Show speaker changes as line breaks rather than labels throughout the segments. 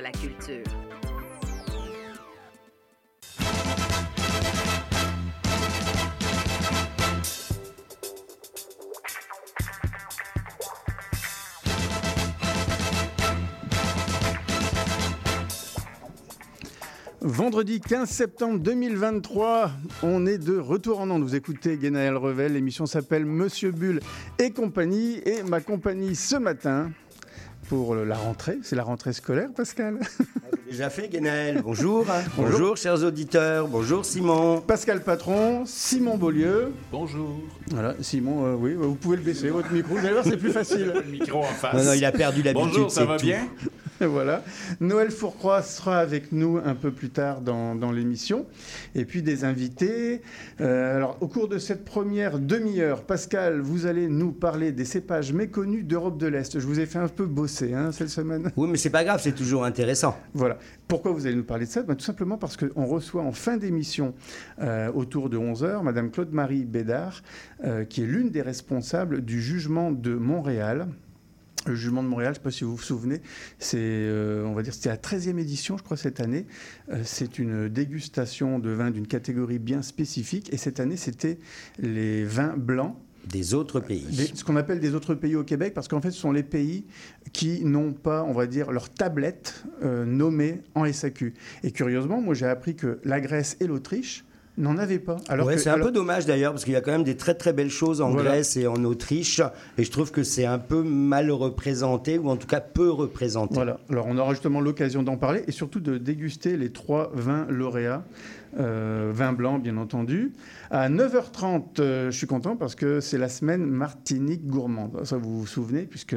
la culture.
Vendredi 15 septembre 2023, on est de retour en an. Vous écoutez Guénaël Revel, l'émission s'appelle Monsieur Bulle et compagnie. Et ma compagnie ce matin, pour la rentrée, c'est la rentrée scolaire, Pascal
Déjà fait, Guénaël. Bonjour. Bonjour. chers auditeurs. Bonjour, Simon.
Pascal Patron, Simon Beaulieu.
Bonjour.
Voilà, Simon, euh, oui, vous pouvez le baisser, votre micro. Vous allez voir, c'est plus facile.
le micro en face.
Non, non, il a perdu l'habitude.
Bonjour, ça va bien?
voilà. Noël Fourcroy sera avec nous un peu plus tard dans, l'émission. Et puis des invités. Euh, alors, au cours de cette première demi-heure, Pascal, vous allez nous parler des cépages méconnus d'Europe de l'Est. Je vous ai fait un peu bosser hein, cette semaine.
Oui, mais c'est pas grave, c'est toujours intéressant.
Voilà. Pourquoi vous allez nous parler de ça? Ben, Tout simplement parce qu'on reçoit en fin d'émission, euh, autour de 11h, Madame Claude-Marie Bédard, euh, qui est l'une des responsables du jugement de Montréal le jugement de Montréal, je ne sais pas si vous vous souvenez, c'est, euh, on va dire, c'était la 13e édition, je crois, cette année. Euh, c'est une dégustation de vins d'une catégorie bien spécifique. Et cette année, c'était les vins blancs.
Des autres pays.
ce qu'on appelle des autres pays au Québec, parce qu'en fait, ce sont les pays qui n'ont pas, on va dire, leur tablette euh, nommée en SAQ. Et curieusement, moi, j'ai appris que la Grèce et l'Autriche n'en avait pas.
Alors c'est un peu dommage d'ailleurs, parce qu'il y a quand même des très très belles choses en Grèce et en Autriche, et je trouve que c'est un peu mal représenté, ou en tout cas peu représenté.
Voilà, alors on aura justement l'occasion d'en parler, et surtout de déguster les trois vins lauréats euh, vin blanc bien entendu. À 9h30, euh, je suis content parce que c'est la semaine Martinique gourmande. Ça, vous vous souvenez, puisque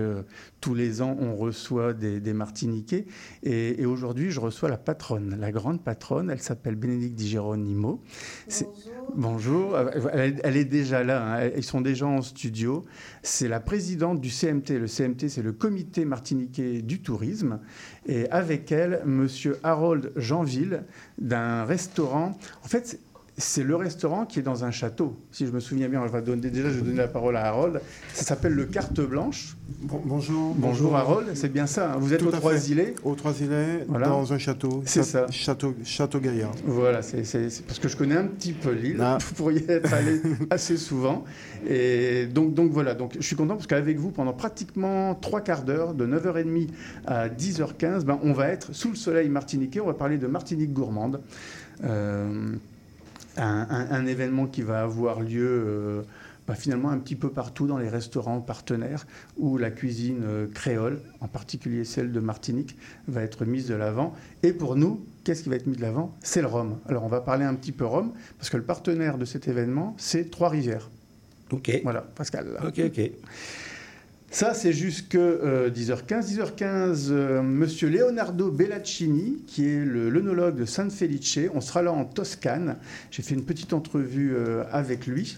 tous les ans, on reçoit des, Martiniquais. Et, aujourd'hui, je reçois la patronne, la grande patronne. Elle s'appelle Bénédicte Di Geronimo. Bonjour. Elle, est déjà là. Hein. Ils sont déjà en studio. C'est la présidente du CMT. Le CMT, c'est le Comité Martiniquais du Tourisme. Et avec elle, Monsieur Harold Jeanville, d'un restaurant. En fait, c'est le restaurant qui est dans un château. Si je me souviens bien, je vais donner, déjà je vais donner la parole à Harold. Ça s'appelle le Carte Blanche.
bonjour,
bonjour. Harold, c'est bien ça. Hein. Vous êtes aux Trois-Îlets
Aux Trois-Îlets, dans un château.
C'est ça.
Château, château Gaillard.
Voilà, c'est parce que je connais un petit peu l'île. Ah. Vous pourriez être allé assez souvent. Et donc, donc voilà, donc, je suis content parce qu'avec vous, pendant pratiquement trois quarts d'heure, de 9h30 à 10h15, ben, on va être sous le soleil martiniquais. On va parler de Martinique gourmande. Euh, un, événement qui va avoir lieu euh, bah, finalement un petit peu partout dans les restaurants partenaires où la cuisine euh, créole, en particulier celle de Martinique, va être mise de l'avant. Et pour nous, qu'est-ce qui va être mis de l'avant? C'est le rhum. Alors on va parler un petit peu rhum, parce que le partenaire de cet événement, c'est Trois-Rivières.
Ok.
Voilà, Pascal.
Ok, ok.
Ça, c'est jusque 10h15. Euh, 10h15, euh, Monsieur Leonardo Bellaccini, qui est l'œnologue de San Felice. On sera là en Toscane. J'ai fait une petite entrevue euh, avec lui.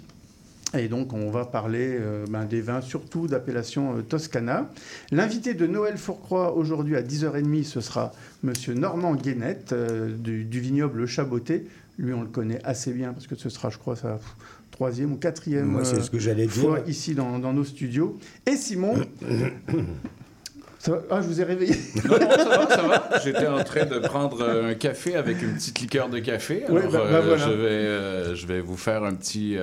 Et donc, on va parler ben, des vins, surtout d'appellation Toscana. L'invité de Noël Fourcroy aujourd'hui à 10h30, ce sera Monsieur Normand Guénette du, du, vignoble Chaboté. Lui, on le connaît assez bien parce que ce sera, je crois, ça troisième ou quatrième
Moi, ce que euh,
fois ici dans, nos studios. Et Simon. ah, je vous ai réveillé.
Non, ça va, ça va. J'étais en train de prendre euh, un café avec une petite liqueur de café. Alors, bah, bah, euh, je, vais, je vais vous faire un petit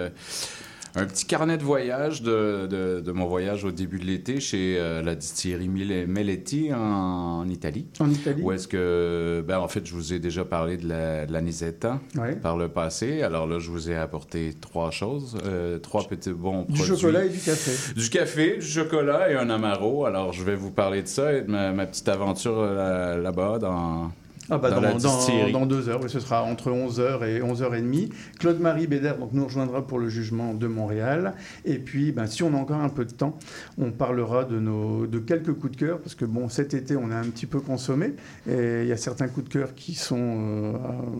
un petit carnet de voyage de, de, mon voyage au début de l'été chez euh, la distillerie Meletti en, Italie.
En Italie.
Où est-ce que, ben, en fait, je vous ai déjà parlé de la, de Nisetta par le passé. Alors là, je vous ai apporté trois choses, euh, trois petits bons
du
produits.
Du chocolat et du café.
Du café, du chocolat et un amaro. Alors, je vais vous parler de ça et de ma, ma petite aventure euh, là-bas dans
ah bah dans, deux heures, ce sera entre 11h et 11h30. Claude-Marie Bédère donc, nous rejoindra pour le jugement de Montréal. Et puis, ben, si on a encore un peu de temps, on parlera de, nos, de quelques coups de cœur, parce que bon, cet été, on a un petit peu consommé, et il y a certains coups de cœur qui sont euh,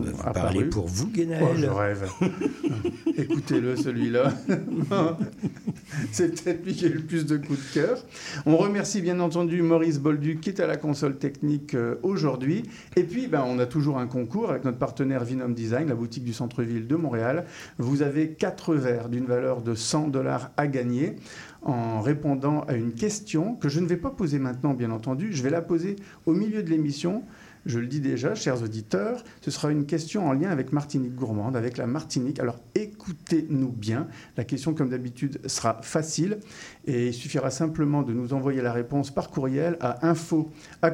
vous parlez pour vous, Guénel
oh, Je rêve. Écoutez-le, celui-là. C'est peut-être lui qui a eu le plus de coups de cœur. On remercie bien entendu Maurice Bolduc, qui est à la console technique euh, aujourd'hui. Et puis, ben, on a toujours un concours avec notre partenaire Vinom Design, la boutique du centre-ville de Montréal. Vous avez quatre verres d'une valeur de 100 dollars à gagner. en répondant à une question que je ne vais pas poser maintenant, bien entendu. Je vais la poser au milieu de l'émission. Je le dis déjà, chers auditeurs, ce sera une question en lien avec Martinique Gourmande, avec la Martinique. Alors écoutez-nous bien. La question, comme d'habitude, sera facile et il suffira simplement de nous envoyer la réponse par courriel à info à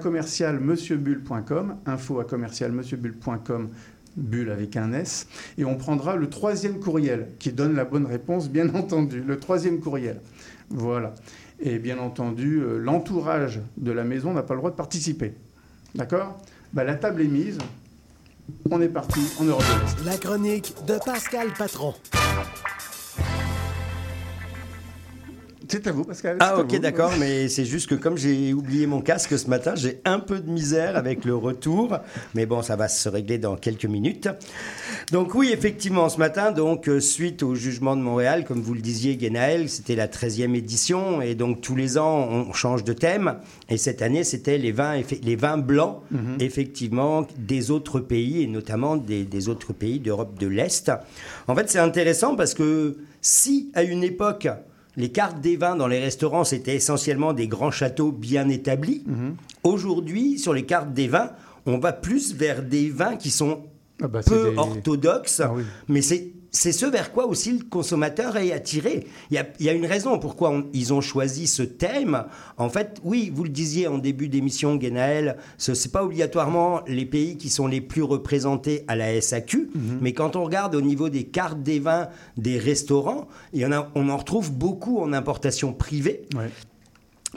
info à bulle avec un S, et on prendra le troisième courriel qui donne la bonne réponse, bien entendu, le troisième courriel. Voilà. Et bien entendu, euh, l'entourage de la maison n'a pas le droit de participer. D'accord? Bah, La table est mise. On est parti en Europe de l'Est.
La chronique de Pascal Patron.
C'est à vous, Pascal.
Ah, ok, d'accord, mais c'est juste que comme j'ai oublié mon casque ce matin, j'ai un peu de misère avec le retour. Mais bon, ça va se régler dans quelques minutes. Donc, oui, effectivement, ce matin, donc, euh, suite au jugement de Montréal, comme vous le disiez, Guénaël, c'était la 13e édition. Et donc, tous les ans, on change de thème. Et cette année, c'était les vins, les vins blancs, mhm. effectivement, des autres pays, et notamment des, des autres pays d'Europe de l'Est. En fait, c'est intéressant parce que si, à une époque, les cartes des vins dans les restaurants, c'était essentiellement des grands châteaux bien établis. Mhm. Aujourd'hui, sur les cartes des vins, on va plus vers des vins qui sont ah bah, peu orthodoxes, ah mais c'est c'est ce vers quoi aussi le consommateur est attiré. Il y a, une raison pourquoi ils ont choisi ce thème. En fait, oui, vous le disiez en début d'émission, Guénaël, ce n'est pas obligatoirement les pays qui sont les plus représentés à la SAQ, mhm. mais quand on regarde au niveau des cartes des vins des restaurants, il y en a, on en retrouve beaucoup en importation privée.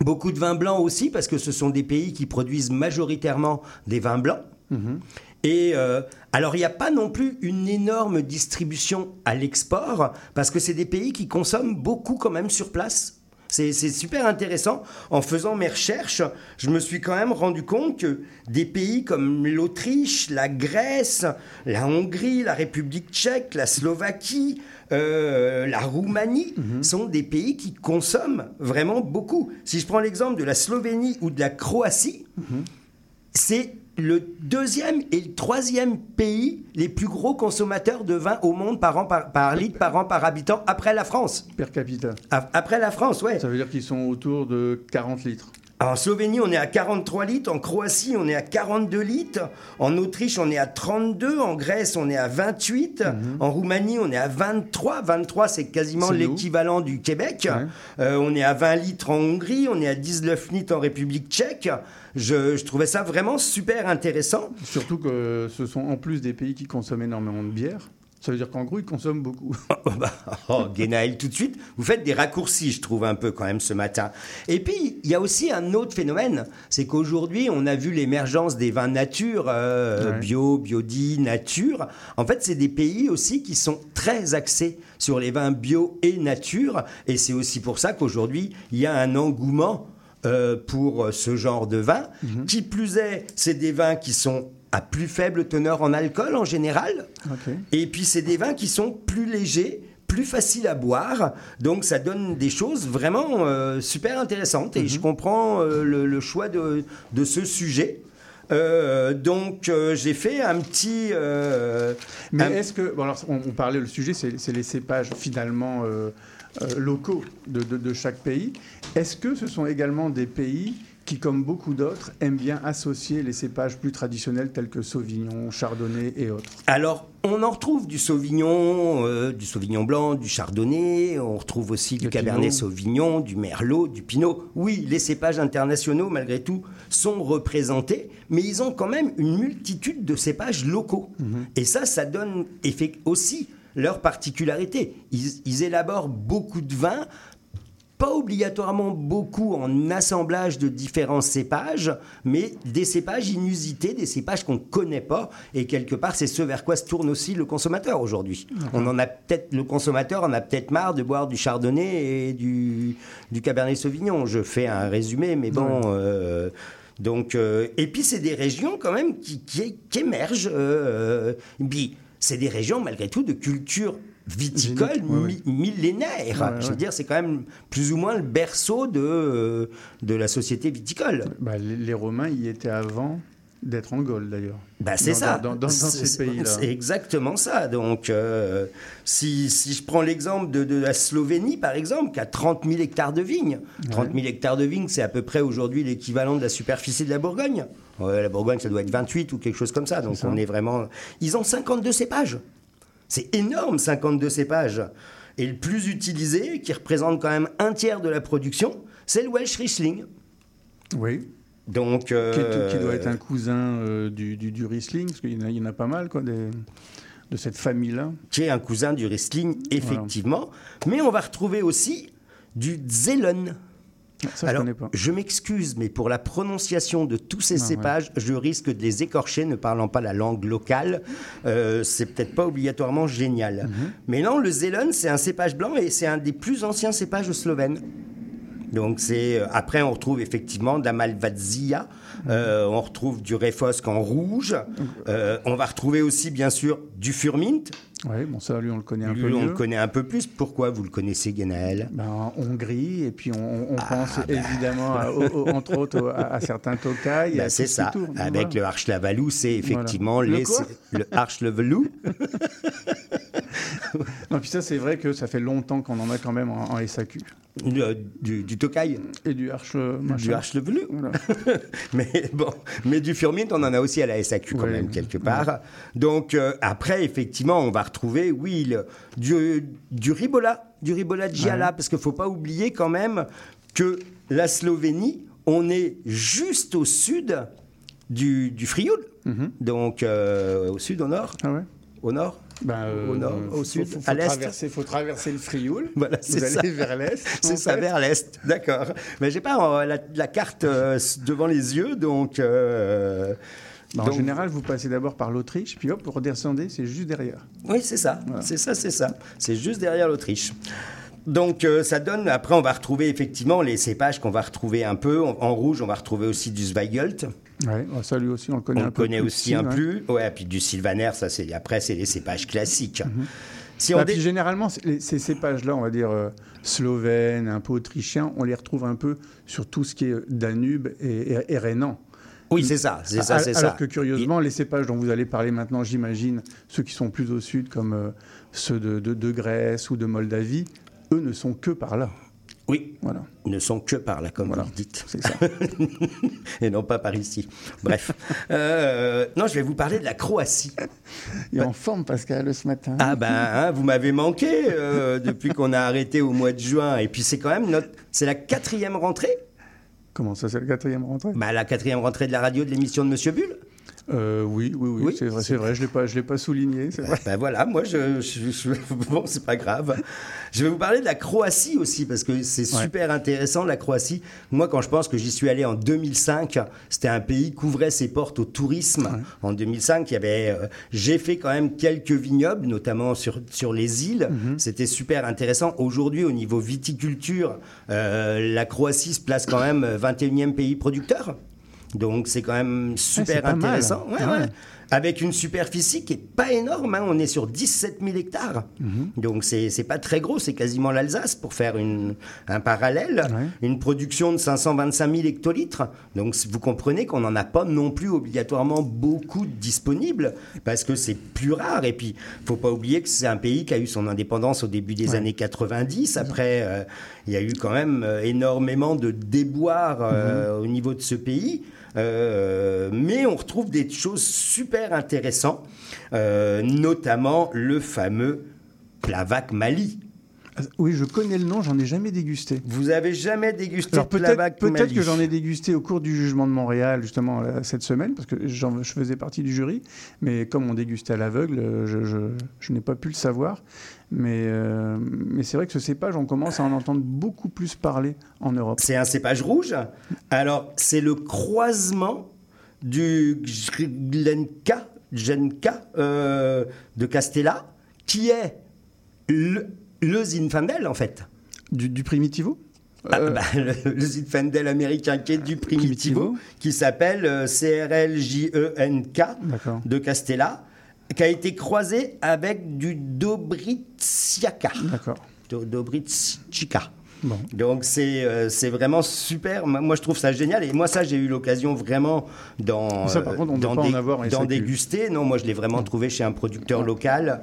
Beaucoup de vins blancs aussi, parce que ce sont des pays qui produisent majoritairement des vins blancs. Mhm. Et euh, alors, il n'y a pas non plus une énorme distribution à l'export, parce que c'est des pays qui consomment beaucoup quand même sur place. C'est super intéressant. En faisant mes recherches, je me suis quand même rendu compte que des pays comme l'Autriche, la Grèce, la Hongrie, la République tchèque, la Slovaquie, euh, la Roumanie mhm. sont des pays qui consomment vraiment beaucoup. Si je prends l'exemple de la Slovénie ou de la Croatie, mhm. c'est le deuxième et le troisième pays les plus gros consommateurs de vin au monde par an, par, litre, par an, par habitant, après la France.
Per capita.
Après la France, ouais.
Ça veut dire qu'ils sont autour de 40 litres.
En Slovénie, on est à 43 litres. En Croatie, on est à 42 litres. En Autriche, on est à 32. En Grèce, on est à 28. Mhm. En Roumanie, on est à 23. 23, c'est quasiment l'équivalent du Québec. Euh, on est à 20 litres en Hongrie. On est à 19 litres en République tchèque. Je, je, trouvais ça vraiment super intéressant.
Surtout que ce sont en plus des pays qui consomment énormément de bière. Ça veut dire qu'en gros, ils consomment beaucoup.
oh, bah, oh tout de suite, vous faites des raccourcis, je trouve, un peu quand même ce matin. Et puis, il y a aussi un autre phénomène, c'est qu'aujourd'hui, on a vu l'émergence des vins nature, euh, bio, biodi, nature. En fait, c'est des pays aussi qui sont très axés sur les vins bio et nature. Et c'est aussi pour ça qu'aujourd'hui, il y a un engouement euh, pour ce genre de vin. Mhm. Qui plus est, c'est des vins qui sont à plus faible teneur en alcool en général. Et puis c'est des vins qui sont plus légers, plus faciles à boire. Donc ça donne des choses vraiment euh, super intéressantes. Et je mhm. comprends euh, le, choix de, de, ce sujet. Euh, donc j'ai fait un petit.
Mais est-ce que bon alors on, parlait le sujet, c'est les cépages finalement locaux de, de, de, chaque pays. Est-ce que ce sont également des pays qui, comme beaucoup d'autres, aiment bien associer les cépages plus traditionnels tels que Sauvignon, Chardonnay et autres
Alors, on en retrouve du Sauvignon, euh, du Sauvignon blanc, du Chardonnay, on retrouve aussi du Cabernet Sauvignon, du Merlot, du Pinot. Oui, les cépages internationaux, malgré tout, sont représentés, mais ils ont quand même une multitude de cépages locaux. Mhm. Et ça, ça donne aussi leur particularité. Ils, ils élaborent beaucoup de vins pas obligatoirement beaucoup en assemblage de différents cépages, mais des cépages inusités, des cépages qu'on ne connaît pas. Et quelque part, c'est ce vers quoi se tourne aussi le consommateur aujourd'hui. On en a peut-être, le consommateur en a peut-être marre de boire du chardonnay et du, du cabernet sauvignon. Je fais un résumé, mais bon. Euh, donc, euh, et puis c'est des régions quand même qui, qui, émergent. Euh, puis c'est des régions malgré tout de culture viticole millénaire. Je veux dire, c'est quand même plus ou moins le berceau de, euh, de la société viticole.
Bah, les, Romains y étaient avant d'être en Gaule d'ailleurs.
Bah, c'est ça.
Dans, ces pays-là.
C'est exactement ça. Donc, euh, si, si, je prends l'exemple de, de, la Slovénie, par exemple, qui a 30 000 hectares de vignes. 30 000 hectares de vignes, c'est à peu près aujourd'hui l'équivalent de la superficie de la Bourgogne. la Bourgogne, ça doit être 28 ou quelque chose comme ça. Donc, on est vraiment. Ils ont 52 cépages. C'est énorme, 52 cépages. Et le plus utilisé, qui représente quand même un tiers de la production, c'est le Welsh Riesling.
Oui.
Donc,
qui, doit être un cousin euh, du, du, Riesling, parce qu'il y, en a pas mal, quoi, de cette famille-là.
Qui est un cousin du Riesling, effectivement. Mais on va retrouver aussi du Zelen.
Ça, Alors, je,
m'excuse, mais pour la prononciation de tous ces cépages, je risque de les écorcher ne parlant pas la langue locale. Euh, c'est peut-être pas obligatoirement génial. Mhm. Mais non, le Zelen, c'est un cépage blanc et c'est un des plus anciens cépages slovènes. Donc c'est euh, après on retrouve effectivement de la Malvazia, euh, on retrouve du Refosque en rouge, euh, on va retrouver aussi bien sûr du Furmint.
Oui, bon ça lui on le connaît un
lui,
peu
on le connaît un peu plus. Pourquoi vous le connaissez, Genaël
ben, En Hongrie et puis on, ah, pense ben. évidemment entre autres à, certains Tokai.
Ben, c'est ça. Avec le Archlavalou, c'est effectivement les, le Archlavalou.
non, puis ça, c'est vrai que ça fait longtemps qu'on en a quand même en, SAQ.
Euh, du, du, Tokai
Et du Arche
Du Arche mais bon, mais du Furmint, on en a aussi à la SAQ quand même, quelque part. Donc, euh, après, effectivement, on va retrouver, oui, du, du Ribola, du Ribola Giala, parce qu'il ne faut pas oublier quand même que la Slovénie, on est juste au sud du, du Frioul. Mhm. Donc, euh, au sud, au nord.
Ah ouais
Au nord
ben, au nord, euh, au sud,
à l'est.
Il faut traverser le Frioul.
Voilà,
c'est ça. vers l'est.
C'est ça, vers l'est. D'accord. Mais j'ai pas euh, la, carte euh, devant les yeux, donc.
en général, vous passez d'abord par l'Autriche, puis hop, vous redescendez, c'est juste derrière.
Oui, c'est ça. C'est ça, c'est ça. C'est juste derrière l'Autriche. Donc ça donne, après on va retrouver effectivement les cépages qu'on va retrouver un peu. En, rouge, on va retrouver aussi du Zweigelt.
Ouais, ça lui aussi, on le connaît
on
un peu.
connaît aussi un peu. Ouais, puis du Sylvaner, ça c'est après c'est les cépages classiques.
Mhm. si on bah, généralement, ces cépages-là, on va dire euh, slovènes, un peu autrichiens, on les retrouve un peu sur tout ce qui est Danube et, et, Rénan.
Oui, c'est ça, c'est ça, c'est
ça. Alors que curieusement, les cépages dont vous allez parler maintenant, j'imagine, ceux qui sont plus au sud, comme euh, ceux de, de, Grèce ou de Moldavie, eux ne sont que par là.
Oui, voilà. ne sont que par là, comme vous le dites.
C'est ça.
Et non pas par ici. Bref. Euh, non, je vais vous parler de la Croatie.
Il est en forme, Pascal, ce matin.
Ah ben, hein, vous m'avez manqué euh, depuis qu'on a arrêté au mois de juin. Et puis c'est quand même notre... C'est la quatrième rentrée.
Comment ça, c'est la quatrième rentrée?
Bah, La quatrième rentrée de la radio de l'émission de Monsieur Bull.
Euh, oui, oui, oui, c'est vrai, c'est vrai. Je l'ai pas, je l'ai pas souligné. Vrai.
Ben voilà, moi, je, je, bon, c'est pas grave. Je vais vous parler de la Croatie aussi parce que c'est super intéressant la Croatie. Moi, quand je pense que j'y suis allé en 2005, c'était un pays qui ouvrait ses portes au tourisme. En 2005, il y avait, euh, j'ai fait quand même quelques vignobles, notamment sur sur les îles. Mhm. C'était super intéressant. Aujourd'hui, au niveau viticulture, euh, la Croatie se place quand même 21e pays producteur. Donc c'est quand même super intéressant. Avec une superficie qui n'est pas énorme, hein. on est sur 17 000 hectares. Mhm. Donc c'est n'est pas très gros, c'est quasiment l'Alsace pour faire une, un parallèle. Une production de 525 000 hectolitres. Donc vous comprenez qu'on n'en a pas non plus obligatoirement beaucoup disponibles parce que c'est plus rare. Et puis faut pas oublier que c'est un pays qui a eu son indépendance au début des années 90. Après, euh, il y a eu quand même euh, énormément de déboires euh, mhm. au niveau de ce pays. Euh, mais on retrouve des choses super intéressantes, euh, notamment le fameux Plavac Mali.
Oui, je connais le nom, j'en ai jamais dégusté.
Vous avez jamais dégusté
Alors peut-être peut-être que j'en ai dégusté au cours du jugement de Montréal justement cette semaine parce que je faisais partie du jury, mais comme on dégustait à l'aveugle, je, je n'ai pas pu le savoir. Mais, euh, mais c'est vrai que ce cépage, on commence à en entendre beaucoup plus parler en Europe.
C'est un cépage rouge. Alors, c'est le croisement du Glenka, Genka euh, de Castella, qui est le, le Zinfandel, en fait.
Du, du Primitivo?
Ah, euh, bah, le, Zinfandel américain qui est du Primitivo, qui s'appelle CRLJENK de Castella qui a été croisé avec du Dobritsiaka.
D'accord.
Dobritsika. Donc c'est euh, c'est vraiment super. Moi je trouve ça génial et moi ça j'ai eu l'occasion vraiment dans
ça, par contre, on
dans,
pas en avoir
dans déguster. Non, moi je l'ai vraiment trouvé chez un producteur local.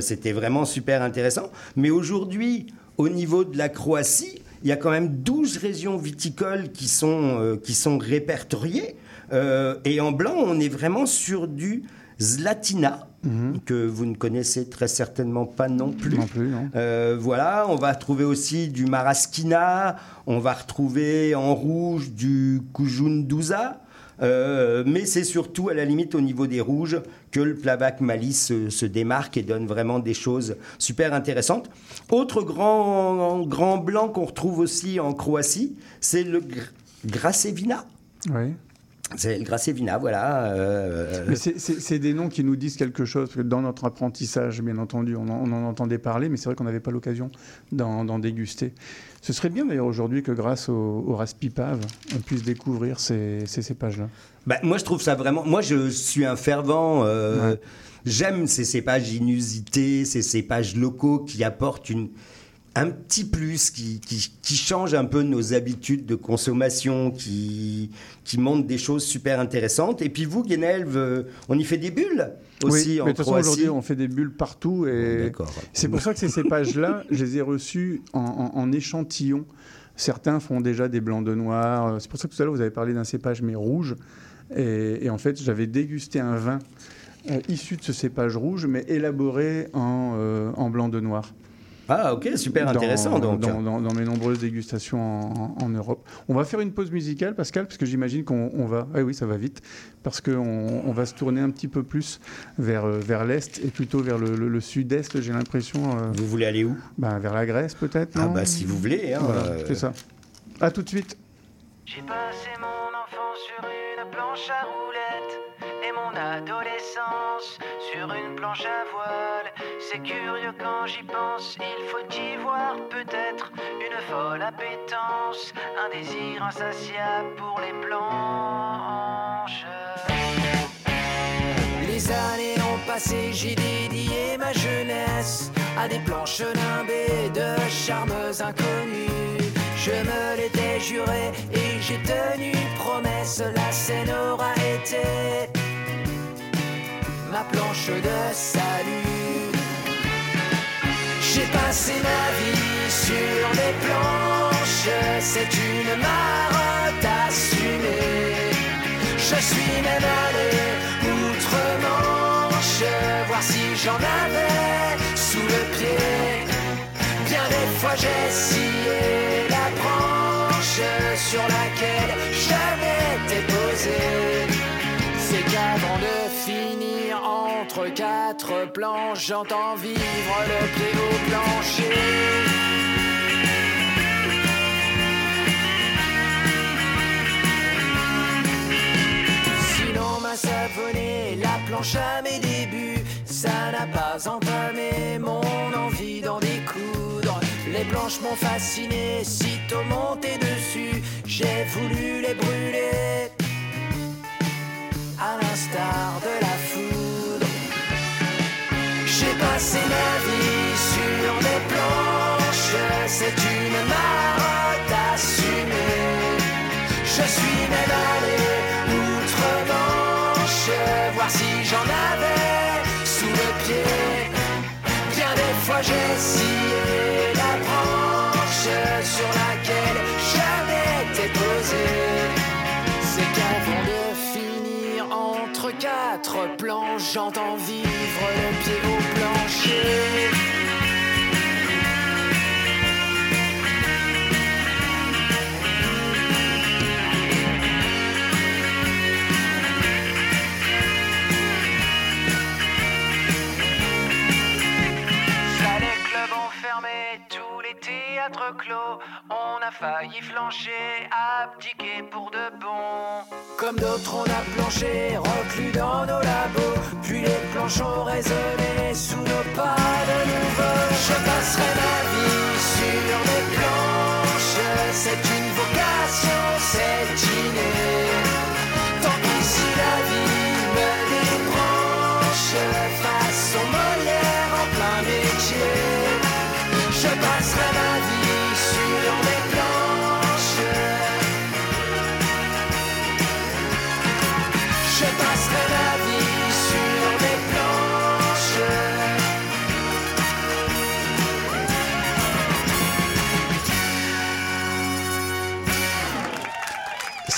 C'était vraiment super intéressant. Mais aujourd'hui, au niveau de la Croatie, il y a quand même 12 régions viticoles qui sont, qui sont répertoriées. et en blanc, on est vraiment sur du Zlatina, mhm. que vous ne connaissez très certainement pas non plus.
Non plus, non.
Euh, voilà, on va trouver aussi du Maraskina, on va retrouver en rouge du Kujunduza. Euh, mais c'est surtout à la limite au niveau des rouges que le Plavac Mali se, démarque et donne vraiment des choses super intéressantes. Autre grand, grand blanc qu'on retrouve aussi en Croatie, c'est le Grasevina.
Oui.
C'est le Gracevina, voilà.
Euh, mais c'est des noms qui nous disent quelque chose, parce que dans notre apprentissage, bien entendu, on en, entendait parler, mais c'est vrai qu'on n'avait pas l'occasion d'en déguster. Ce serait bien d'ailleurs aujourd'hui que grâce au, au Raspipave, on puisse découvrir ces, ces cépages-là.
Bah, moi, je trouve ça vraiment. Moi, je suis un fervent. Euh, j'aime ces cépages inusités, ces cépages locaux qui apportent une, un petit plus qui, qui, change un peu nos habitudes de consommation, qui, qui montre des choses super intéressantes. Et puis vous, Guénelve, euh, on y fait des bulles aussi
oui,
en
mais de toute façon, aujourd'hui, on fait des bulles partout. Et c'est pour ça que ces cépages-là, je les ai reçus en, échantillon. Certains font déjà des blancs de noir. C'est pour ça que tout à l'heure, vous avez parlé d'un cépage, mais rouge. Et, en fait, j'avais dégusté un vin euh, issu de ce cépage rouge, mais élaboré en, euh, en blanc de noir.
Ah ok, super intéressant
dans,
donc.
Dans, mes nombreuses dégustations en, Europe. On va faire une pause musicale, Pascal, parce que j'imagine qu'on va... Ah oui, ça va vite, parce qu'on on va se tourner un petit peu plus vers, euh, vers l'Est et plutôt vers le, sud-est, j'ai l'impression. Euh,
vous voulez aller où?
Ben, Vers la Grèce peut-être
Ah bah si vous voulez. Hein,
euh. C'est ça. À tout de suite.
J'ai passé mon enfance sur une planche à roulettes et mon adolescence sur une planche à voile. C'est curieux quand j'y pense, il faut y voir peut-être une folle appétence, un désir insatiable pour les planches. Les années ont passé, j'ai dédié ma jeunesse à des planches nimbées de charmes inconnus. Je me l'étais juré et j'ai tenu promesse, la scène aura été ma planche de salut. J'ai passé ma vie sur des planches, c'est une marotte assumée. Je suis même allé outre-Manche, voir si j'en avais sous le pied. Bien des fois j'ai scié la branche sur laquelle j'avais été posé. Entre quatre planches, j'entends vivre le pied au plancher. Sinon m'a savonné la planche à mes débuts, ça n'a pas entamé mon envie d'en découdre. Les planches m'ont fasciné, sitôt monté dessus, j'ai voulu les brûler à l'instar de la foudre. Passé ma vie sur des planches, c'est une marotte assumée. Je suis même allé outre-Manche, voir si j'en avais sous le pied. Bien des fois j'ai scié la branche sur laquelle j'avais été posé. C'est qu'avant de quatre planches, j'entends vivre le pied au plancher. On a failli flancher, abdiquer pour de bon. Comme d'autres, on a planché, reclus dans nos labos. Puis les planches ont résonné sous nos pas de nouveau. Je passerai ma vie sur les planches. C'est une vocation, c'est inné. Tant qu'ici la vie me débranche, façon Molière en plein métier. Je passerai ma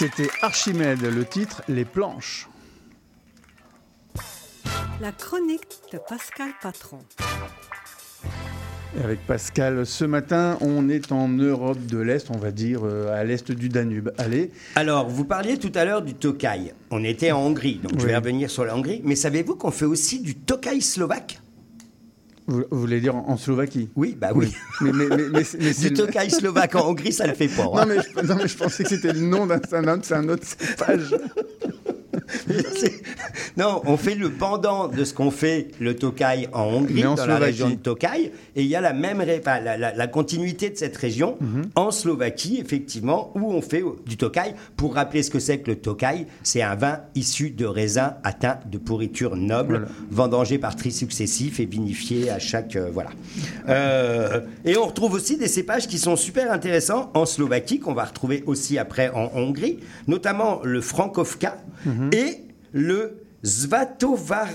C'était Archimède, le titre Les planches.
La chronique de Pascal Patron.
Et avec Pascal, ce matin, on est en Europe de l'Est, on va dire euh, à l'Est du Danube. Allez.
Alors, vous parliez tout à l'heure du Tokai. On était en Hongrie, donc je vais revenir sur la Hongrie. Mais savez-vous qu'on fait aussi du Tokai slovaque?
Vous, vous voulez dire en, en Slovaquie?
Oui, bah oui.
Mais, mais, mais, mais
Du
le-
slovaque en Hongrie, ça le fait pas. hein.
Non mais, je, non, mais je pensais que c'était le nom d'un autre, c'est un autre cépage.
Non, on fait le pendant de ce qu'on fait le Tokai en Hongrie,
en
dans la région de Tokai, et il y a la même ré- enfin, la, la- la continuité de cette région
Mhm.
en Slovaquie, effectivement, où on fait du Tokai. Pour rappeler ce que c'est que le Tokai, c'est un vin issu de raisins atteints de pourriture noble,
Voilà.
vendangé par tri successifs et vinifié à chaque euh, voilà. Euh, et on retrouve aussi des cépages qui sont super intéressants en Slovaquie qu'on va retrouver aussi après en Hongrie, notamment le Frankovka et le Svatovar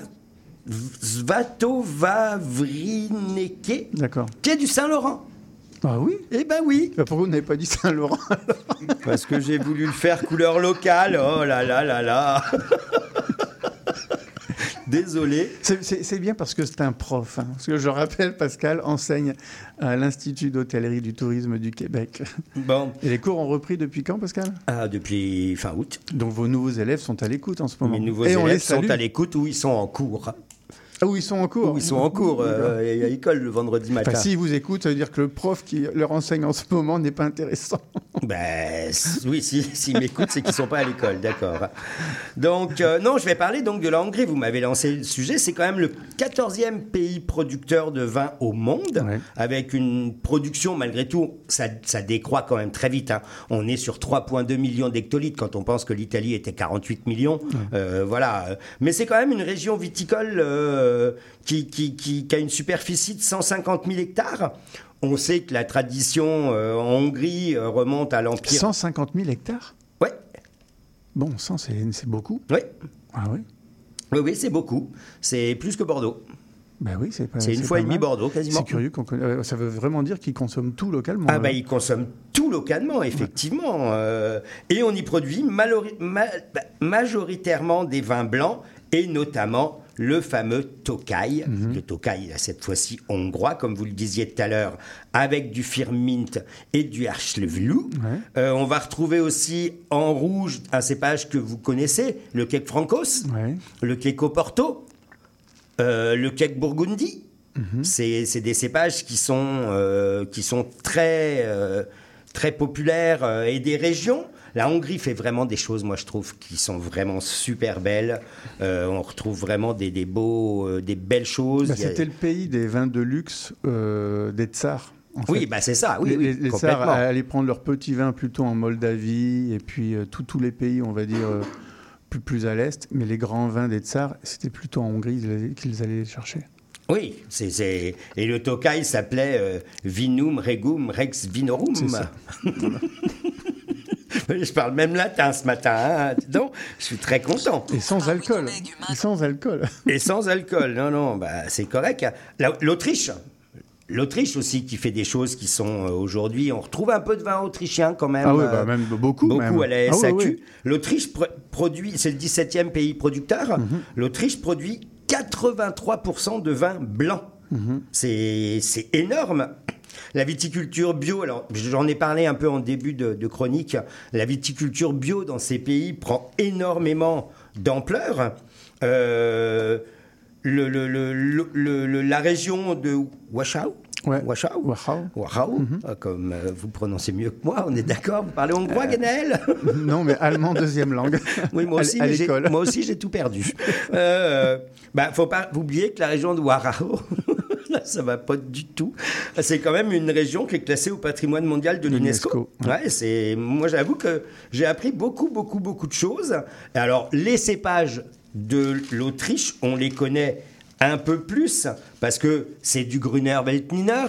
Svatovavrineke,
D'accord.
qui est du Saint-Laurent.
Ah oui?
Eh ben oui,
Bah, Pourquoi vous n'avez pas dit Saint-Laurent
parce que j'ai voulu le faire couleur locale. Oh là là là là. Désolé.
C'est- bien parce que c'est un prof. hein. Parce que je rappelle, Pascal enseigne à l'Institut d'hôtellerie du tourisme du Québec.
Bon,
Et les cours ont repris depuis quand, Pascal?
Ah, depuis fin août.
Donc vos nouveaux élèves sont à l'écoute en ce moment.
Mes nouveaux
Et on les
élèves sont à l'écoute ou ils sont en cours.
Ah oui, ils sont en cours.
Ou ils sont en cours euh, et à l'école le vendredi matin.
Enfin, s'ils vous écoutent, ça veut dire que le prof qui leur enseigne en ce moment n'est pas intéressant.
Ben oui, si- s'ils m'écoutent, c'est qu'ils sont pas à l'école, d'accord. Donc euh, non, je vais parler donc de la Hongrie. Vous m'avez lancé le sujet. C'est quand même le 14e pays producteur de vin au monde,
Ouais.
avec une production malgré tout, ça, ça décroît quand même très vite. hein. On est sur 3,2 millions d'hectolitres quand on pense que l'Italie était 48 millions. Euh, voilà. Mais c'est quand même une région viticole euh, qui, qui, qui- qui a une superficie de 150 000 hectares. On sait que la tradition euh, en Hongrie euh, remonte à l'Empire.
150 000 hectares?
Ouais,
Bon, 100, c'est beaucoup.
ouais.
Ah oui
Oui, oui, c'est beaucoup. C'est plus que Bordeaux.
Ben oui, c'est pas
C'est une fois et demi
mal.
Bordeaux, quasiment.
C'est curieux. qu'on conna- Ça veut vraiment dire qu'ils consomment tout localement.
Ah
là.
bah ils consomment tout localement, effectivement. euh, et on y produit malori- ma- bah, majoritairement des vins blancs et notamment le fameux Tokai.
Mhm.
Le Tokai, cette fois-ci hongrois, comme vous le disiez tout à l'heure, avec du Firmint et du Archlevlu. Euh, on va retrouver aussi en rouge un cépage que vous connaissez, le Kek Francos,
Ouais.
le Keko Porto, euh, le Kek Burgundy. C'est c'est des cépages qui sont, euh, qui sont très, très populaires et des régions. La Hongrie fait vraiment des choses, moi je trouve, qui sont vraiment super belles. Euh, on retrouve vraiment des, des beaux, euh, des belles choses.
Bah,
a-
C'était le pays des vins de luxe euh, des tsars. en
Oui, bah c'est ça. Oui,
les,
oui,
les- les tsars allaient prendre leurs petits vins plutôt en Moldavie et puis tous- les pays, on va dire, plus, plus à l'est. Mais les grands vins des tsars, c'était plutôt en Hongrie qu'ils allaient- les chercher.
Oui, c'est- et le Tokai s'appelait euh, Vinum Regum Rex Vinorum. Je parle même latin ce matin, hein, dis donc, je suis très content.
Et sans alcool. Et sans alcool.
Et sans alcool, non, non, bah, c'est correct. La- L'Autriche, l'Autriche aussi qui fait des choses qui sont euh, aujourd'hui, on retrouve un peu de vin autrichien quand même.
Ah oui,
euh,
bah, même beaucoup.
Beaucoup
même.
à la
Ah oui,
SAQ.
oui.
L'Autriche pr- produit, c'est le 17e pays producteur.
Mhm.
L'Autriche produit 83% de vin blanc. C'est c'est énorme. La viticulture bio, alors j'en ai parlé un peu en début de, de chronique, la viticulture bio dans ces pays prend énormément d'ampleur. Euh, le- la région de Wachau,
Ouais.
Wachau,
Wachau.
Wachau,
Mhm.
euh, comme euh, vous prononcez mieux que moi, on est d'accord Vous parlez hongrois,
Euh,
Guénel
Non, mais allemand deuxième langue.
Oui, moi aussi,
à
moi aussi, j'ai tout perdu. Euh, bah, faut pas oublier que la région de là, ça va pas du tout. C'est quand même une région qui est classée au patrimoine mondial de l'UNESCO, Ouais, c'est. Moi, j'avoue que j'ai appris beaucoup, beaucoup, beaucoup de choses. Alors, les cépages de l'Autriche, on les connaît un peu plus, parce que c'est du Gruner Veltliner,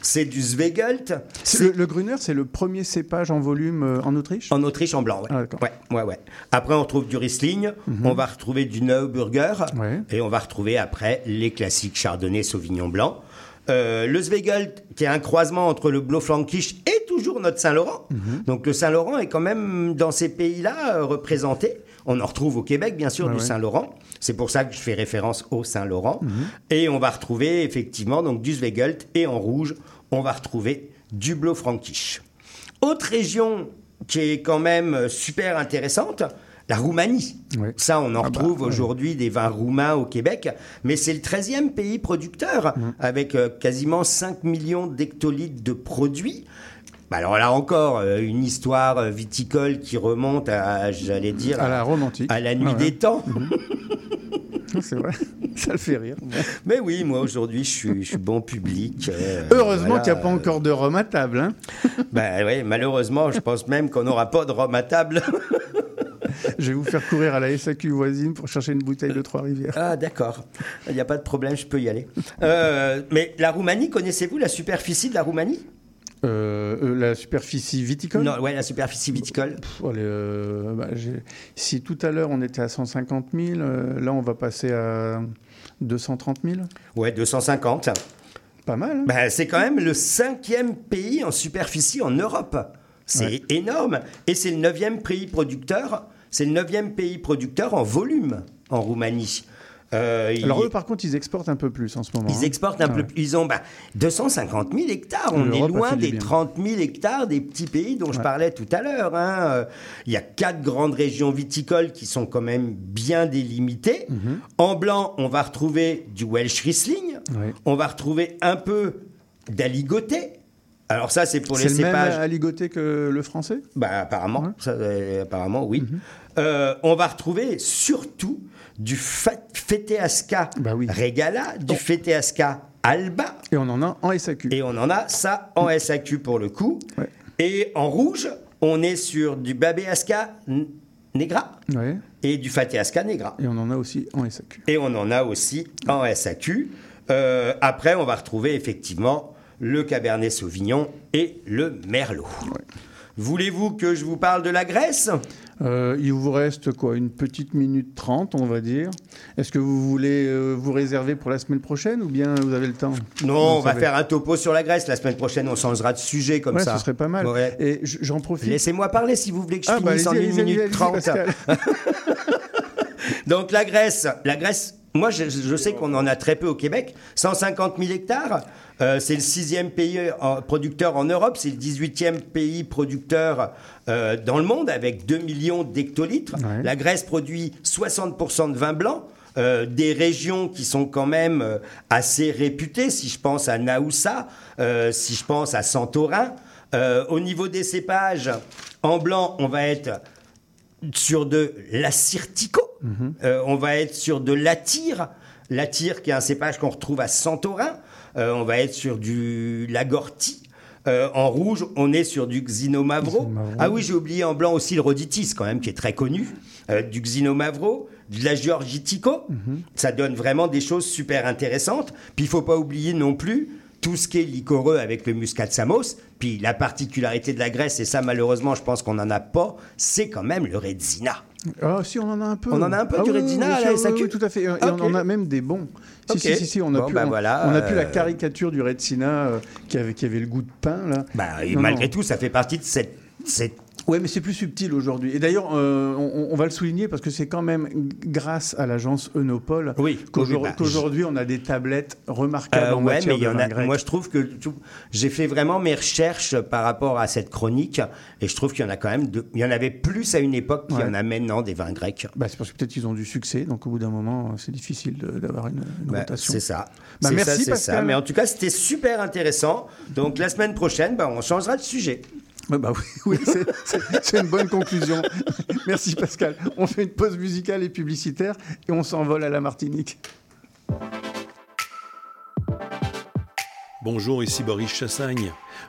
c'est du Zweigelt.
Le, Gruner, c'est le premier cépage en volume euh, en Autriche?
En Autriche, en blanc, ouais. Ah, ouais, ouais, ouais. Après, on retrouve du Riesling, mhm. on va retrouver du Neuburger, et on va retrouver après les classiques Chardonnay, Sauvignon blanc. Euh, le Zweigelt, qui est un croisement entre le Blaufränkisch et toujours notre Saint-Laurent. Mhm. Donc le Saint-Laurent est quand même dans ces pays-là euh, représenté. On en retrouve au Québec, bien sûr, du Saint-Laurent. C'est pour ça que je fais référence au Saint-Laurent. Mhm. Et on va retrouver effectivement donc du Zweigelt et en rouge, on va retrouver du Blaufränkisch. Autre région qui est quand même euh, super intéressante, la Roumanie. Ça, on en ah bah, retrouve aujourd'hui des vins roumains au Québec, mais c'est le 13e pays producteur, mhm. avec euh, quasiment 5 millions d'hectolitres de produits. Bah, alors là encore, euh, une histoire euh, viticole qui remonte à, j'allais dire,
à la romantique,
à la nuit ah des temps. Mhm.
C'est vrai, ça le fait rire.
Mais oui, moi aujourd'hui, je suis, je suis bon public.
Euh, Heureusement qu'il n'y a pas encore de rhum à table. Hein
ben oui, malheureusement, je pense même qu'on n'aura pas de rhum à table.
je vais vous faire courir à la SAQ voisine pour chercher une bouteille de Trois-Rivières.
Ah d'accord, il n'y a pas de problème, je peux y aller. mais la Roumanie, connaissez-vous la superficie de la Roumanie?
Euh, euh, la superficie viticole
Non, ouais, la superficie viticole.
Euh, bah, si tout à l'heure on était à 150 000, là on va passer à 230 000
Ouais, 250.
Pas mal. Hein.
bah, c'est quand même le cinquième pays en superficie en Europe. C'est énorme. Et c'est le neuvième pays producteur. C'est le neuvième pays producteur en volume en Roumanie.
Euh, Alors eux, par contre, ils exportent un peu plus en ce moment.
Ils hein. exportent un peu plus. Ils ont 250 bah, 000 hectares. On est loin des 30 000 hectares des petits pays dont je parlais tout à l'heure. Hein. Euh, il y a quatre grandes régions viticoles qui sont quand même bien délimitées. Mhm. En blanc, on va retrouver du Welsh Riesling. On va retrouver un peu d'aligoté. Alors ça, c'est pour les cépages. C'est le
même aligoté que le français?
Bah apparemment, euh, apparemment oui. Mhm. on va retrouver surtout du Feteasca bah Regala, du Feteasca Alba.
Et on en a en SAQ.
Et on en a ça en SAQ pour le coup. Et en rouge, on est sur du Babeasca Negra et du Fateasca Negra.
Et on en a aussi en SAQ.
Et on en a aussi en SAQ. Euh, après, on va retrouver effectivement le Cabernet Sauvignon et le Merlot. Voulez-vous que je vous parle de la Grèce?
Euh, il vous reste quoi Une petite minute trente, on va dire. Est-ce que vous voulez euh, vous réserver pour la semaine prochaine ou bien vous avez le temps?
Non, on va faire un topo sur la Grèce. La semaine prochaine, on changera de sujet comme
ouais,
ça.
Ce serait pas mal. Et j'en profite.
Laissez-moi parler si vous voulez que je ah, bah, finisse en une minute trente. Donc la Grèce, la Grèce moi, je, sais qu'on en a très peu au Québec. 150 000 hectares. Euh, c'est le sixième pays producteur en Europe. C'est le 18e pays producteur euh, dans le monde avec 2 millions d'hectolitres. La Grèce produit 60% de vin blanc. Euh, des régions qui sont quand même assez réputées, si je pense à Naoussa, si je pense à Santorin. au niveau des cépages, en blanc, on va être sur de l'acirtico, mhm. euh, on va être sur de l'attire, l'attire qui est un cépage qu'on retrouve à Santorin, euh, on va être sur du lagorti. Euh, en rouge, on est sur du Xinomavro. Ah oui, j'ai oublié en blanc aussi le Roditis, quand même, qui est très connu. du Xinomavro, de la Georgitico. Mhm. Ça donne vraiment des choses super intéressantes. Puis il faut pas oublier non plus tout ce qui est liquoreux avec le muscat de Samos. Puis la particularité de la Grèce, et ça malheureusement je pense qu'on n'en a pas, c'est quand même le Redzina.
Ah si, on en a un peu.
On en a un peu du ah Redzina à la SAQ
Tout à fait, et on en a même des bons. Si, si, si, on a, plus, bah voilà, on, a plus la euh, caricature du Redzina euh, qui, avait, qui avait le goût de pain. Là.
Bah, et malgré tout, ça fait partie de cette, cette
oui, mais c'est plus subtil aujourd'hui. Et d'ailleurs, euh, on, va le souligner parce que c'est quand même grâce à l'agence Eunopol
oui,
bah, qu'aujourd'hui on a des tablettes remarquables euh, en mais y en a,
Moi, je trouve que j'ai fait vraiment mes recherches par rapport à cette chronique et je trouve qu'il y en a quand même. Il y en avait plus à une époque qu'il y en a maintenant des vins grecs.
Bah, c'est parce que peut-être qu'ils ont du succès, donc au bout d'un moment, c'est difficile d'avoir une,
bah,
rotation.
C'est ça. Bah, merci ça, Ça. Mais en tout cas, c'était super intéressant. Donc la semaine prochaine, on changera de sujet.
Bah oui, c'est une bonne conclusion. Merci Pascal. On fait une pause musicale et publicitaire et on s'envole à la Martinique.
Bonjour, ici Boris Chassagne.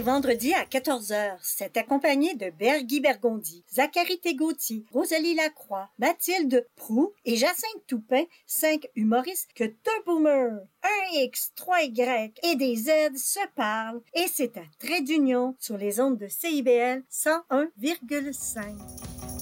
Vendredi à 14h. C'est accompagné de Bergui Bergondi, Zachary Tégauti, Rosalie Lacroix, Mathilde Prou et Jacinthe Toupin, cinq humoristes que deux boomers, un X, trois Y et des Z se parlent et c'est un trait d'union sur les ondes de CIBL 101,5.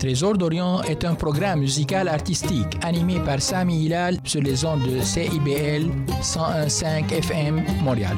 Trésor d'Orient est un programme musical artistique animé par Sami Hilal sur les ondes de CIBL 101.5 FM Montréal.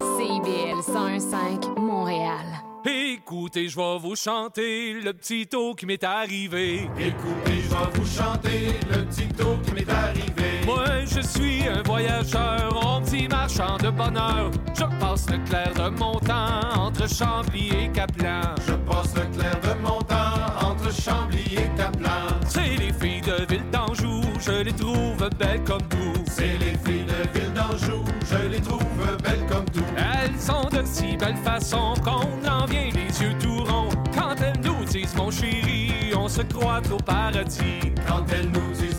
CIBL 101.5 Montréal.
Écoutez, je vais vous chanter le petit taux qui m'est arrivé.
Écoutez, je vais vous chanter le petit taux qui m'est arrivé.
Moi, je suis un voyageur, un petit marchand de bonheur. Je passe le clair de mon temps entre Chambly et Caplan.
Je passe le clair de mon temps entre Chambly et Caplan.
C'est les filles de Ville d'Anjou, je les trouve belles comme tout.
C'est les filles de Ville d'Anjou, je les trouve belles comme tout.
Elles sont de si belle façon qu'on en vient les yeux tout ronds. Quand elles nous disent mon chéri, on se croit au paradis.
Quand elles nous disent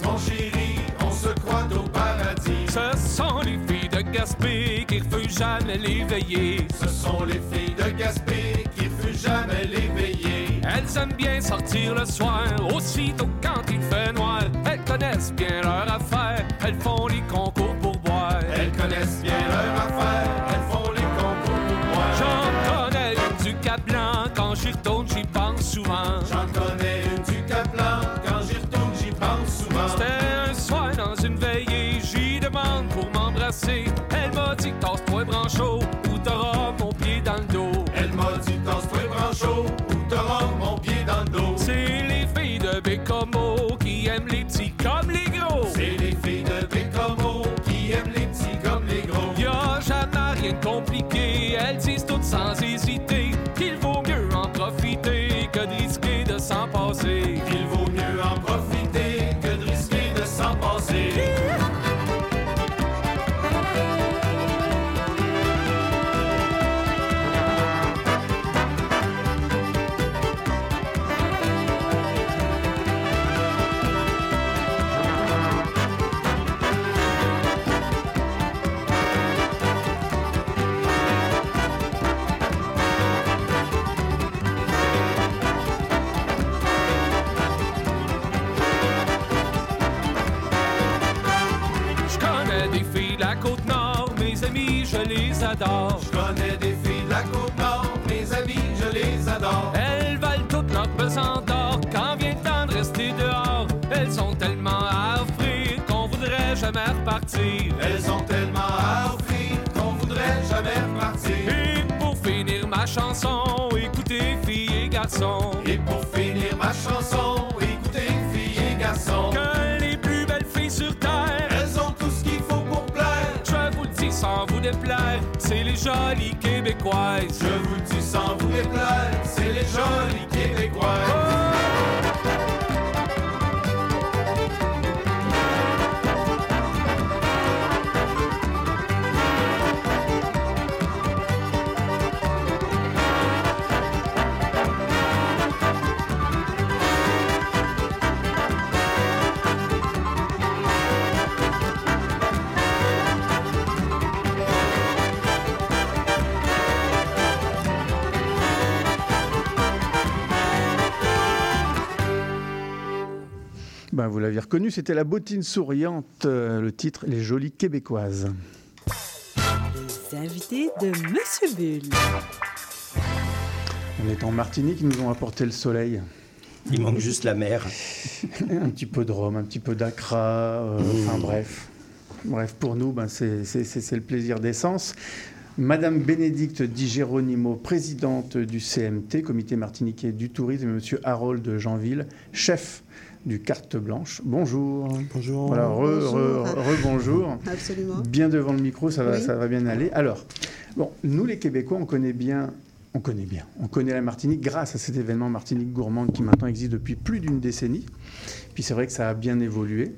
ce sont les filles de Gaspé qui refusent jamais l'éveiller.
Ce sont les filles de Gaspé qui refusent jamais l'éveiller.
Elles aiment bien sortir le soir, aussitôt quand il fait noir. Elles connaissent bien leur affaire, elles font les concours pour boire.
Elles connaissent bien leur affaire, elles font les concours pour boire.
J'en connais du Cap Blanc, quand j'y retourne, j'y pense souvent. Je les adore.
Je connais des filles de la côte nord, mes amis, je les adore.
Elles valent toute leur pesant d'or quand vient le temps de rester dehors. Elles ont tellement à offrir qu'on voudrait jamais repartir.
Elles ont tellement à offrir qu'on voudrait jamais repartir.
Et pour finir ma chanson, écoutez filles et garçons.
Et pour finir ma chanson, écoutez filles et garçons.
Que les plus belles filles sur terre, sans vous déplaire, c'est les jolies québécoises.
Je vous dis sans vous déplaire, c'est les jolies québécois.
Ben, vous l'aviez reconnu, c'était La bottine souriante, euh, le titre Les jolies québécoises.
Les invités de Monsieur Bull.
On est en Martinique, ils nous ont apporté le soleil.
Il manque juste la mer.
un petit peu de rhum, un petit peu d'acra, euh, enfin bref. Bref, pour nous, ben, c'est le plaisir d'essence. Madame Bénédicte Di Geronimo, présidente du CMT, Comité martiniquais du tourisme, et Monsieur Harold Jeanville, chef du Carte Blanche. Bonjour.
Bonjour.
Voilà, re-bonjour. Re,
Absolument.
Bien devant le micro, ça va, ça va bien aller. Alors, bon, nous les Québécois, on connaît bien on connaît bien. On connaît la Martinique grâce à cet événement Martinique gourmande qui maintenant existe depuis plus d'une décennie. Puis c'est vrai que ça a bien évolué.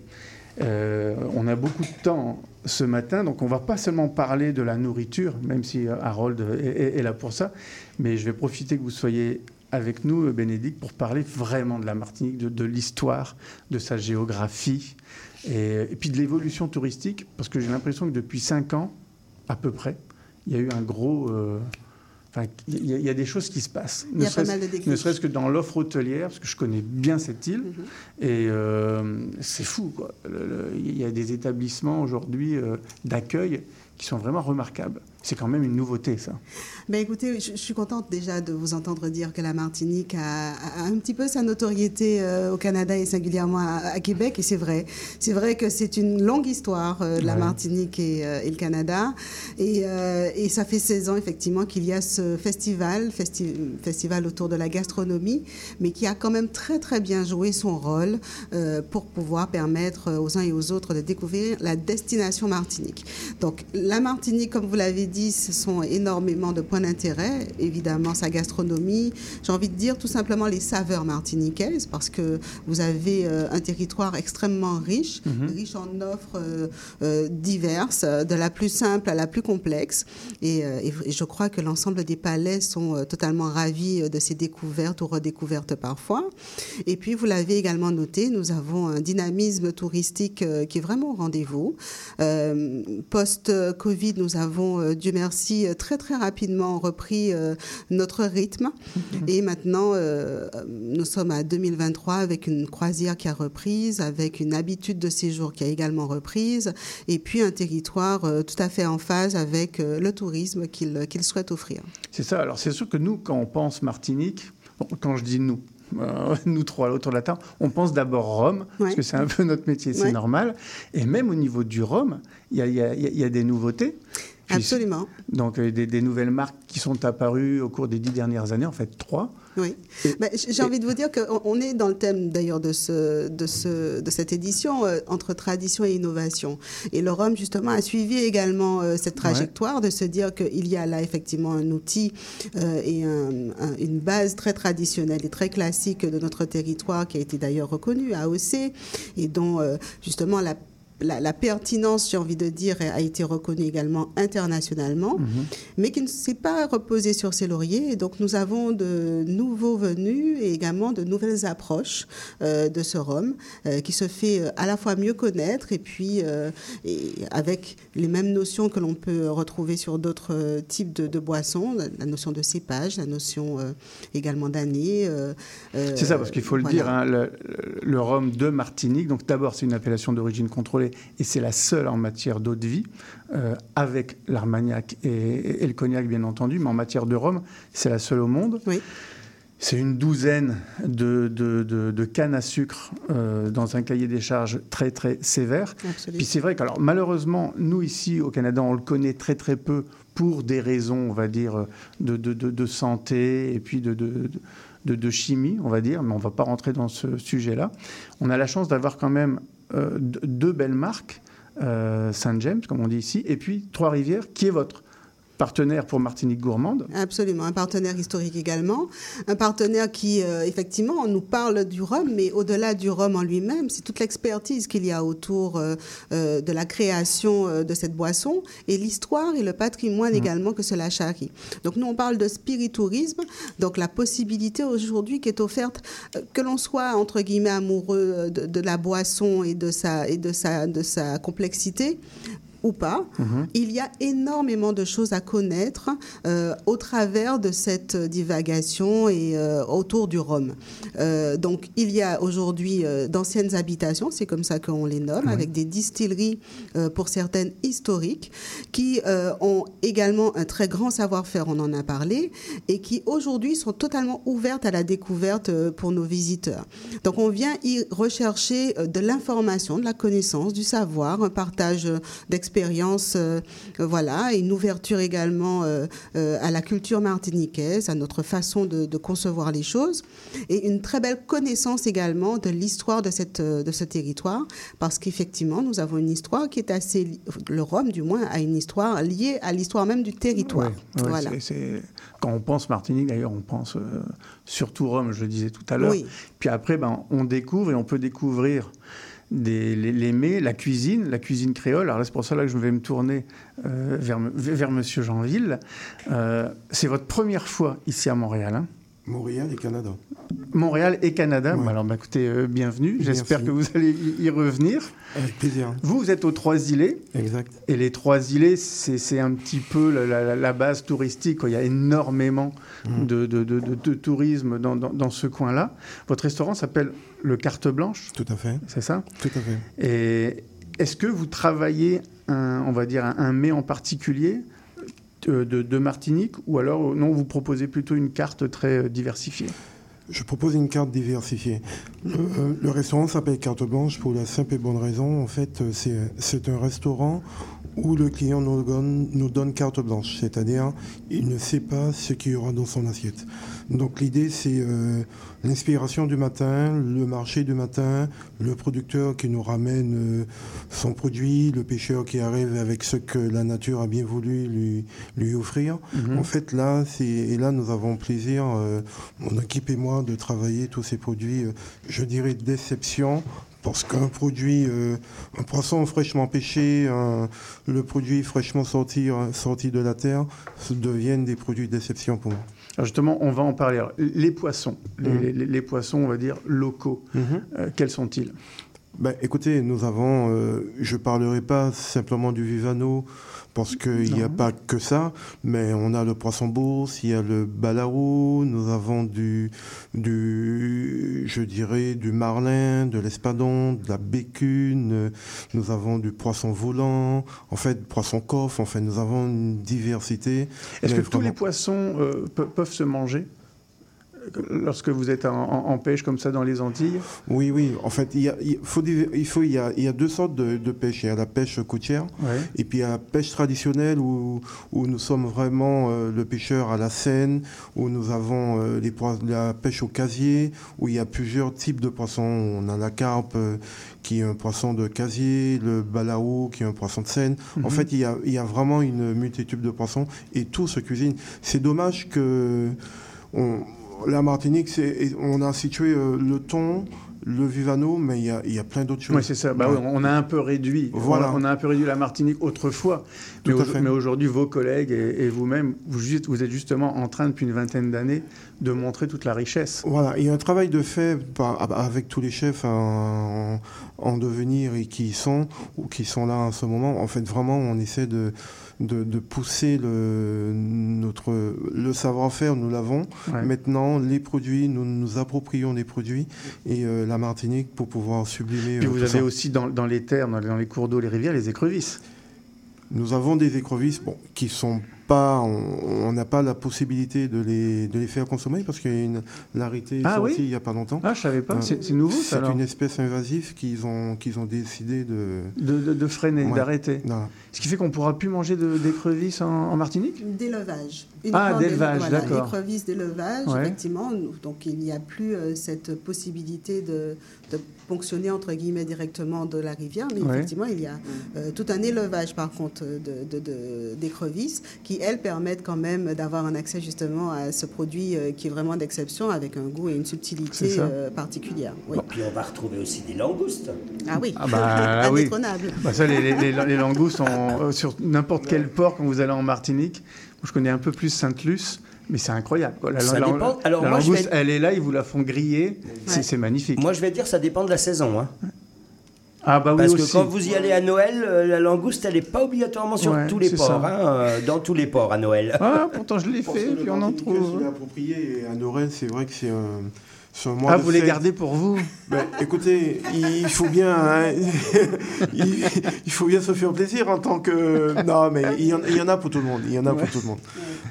Euh, on a beaucoup de temps ce matin, donc on va pas seulement parler de la nourriture, même si Harold est, là pour ça, mais je vais profiter que vous soyez avec nous, Bénédicte, pour parler vraiment de la Martinique, de, l'histoire, de sa géographie, et, puis de l'évolution touristique, parce que j'ai l'impression que depuis cinq ans, à peu près, il y a eu un gros... Euh, il y, a des choses qui se passent.
ne
serait-ce que dans l'offre hôtelière, parce que je connais bien cette île, mhm. et euh, c'est fou. Il y a des établissements aujourd'hui euh, d'accueil qui sont vraiment remarquables. C'est quand même une nouveauté, ça.
Ben écoutez, je, suis contente déjà de vous entendre dire que la Martinique a, un petit peu sa notoriété euh, au Canada et singulièrement à, Québec. Et c'est vrai. C'est vrai que c'est une longue histoire, euh, la Martinique euh, et, le Canada. Et, et, ça fait 16 ans, effectivement, qu'il y a ce festival, festival autour de la gastronomie, mais qui a quand même très, très bien joué son rôle pour pouvoir permettre aux uns et aux autres de découvrir la destination Martinique. Donc, la Martinique, comme vous l'avez dit, ce sont énormément de points d'intérêt. Évidemment, sa gastronomie. J'ai envie de dire tout simplement les saveurs martiniquaises, parce que vous avez euh, un territoire extrêmement riche, mhm. riche en offres euh, euh, diverses, de la plus simple à la plus complexe. Et, je crois que l'ensemble des palais sont totalement ravis de ces découvertes ou redécouvertes parfois. Et puis, vous l'avez également noté, nous avons un dynamisme touristique qui est vraiment au rendez-vous. Post-Covid, nous avons Dieu merci, très très rapidement repris euh, notre rythme. Mhm. Et maintenant, euh, nous sommes à 2023 avec une croisière qui a reprise, avec une habitude de séjour qui a également reprise, et puis un territoire tout à fait en phase avec le tourisme qu'il souhaite offrir.
C'est ça. Alors c'est sûr que nous, quand on pense Martinique, quand je dis nous, nous trois autour de la table, on pense d'abord Rome, parce que c'est un peu notre métier, c'est normal. Et même au niveau du Rhum, il y, y, a des nouveautés.
Absolument.
Donc euh, des, nouvelles marques qui sont apparues au cours des dix dernières années, en fait trois.
Oui. Bah, j'ai envie de vous dire qu'on est dans le thème d'ailleurs de, ce, de, ce, de cette édition euh, entre tradition et innovation. Et le Rhum justement a suivi également euh, cette trajectoire de se dire qu'il y a là effectivement un outil et une base très traditionnelle et très classique de notre territoire qui a été d'ailleurs reconnue, AOC, et dont justement la la, pertinence, j'ai envie de dire, a été reconnue également internationalement, mhm. mais qui ne s'est pas reposée sur ses lauriers. Et donc, nous avons de nouveaux venus et également de nouvelles approches euh, de ce rhum euh, qui se fait euh, à la fois mieux connaître et puis et avec les mêmes notions que l'on peut retrouver sur d'autres types de, boissons, la notion de cépage, la notion également d'année.
c'est ça, parce qu'il faut le dire, hein, le, le rhum de Martinique, donc d'abord, c'est une appellation d'origine contrôlée et c'est la seule en matière d'eau de vie, euh, avec l'armagnac et, le cognac bien entendu, mais en matière de rhum, c'est la seule au monde. C'est une douzaine de, cannes à sucre euh, dans un cahier des charges très très sévère. Puis c'est vrai que malheureusement, nous ici au Canada, on le connaît très très peu pour des raisons, on va dire, de, santé et puis de, de, chimie, on va dire, mais on ne va pas rentrer dans ce sujet-là. On a la chance d'avoir quand même deux belles marques, euh, Saint James, comme on dit ici, et puis Trois-Rivières, qui est votre partenaire pour Martinique Gourmande.
Absolument, un partenaire historique également, un partenaire qui euh, effectivement nous parle du rhum, mais au-delà du rhum en lui-même, c'est toute l'expertise qu'il y a autour euh, euh, de la création de cette boisson et l'histoire et le patrimoine mmh. également que cela charrie. Donc nous on parle de spiritourisme, donc la possibilité aujourd'hui qui est offerte que l'on soit entre guillemets amoureux de, de, la boisson et de sa et de sa de sa complexité ou pas, mhm. il y a énormément de choses à connaître euh, au travers de cette divagation et euh, autour du Rhum. Euh, donc il y a aujourd'hui d'anciennes habitations, c'est comme ça qu'on les nomme, avec des distilleries pour certaines historiques, qui ont également un très grand savoir-faire, on en a parlé, et qui aujourd'hui sont totalement ouvertes à la découverte pour nos visiteurs. Donc on vient y rechercher de l'information, de la connaissance, du savoir, un partage d'expérience expérience, voilà, une ouverture également à la culture martiniquaise, à notre façon de, de, concevoir les choses, et une très belle connaissance également de l'histoire de, cette, de ce territoire, parce qu'effectivement, nous avons une histoire qui est assez, le Rhum du moins, a une histoire liée à l'histoire même du territoire. voilà.
Quand on pense Martinique, d'ailleurs, on pense surtout Rome, je le disais tout à l'heure. Puis après, ben, on découvre et on peut découvrir des, les, mets, la cuisine, la cuisine créole. Alors c'est pour ça que je vais me tourner euh, vers, vers Monsieur Jeanville. Euh, c'est votre première fois ici à Montréal. Hein?
Montréal et Canada.
Montréal et Canada. alors, bah, écoutez, euh, bienvenue. J'espère que vous allez y revenir.
Avec plaisir.
Vous, vous êtes aux Trois Îlets.
Exact.
Et les Trois Îlets, c'est un petit peu la, base touristique. Il y a énormément mmh. de, de, de, tourisme dans, dans, ce coin-là. Votre restaurant s'appelle le Carte Blanche.
Tout à fait.
C'est ça
Tout à fait.
Et est-ce que vous travaillez, un, on va dire, un, un mets en particulier de, de, Martinique ou alors non, vous proposez plutôt une carte très euh, diversifiée?
Je propose une carte diversifiée. Le, euh, restaurant s'appelle Carte Blanche pour la simple et bonne raison. En fait, euh, c'est un restaurant où le client nous donne, nous donne carte blanche, c'est-à-dire il ne sait pas ce qu'il y aura dans son assiette. Donc l'idée c'est euh, l'inspiration du matin, le marché du matin, le producteur qui nous ramène euh, son produit, le pêcheur qui arrive avec ce que la nature a bien voulu lui, lui offrir. Mhm. En fait là, et là nous avons plaisir, euh, mon équipe et moi, de travailler tous ces produits, je dirais d'exception parce qu'un produit, euh, un poisson fraîchement pêché, le produit fraîchement sorti, euh, sorti de la terre, deviennent des produits d'exception pour moi.
Alors justement, on va en parler. les poissons, les, mhm. poissons, on va dire, locaux, mhm. euh, quels sont-ils?
Ben, Écoutez, nous avons, je ne parlerai pas simplement du vivano, parce qu'il n'y a pas que ça, mais on a le poisson bourse, il y a le balarou, nous avons du, du je dirais, du marlin, de l'espadon, de la bécune, nous avons du poisson volant, en fait, poisson coffre, en fait, nous avons une diversité.
Est-ce que tous les poissons euh, peuvent se manger? Lorsque vous êtes en, pêche comme ça dans les Antilles
Oui, oui. En fait, il, y a, faut, il, faut, il, y a, il y a deux sortes de, pêche. Il y a la pêche côtière et puis il y a la pêche traditionnelle où, où nous sommes vraiment euh, le pêcheur à la Seine, où nous avons euh, les la pêche au casier, où il y a plusieurs types de poissons. On a la carpe euh, qui est un poisson de casier, le balao qui est un poisson de Seine. En mhm. fait, il y, a, il y a vraiment une multitude de poissons et tout se cuisine. C'est dommage que... On, la Martinique, on a situé euh, le thon, le Vivano, mais il y a, plein d'autres choses.
Oui, c'est ça. Bah on a un peu réduit. Voilà. On a un peu réduit la Martinique autrefois. mais, aujourd'hui, vos collègues et, vous-même, vous, êtes justement en train, depuis une vingtaine d'années, de montrer toute la richesse.
Voilà. Il y a un travail de fait avec tous les chefs en, devenir et qui sont, ou qui sont là en ce moment. En fait, vraiment, on essaie de de, pousser le, notre, le savoir-faire, nous l'avons. Maintenant, les produits, nous nous approprions les produits et euh, la Martinique pour pouvoir sublimer.
Et vous avez aussi dans, dans, les terres, dans les cours d'eau, les rivières, les écrevisses.
Nous avons des écrevisses bon, qui sont pas, on n'a pas la possibilité de les, de les faire consommer parce qu'il y a une l'arrêté ah, sortie il n'y a pas longtemps.
Ah, je savais pas. c'est nouveau
ça. C'est une espèce invasive qu'ils ont, qu'ils ont décidé de
de, de, freiner, d'arrêter. Ce qui fait qu'on pourra plus manger d'écrevisses en, en, Martinique?
D'élevage.
Ah, d'élevage, d'accord.
L'écrevisse d'élevage, effectivement. Donc il n'y a plus euh, cette possibilité de, de, ponctionner entre guillemets directement de la rivière, mais effectivement il y a euh, tout un élevage par contre d'écrevisses de, qui elles permettent quand même d'avoir un accès justement à ce produit euh, qui est vraiment d'exception avec un goût et une subtilité euh, particulière.
Oui. puis on va retrouver aussi des langoustes.
Ah oui,
ah bah, indétrônable. Bah ça, les, les, langoustes, euh, sur n'importe quel port quand vous allez en Martinique, je connais un peu plus Sainte-Luce. Mais c'est incroyable. La,
ça dépend.
Alors, la langouste, elle est là, ils vous la font griller. C'est magnifique.
Moi, je vais dire, ça dépend de la saison. Hein.
Ah bah
Parce
que
quand vous y allez à Noël, euh, la langouste, elle n'est pas obligatoirement sur tous les ports, hein, euh, dans tous les ports à Noël.
Ah, pourtant je l'ai fait, puis on en trouve.
approprié à Noël, c'est vrai que c'est un
ah, vous les gardez pour vous
ben, Écoutez, il faut bien, hein, il, faut bien se faire plaisir en tant que. Non, mais il y, en, a pour tout le monde. Il y en a pour tout le monde.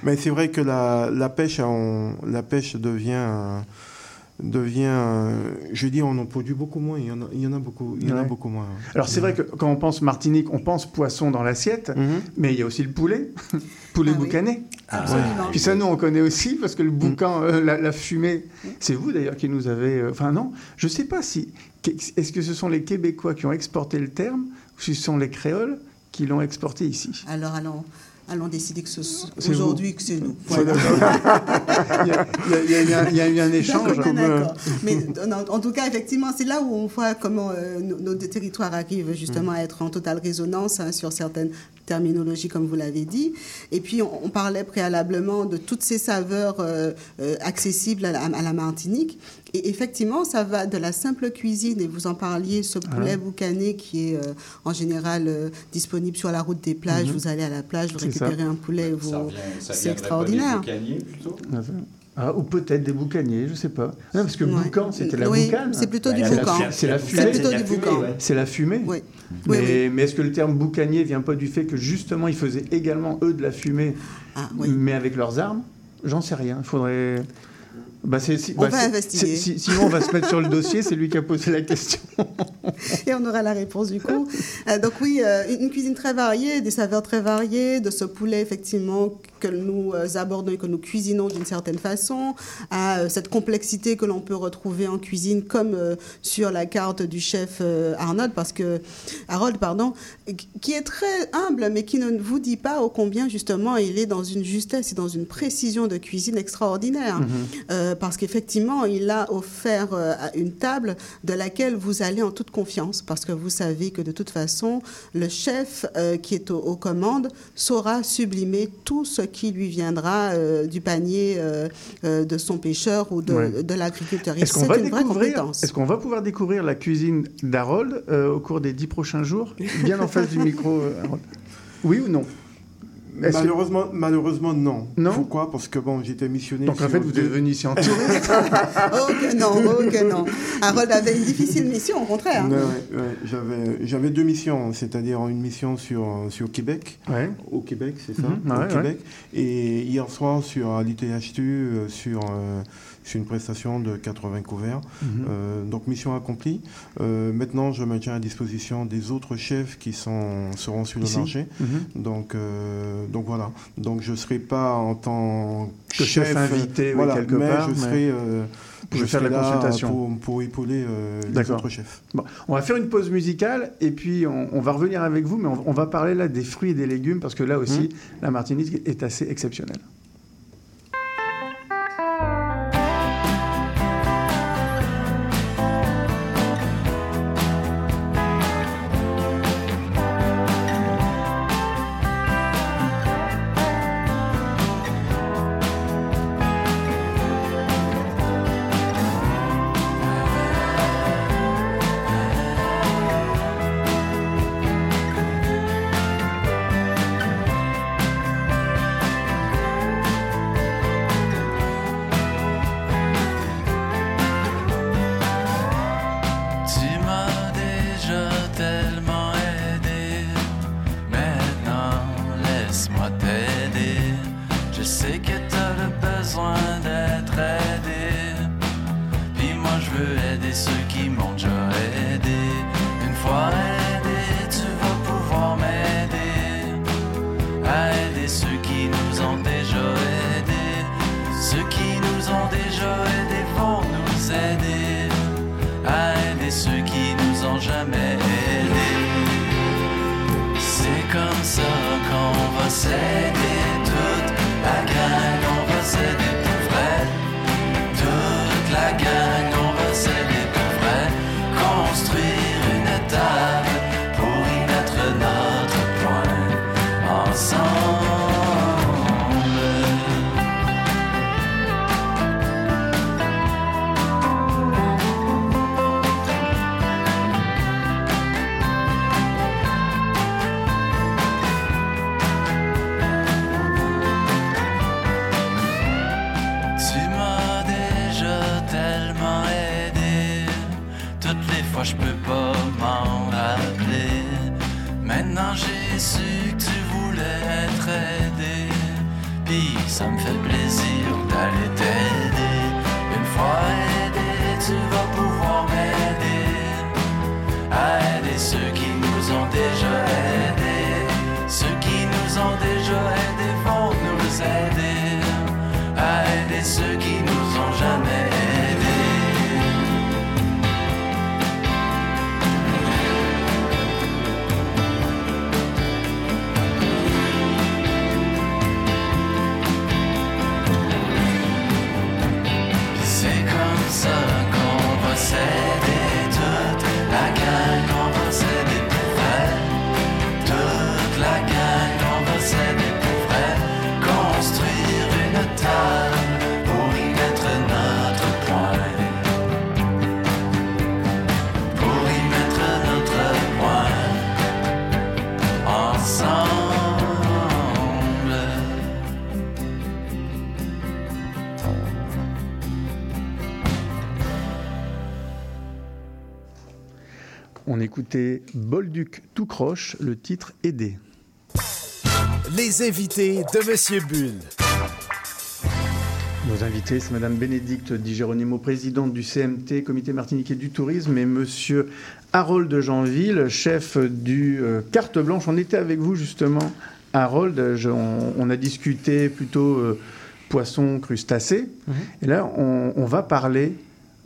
Mais c'est vrai que la, la pêche, la pêche devient devient, je dis, on en produit beaucoup moins. Il y en a, il y en a beaucoup, il y en a beaucoup moins.
Alors c'est vrai que quand on pense Martinique, on pense poisson dans l'assiette, mhm. mais il y a aussi le poulet, poulet ah boucané.
Ah, Absolument.
Puis ça, nous on connaît aussi parce que le mm. boucan, euh, la, fumée, c'est vous d'ailleurs qui nous avez. Euh, enfin non, je sais pas si. Est-ce que ce sont les Québécois qui ont exporté le terme ou ce sont les créoles qui l'ont exporté ici?
Alors allons allons décider que ce aujourd'hui que c'est nous.
il, y a, eu un échange.
Mais en, tout cas, effectivement, c'est là où on voit comment euh, nos, territoires arrivent justement à être en totale résonance hein, sur certaines terminologies, comme vous l'avez dit. Et puis, on, parlait préalablement de toutes ces saveurs euh, euh, accessibles à la, Martinique. Et effectivement, ça va de la simple cuisine, et vous en parliez, ce poulet boucané qui est en général disponible sur la route des plages. Mhm. Vous allez à la plage, vous récupérer un poulet, c'est extraordinaire.
Ah, ou peut-être des boucaniers, je ne sais pas. Non, parce que boucan, c'était la
oui,
boucane.
C'est plutôt du boucan.
C'est la fumée.
C'est plutôt du boucan.
C'est la fumée.
Oui.
Mais, mais est-ce que le terme boucanier vient pas du fait que justement ils faisaient également eux de la fumée,
ah,
mais avec leurs armes? J'en sais rien. Il faudrait.
Bah, on
bah,
va investiguer.
sinon, on va se mettre sur le dossier. C'est lui qui a posé la question.
et on aura la réponse du coup. Euh, donc oui, euh, une cuisine très variée, des saveurs très variées, de ce poulet effectivement que nous euh, abordons et que nous cuisinons d'une certaine façon, à cette complexité que l'on peut retrouver en cuisine comme sur la carte du chef Arnold, parce que Harold, pardon, qui est très humble, mais qui ne vous dit pas au combien justement il est dans une justesse et dans une précision de cuisine extraordinaire. Mm-hmm. parce qu'effectivement, il a offert une table de laquelle vous allez en toute confiance parce que vous savez que de toute façon, le chef euh, qui est aux, commandes saura sublimer tout ce qui lui viendra euh, du panier euh, de son pêcheur ou de, de l'agriculteur.
C'est une vraie compétence. Est-ce qu'on va pouvoir découvrir la cuisine d'Harold au cours des dix prochains jours, bien en face du micro, Harold? Oui ou non?
Malheureusement, malheureusement, non.
Non.
Pourquoi Parce que bon, j'étais missionnaire.
Donc en fait, vous êtes venu ici en touriste
Oh que non, oh que non. Harold avait une difficile mission, au contraire.
Ouais, ouais, j'avais, j'avais deux missions, c'est-à-dire une mission sur, sur Québec, au Québec, c'est ça, mhm. au Québec, et hier soir sur l'ITHTU, euh, sur euh, c'est une prestation de 80 couverts. Mhm. Euh, donc mission accomplie. Euh, maintenant, je me tiens à disposition des autres chefs qui sont, seront sur le marché. Mhm. Donc, euh, donc voilà. Donc je ne serai pas en tant
que chef, invité
voilà,
quelque
mais
part.
Je serai,
je vais faire la consultation.
Pour, pour épauler les autres chefs.
Bon, on va faire une pause musicale et puis on, va revenir avec vous, mais on, va parler là des fruits et des légumes parce que là aussi, mhm. la Martinique est assez exceptionnelle. On écoutait Bolduc tout croche, le titre Aider.
Les invités de Monsieur Bull.
Nos invités, c'est Madame Bénédicte Di Geronimo, présidente du CMT, Comité Martiniquais du Tourisme, et Monsieur Harold de Jeanville, chef du euh, Carte Blanche. On était avec vous justement, Harold. on, a discuté plutôt euh, poisson, crustacés. Mhm. Et là, on, va parler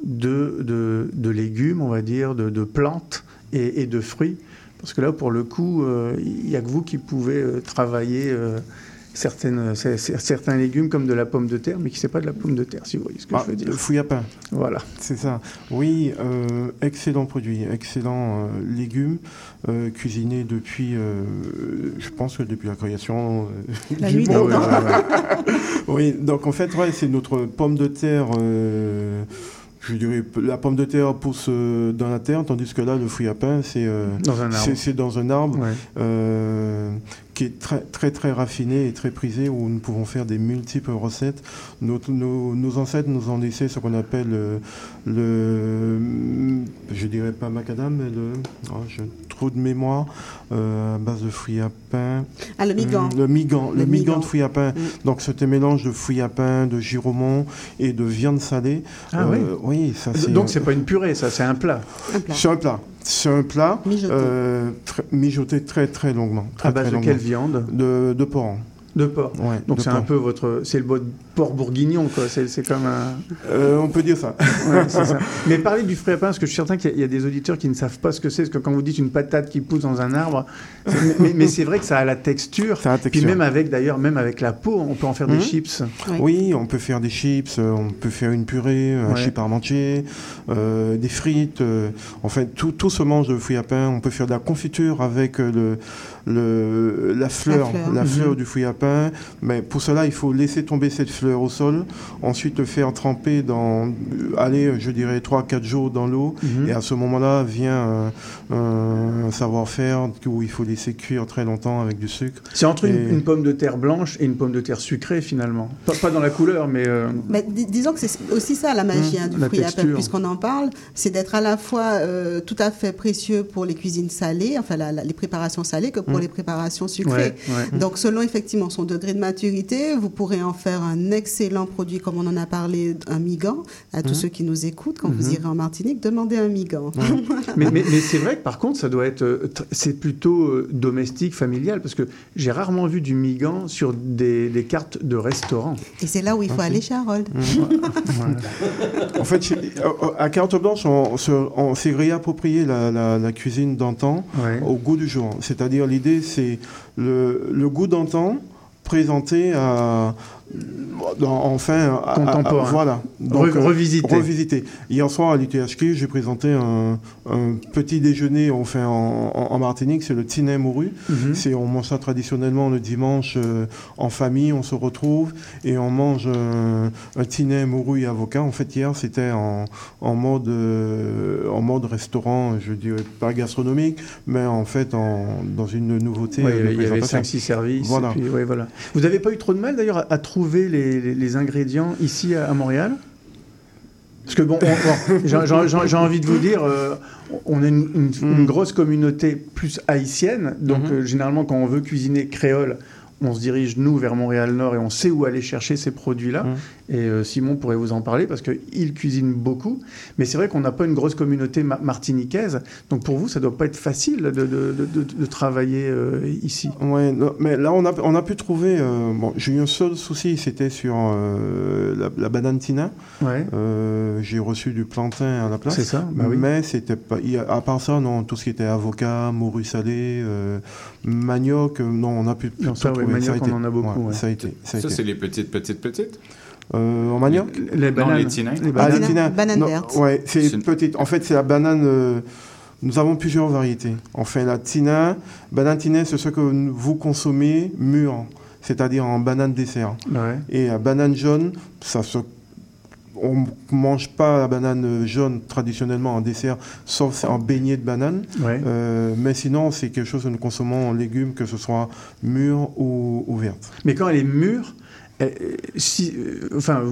de, de, légumes, on va dire, de, de plantes et, de fruits. Parce que là, pour le coup, euh, il n'y a que vous qui pouvez euh, travailler euh, certaines, certains légumes comme de la pomme de terre, mais qui ne pas de la pomme de terre, si vous voyez ce que
ah,
je veux dire.
Le fouille à pain.
Voilà.
C'est ça. Oui, excellent produit, excellent légumes, cuisiné depuis, je pense que depuis la création
la du monde.
oui, donc en fait, ouais, c'est notre pomme de terre je dirais, la pomme de terre pousse euh, dans la terre, tandis que là, le fruit à pain, c'est euh, dans un arbre, c'est dans un arbre euh, qui est très, très, très raffiné et très prisé, où nous pouvons faire des multiples recettes. Nos, nos, ancêtres nous ont laissé ce qu'on appelle le, je dirais pas macadam, mais le, oh, de mémoire, à base de fruits à pain.
Ah, le migan.
le migan, le, migan, de fruits à pain. Mm. Donc, c'était mélange de fruits à pain, de giromont et de viande salée.
Ah oui
oui, ça
c'est. Donc c'est pas une purée, ça, c'est un plat.
C'est un plat. C'est un plat mijoté. Euh, très très longuement.
à base
de
quelle viande?
De, de porc.
De porc. Donc c'est un peu votre, c'est le porc bourguignon quoi. C'est comme un.
Euh, on peut dire ça.
Mais parlez du frais à pain, parce que je suis certain qu'il y, a des auditeurs qui ne savent pas ce que c'est, parce que quand vous dites une patate qui pousse dans un arbre, mais, c'est vrai que ça a la texture. Ça a la texture. Puis même avec d'ailleurs, même avec la peau, on peut en faire des mhm. chips.
Oui. on peut faire des chips, euh, on peut faire une purée, un chip parmentier, euh, des frites. en fait, tout, tout se mange de fruits à pain. On peut faire de la confiture avec le le, la fleur, la fleur, mhm. du fouille à pain. Mais pour cela, il faut laisser tomber cette fleur au sol, ensuite le faire tremper dans, aller, je dirais, 3-4 jours dans l'eau. Mhm. Et à ce moment-là vient un, savoir-faire où il faut laisser cuire très longtemps avec du sucre.
C'est entre une, pomme de terre blanche et une pomme de terre sucrée finalement. Pas, dans la couleur, mais. Euh,
mais disons que c'est aussi ça la magie hein, du fruit à pain, puisqu'on en parle, c'est d'être à la fois euh, tout à fait précieux pour les cuisines salées, enfin les préparations salées, que pour mm. les préparations sucrées. Donc, selon effectivement son degré de maturité, vous pourrez en faire un excellent produit, comme on en a parlé, un migan. À tous mm. ceux qui nous écoutent, quand vous mm-hmm. irez en Martinique, demandez un migan.
mais, mais, c'est vrai que par contre, ça doit être, euh, c'est plutôt euh, domestique, familial, parce que j'ai rarement vu du migan sur des, cartes de restaurants.
Et c'est là où il faut aller chez Harold.
en fait, à Carte Blanche, on, s'est réapproprié la, la, cuisine d'antan au goût du jour. C'est-à-dire les l'idée, c'est le, goût d'antan présenté à, enfin,
contemporain.
voilà.
Donc, revisiter.
revisiter. Hier soir à l'UTHK, j'ai présenté un, petit déjeuner enfin, en, en, Martinique, c'est le tinet mouru. Mhm. C'est on mange ça traditionnellement le dimanche euh, en famille, on se retrouve et on mange un, un tinet mouru et avocat. En fait, hier c'était en, en mode euh, en mode restaurant, je dirais pas gastronomique, mais en fait en, dans une nouveauté.
il y avait 5-6 services. Voilà. voilà. Vous n'avez pas eu trop de mal d'ailleurs à trouver trouver les, ingrédients ici à, Montréal Parce que bon, j'ai envie de vous dire, euh, on a une, mm. grosse communauté plus haïtienne, donc mm-hmm. euh, généralement quand on veut cuisiner créole, on se dirige nous vers Montréal Nord et on sait où aller chercher ces produits-là. Mm. Et euh, Simon pourrait vous en parler parce qu'il cuisine beaucoup. Mais c'est vrai qu'on n'a pas une grosse communauté martiniquaise. Donc pour vous, ça ne doit pas être facile de, de, de, travailler euh, ici.
Oui, mais là, on a, on a pu trouver. Euh, bon, j'ai eu un seul souci, c'était sur la, la, banane tina. Ouais. j'ai reçu du plantain à la place.
C'est ça, bah
oui. Mais c'était pas. À part ça, non, tout ce qui était avocat, morue salée, manioc, non, on a pu.
Non, ça, manioc, on en a beaucoup.
Ça a été.
Ça, c'est les petites, petites, petites?
En manioc
Les bananes.
les.
Les bananes.
Banane verte.
Ouais, c'est petite. En fait, c'est la banane. Euh, nous avons plusieurs variétés. Enfin, la tina, banane tina, c'est ce que vous consommez mûr, c'est-à-dire en banane dessert. Ouais. Et la banane jaune, ça se on ne mange pas la banane jaune traditionnellement en dessert, sauf en beignet de banane. Ouais. Euh, mais sinon, c'est quelque chose que nous consommons en légumes, que ce soit mûr ou, ou verte.
Mais quand elle est mûre, si, euh, enfin,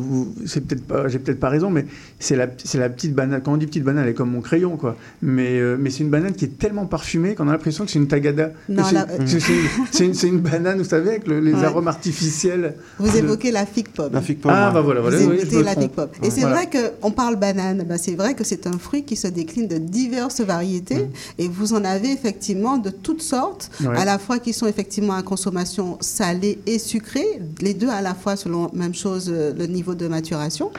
c'est peut-être pas, j'ai peut-être pas raison, mais c'est la, c'est la petite banane. Quand on dit petite banane, elle est comme mon crayon, quoi. Mais, euh, mais c'est une banane qui est tellement parfumée qu'on a l'impression que c'est une tagada. c'est, une, c'est, une, banane, vous savez, avec les arômes artificiels.
Vous évoquez la fig pomme.
La fig pomme.
Ah, bah voilà, voilà.
Vous évoquez la fig pomme. Et c'est vrai qu'on parle banane. Bah, c'est vrai que c'est un fruit qui se décline de diverses variétés. Et vous en avez effectivement de toutes sortes, à la fois qui sont effectivement à consommation salée et sucrée, les deux à la fois selon même chose euh, le niveau de maturation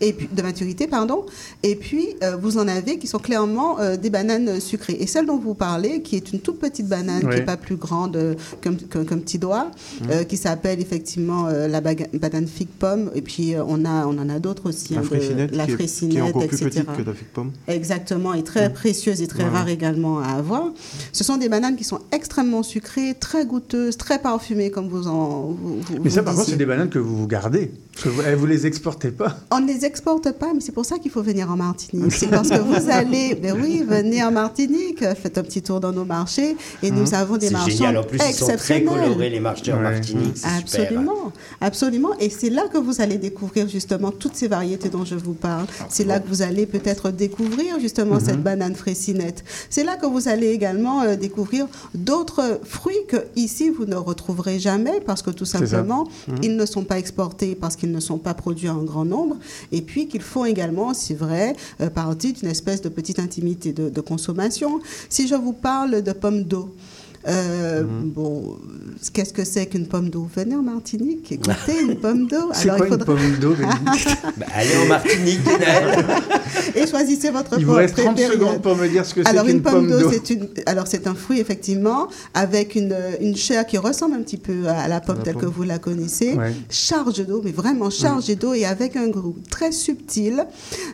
et puis de maturité pardon. Et puis euh, vous en avez qui sont clairement euh, des bananes sucrées. Et celle dont vous parlez, qui est une toute petite banane qui n'est pas plus grande qu'un petit doigt, mmh. qui s'appelle effectivement la banane fig pomme. Et puis on a on en a d'autres aussi.
La
hein,
la frécinette, qui est encore plus petite que la fig pomme.
Exactement, et très mmh. précieuse et très rare également à avoir. Ce sont des bananes qui sont extrêmement sucrées, très goûteuses, très parfumées comme vous en. Vous,
Mais ça, par contre, c'est des bananes que vous gardez. vous, ne les exportez pas.
On ne les exporte pas, mais c'est pour ça qu'il faut venir en Martinique. C'est parce que vous allez, ben oui, venez en Martinique, faites un petit tour dans nos marchés et nous hein avons des marchands génial. En plus, ils sont très
colorés les marchés en Martinique.
Absolument, absolument. Et c'est là que vous allez découvrir justement toutes ces variétés dont je vous parle. C'est là que vous allez peut-être découvrir justement cette mhm. banane frécinette. C'est là que vous allez également euh, découvrir d'autres fruits que ici vous ne retrouverez jamais parce que tout simplement mhm. ils ne sont pas exportés parce qu'ils ne sont pas produits en grand nombre, et puis qu'ils font également, c'est vrai, euh, partie d'une espèce de petite intimité de, de consommation. Si je vous parle de pommes d'eau, euh, mhm. Bon, qu'est-ce que c'est qu'une pomme d'eau Venez en Martinique, écoutez une pomme d'eau.
C'est quoi une pomme d'eau
bah, Allez en Martinique,
Et choisissez votre
pomme. Il vous reste 30 secondes pour me dire ce que c'est qu'une
pomme
d'eau.
Alors, c'est un fruit, effectivement, avec une, une, chair qui ressemble un petit peu à la pomme telle que vous la connaissez. Charge d'eau, mais vraiment chargée d'eau et avec un goût très subtil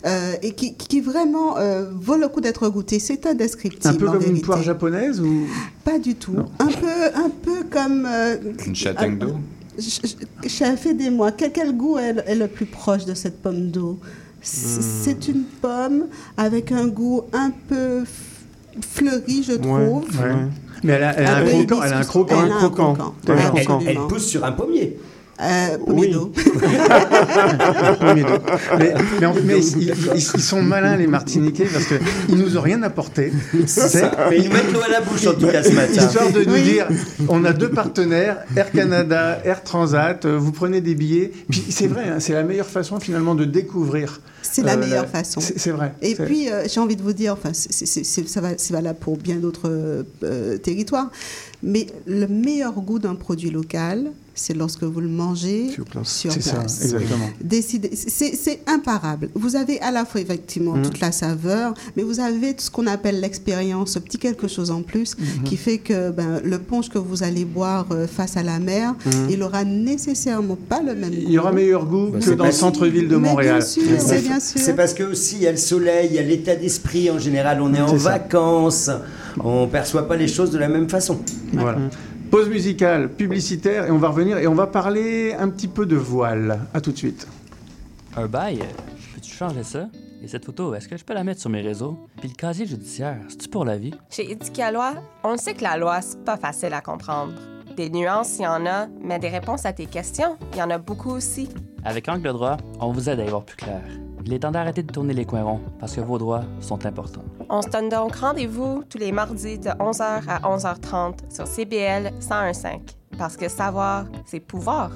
euh, et qui, qui vraiment euh, vaut le coup d'être goûté. C'est indescriptible.
Un peu comme une poire japonaise ou
Pas du tout. Un peu, un peu comme. Euh,
une châtaigne d'eau
des mois. Quel, quel goût est, est, le plus proche de cette pomme d'eau? C'est hmm. une pomme avec un goût un peu fleuri, je trouve.
Mais elle a, elle a un, croquant, elle a un croquant.
Elle, un croquant.
Elle, elle, pousse sur un pommier.
Euh, oui.
mais, mais, ils, sont malins, les Martiniquais, parce qu'ils nous ont rien apporté.
Mais ils mettent l'eau à la bouche, en tout cas, ce matin.
Histoire de nous dire, on a deux partenaires, Air Canada, Air Transat, euh, vous prenez des billets. Puis c'est vrai, hein, c'est la meilleure façon, finalement, de découvrir.
C'est la euh, meilleure façon.
C'est vrai.
Et puis, euh, j'ai envie de vous dire, enfin, c'est valable pour bien d'autres territoires, mais le meilleur goût d'un produit local, c'est lorsque vous le mangez sur place.
C'est ça, exactement.
C'est imparable. Vous avez à la fois effectivement mm. toute la saveur, mais vous avez tout ce qu'on appelle l'expérience, ce petit quelque chose en plus, mm-hmm. qui fait que ben, le punch que vous allez boire euh, face à la mer, mm. il aura nécessairement pas le même goût.
Il aura meilleur goût bah, que dans le centre-ville de Montréal.
C'est parce que aussi il y a le soleil, il y a l'état d'esprit en général, on est, en vacances, on perçoit pas les choses de la même façon.
Voilà. Pause musicale, publicitaire, et on va revenir et on va parler un petit peu de voile. À tout de suite.
Un bail, peux-tu changer ça? Et cette photo, est-ce que je peux la mettre sur mes réseaux? Puis le casier judiciaire, c'est-tu pour la vie?
Chez Éducat Loi, on sait que la loi, c'est pas facile à comprendre. Des nuances, il y en a, mais des réponses à tes questions, il y en a beaucoup aussi.
Avec Angle Droit, on vous aide à y voir plus clair. Il est temps d'arrêter de tourner les coins ronds parce que vos droits sont importants.
On se donne donc rendez-vous tous les mardis de 11h à 11h30 sur CBL 1015 parce que savoir, c'est pouvoir.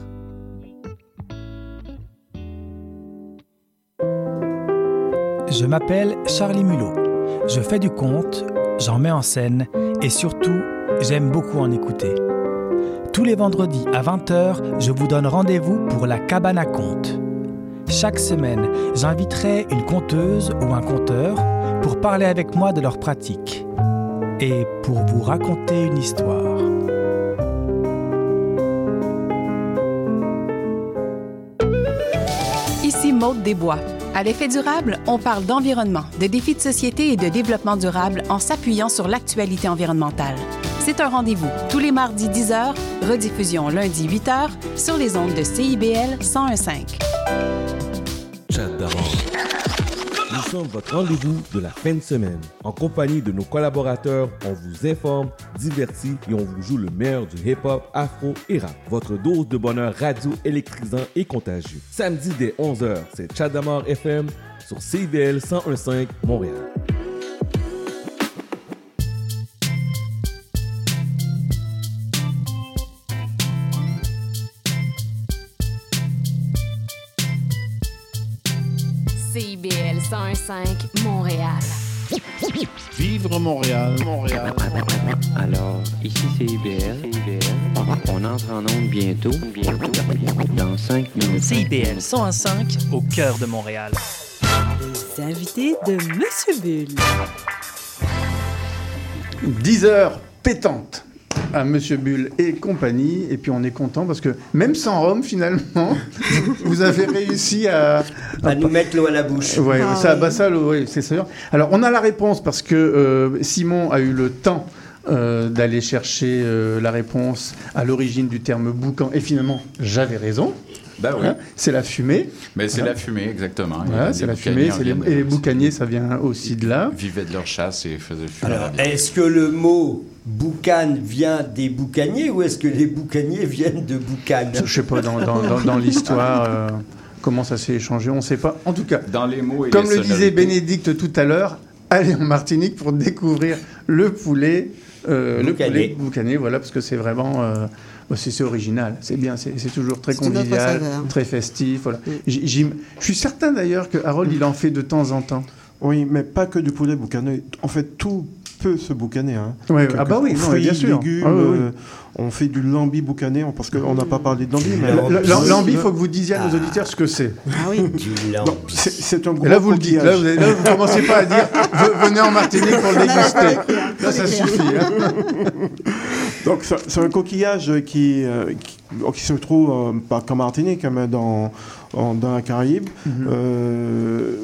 Je m'appelle Charlie Mulot. Je fais du conte, j'en mets en scène et surtout, j'aime beaucoup en écouter. Tous les vendredis à 20h, je vous donne rendez-vous pour la cabane à contes. Chaque semaine, j'inviterai une conteuse ou un conteur pour parler avec moi de leur pratique et pour vous raconter une histoire.
Ici Maude Desbois. À l'effet durable, on parle d'environnement, de défis de société et de développement durable en s'appuyant sur l'actualité environnementale. C'est un rendez-vous tous les mardis 10h, rediffusion lundi 8h sur les ondes de CIBL 1015.
Chat. Nous sommes votre rendez-vous de la fin de semaine. En compagnie de nos collaborateurs, on vous informe, divertit et on vous joue le meilleur du hip-hop, afro et rap. Votre dose de bonheur radio électrisant et contagieux. Samedi dès 11h, c'est Chadamar FM sur CIBL 1015 Montréal.
101.5 Montréal.
Vivre Montréal, Montréal.
Alors, ici c'est IBL. On entre en onde bientôt. Bientôt. Dans 5 minutes.
CIBL 101.5 au cœur de Montréal.
Les invités de Monsieur Bull.
10 heures pétantes à Monsieur Bull et compagnie. Et puis on est content parce que même sans Rome, finalement, vous avez réussi à.
À nous mettre l'eau à la bouche.
Ouais,
Ah
ça,
oui.
bah ça, ouais, c'est sûr. Alors on a la réponse parce que euh, Simon a eu le temps. euh, d'aller chercher euh, la réponse à l'origine du terme boucan. Et finalement, j'avais raison.
Ben oui.
Hein, c'est la fumée.
Mais c'est
Hein
la fumée, exactement.
Voilà, c'est la fumée. les- et les boucaniers, ça vient aussi de là.
vivaient de leur chasse et faisaient fumer
Alors, est-ce que le mot boucan vient des boucaniers ou est-ce que les boucaniers viennent de boucan
Je sais pas dans, dans- dans- dans l'histoire euh, comment ça s'est échangé, on ne sait pas. En tout cas,
Dans les mots et
comme
les
le disait. Bénédicte tout à l'heure, allez en Martinique pour découvrir le poulet, euh, le
Boucané.
poulet boucané, voilà, parce que c'est vraiment, euh, c'est original, c'est bien, c'est toujours très convivial, très festif, voilà. Je suis certain d'ailleurs que Harold, il en fait de temps en temps.
Oui, mais pas que du poulet boucané. En fait, tout peut se boucaner. Hein.
Ouais, ah bah oui, non,
fruits,
bien sûr.
légumes,
Ah oui, oui.
euh, on fait du lambi boucané, parce qu'on n'a pas parlé de lambi. Mais
L'ambi, il faut que vous disiez à nos auditeurs ce que c'est.
Ah oui.
Non, c'est- C'est un gros
Et là, vous le dites. Là, vous, avez- là, vous commencez pas à dire Ve- venez en Martinique pour le déguster. Là, ça suffit. hein.
Donc c'est c'est un coquillage qui, euh, qui, qui se trouve euh, pas qu'en Martinique, hein, mais dans, en- dans la Caraïbe,
Mhm.
euh,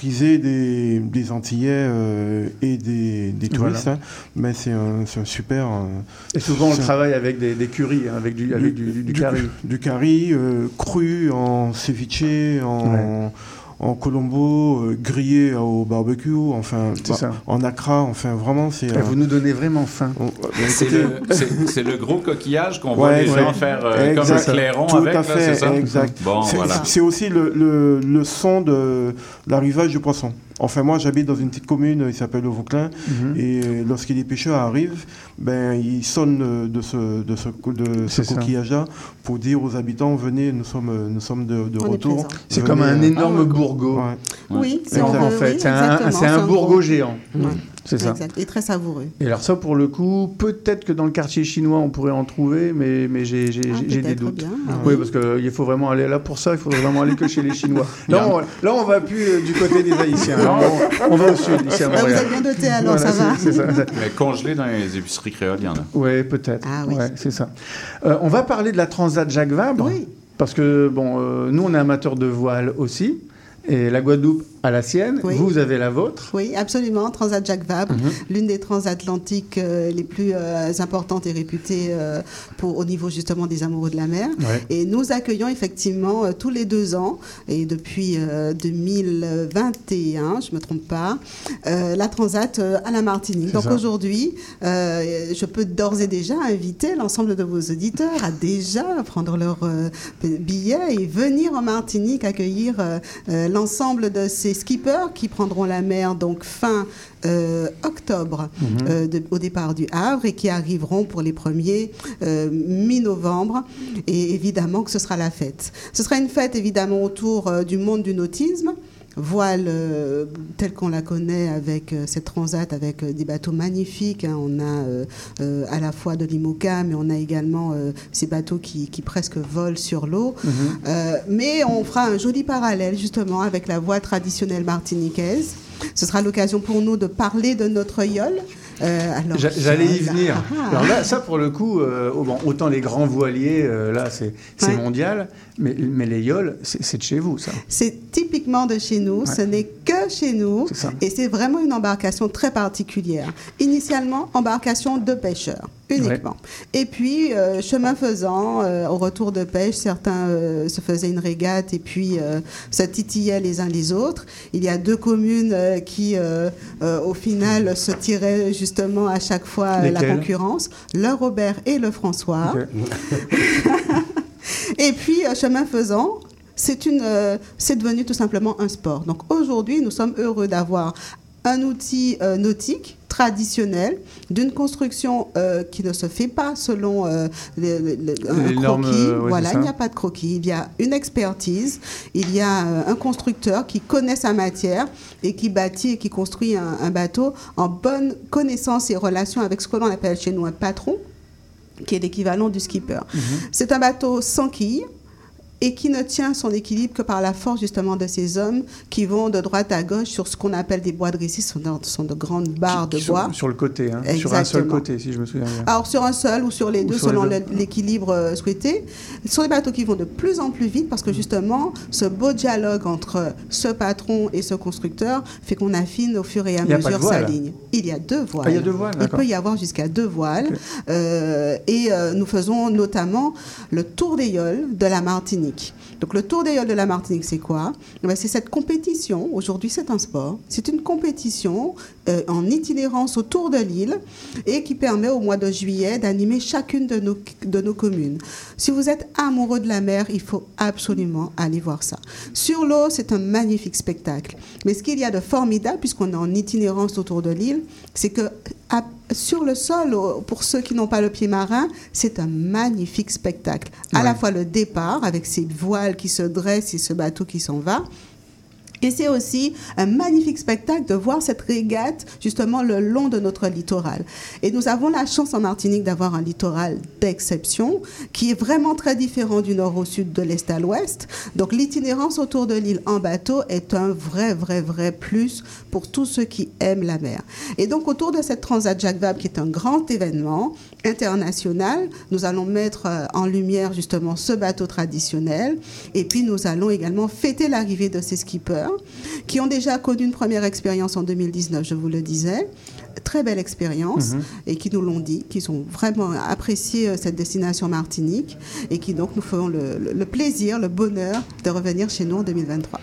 prisé des, des Antillais euh, et des, des touristes.
Voilà.
hein. mais c'est un, super. euh,
Et souvent, on travaille avec des, des currys, hein, avec du, avec du, du, du curry.
Du curry, euh, cru en ceviche, en, en colombo, euh, grillé au barbecue, enfin, bah,
ça.
en acra, enfin, vraiment, c'est.
Et
euh,
vous nous donnez vraiment faim.
bah,
C'est le, gros coquillage qu'on voit les
ouais.
gens faire euh, comme un clairon
Tout
avec,
à fait,
ça?
Exact.
Bon,
c'est,
voilà.
c'est aussi le, le, le son de l'arrivage du poisson. Enfin, moi, j'habite dans une petite commune, il s'appelle le Vauclin,
Mhm.
et euh, lorsque les pêcheurs arrivent, ben, ils sonnent euh, de ce, de ce, de ce
C'est
coquillage-là pour dire aux habitants, venez, nous sommes, euh, nous sommes de, retour.
C'est comme un énorme bourgot.
ouais.
Oui, si
En, fait,
oui,
c'est un, c'est un
c'est gros-
géant.
Ouais.
C'est ça.
Exact. Et très savoureux.
Et alors ça, pour le coup, peut-être que dans le quartier chinois, on pourrait en trouver, mais, mais j'ai j'ai-
Ah,
j'ai des doutes.
bien, ah
oui,
oui.
parce qu'il faut vraiment aller là pour ça, il faudrait vraiment aller que chez les Chinois. Là, on, là, on va plus euh, du côté des Haïtiens. Là, on, on va au sud, ici à
Ah, vous
Montréal.
êtes bien doté alors,
Voilà,
ça va.
c'est- c'est ça, ça.
Mais congelé dans les épiceries créoles, il y en a.
Oui, peut-être.
Ah oui.
Ouais, c'est ça. Euh, on va parler de la Transat Jacques Vabre.
Oui.
Parce que, bon, euh, nous, on est amateurs de voile aussi. Et la Guadeloupe a la sienne.
Oui.
Vous avez la vôtre.
Oui, absolument. Transat Jacques Vabre,
Mhm.
l'une des transatlantiques euh, les plus euh, importantes et réputées euh, pour, au niveau justement des amoureux de la mer.
Ouais.
Et nous accueillons effectivement tous les deux ans, et depuis euh, 2021, je ne me trompe pas, la Transat à la Martinique. Donc aujourd'hui, je peux d'ores et déjà inviter l'ensemble de vos auditeurs à déjà prendre leur billet et venir en Martinique accueillir l'ensemble de ces skippers qui prendront la mer donc fin euh, octobre
Mhm.
euh, de- au départ du Havre et qui arriveront pour les premiers euh, mi-novembre. Et évidemment que ce sera la fête. Ce sera une fête évidemment autour du monde du nautisme. Voile euh, telle qu'on la connaît avec euh, cette transat, avec des bateaux magnifiques. Hein. On a à la fois de l'IMOCA, mais on a également ces bateaux qui, qui, presque volent sur l'eau. Mhm. mais on fera un joli parallèle justement avec la voile traditionnelle martiniquaise. Ce sera l'occasion pour nous de parler de notre yole.
Euh, j'allais y venir. Ah, ah. Alors là, ça pour le coup, euh, bon, autant les grands voiliers, euh, là c'est mondial, mais, mais les yoles, c'est de chez vous ça.
C'est typiquement de chez nous, ce n'est que chez nous, et c'est vraiment une embarcation très particulière. Initialement, embarcation de pêcheurs uniquement. Et puis, chemin faisant, au retour de pêche, certains se faisaient une régate et puis se titillaient les uns les autres. Il y a deux communes qui, au final, se tiraient justement à chaque fois la concurrence, le Robert et le François. et puis, euh, chemin faisant, c'est euh, devenu tout simplement un sport. Donc aujourd'hui, nous sommes heureux d'avoir un outil euh, nautique traditionnel d'une construction euh, qui ne se fait pas selon euh, un croquis. voilà, il n'y a pas de croquis. Il y a une expertise. Il y a un constructeur qui connaît sa matière et qui bâtit et qui construit un, bateau en bonne connaissance et relation avec ce que l'on appelle chez nous un patron qui est l'équivalent du skipper. Mhm. C'est un bateau sans quilles, et qui ne tient son équilibre que par la force justement de ces hommes qui vont de droite à gauche sur ce qu'on appelle des bois de récit, ce sont, de grandes barres de bois.
Sur le côté, hein, sur un seul côté, si je me souviens bien.
Alors sur un seul ou sur les deux, selon l'équilibre euh, souhaité. Ce sont des bateaux qui vont de plus en plus vite parce que justement, ce beau dialogue entre ce patron et ce constructeur fait qu'on affine au fur et à mesure sa ligne. Il y a deux voiles.
Ah, il y a deux voiles,
Il peut y avoir jusqu'à deux voiles. Euh, et euh, nous faisons notamment le tour des yoles de la Martinique. seguinte: Donc le Tour des Yoles de la Martinique, c'est quoi? Eh ben, C'est cette compétition, aujourd'hui c'est un sport, c'est une compétition euh, en itinérance autour de l'île et qui permet au mois de juillet d'animer chacune de nos, de nos communes. Si vous êtes amoureux de la mer, il faut absolument aller voir ça. Sur l'eau, c'est un magnifique spectacle. Mais ce qu'il y a de formidable, puisqu'on est en itinérance autour de l'île, c'est que sur le sol, pour ceux qui n'ont pas le pied marin, c'est un magnifique spectacle. À la fois le départ, avec ces voiles qui se dressent et ce bateau qui s'en va, et c'est aussi un magnifique spectacle de voir cette régate justement le long de notre littoral. Et nous avons la chance en Martinique d'avoir un littoral d'exception qui est vraiment très différent du nord au sud, de l'est à l'ouest. Donc l'itinérance autour de l'île en bateau est un vrai, vrai, vrai plus pour tous ceux qui aiment la mer. Et donc autour de cette Transat Jacques Vabre qui est un grand événement international, nous allons mettre euh, en lumière justement ce bateau traditionnel et puis nous allons également fêter l'arrivée de ces skippers qui ont déjà connu une première expérience en 2019, je vous le disais. Très belle expérience mhm. et qui nous l'ont dit, qui ont vraiment apprécié euh, cette destination Martinique et qui donc nous feront le, plaisir, le bonheur de revenir chez nous en 2023.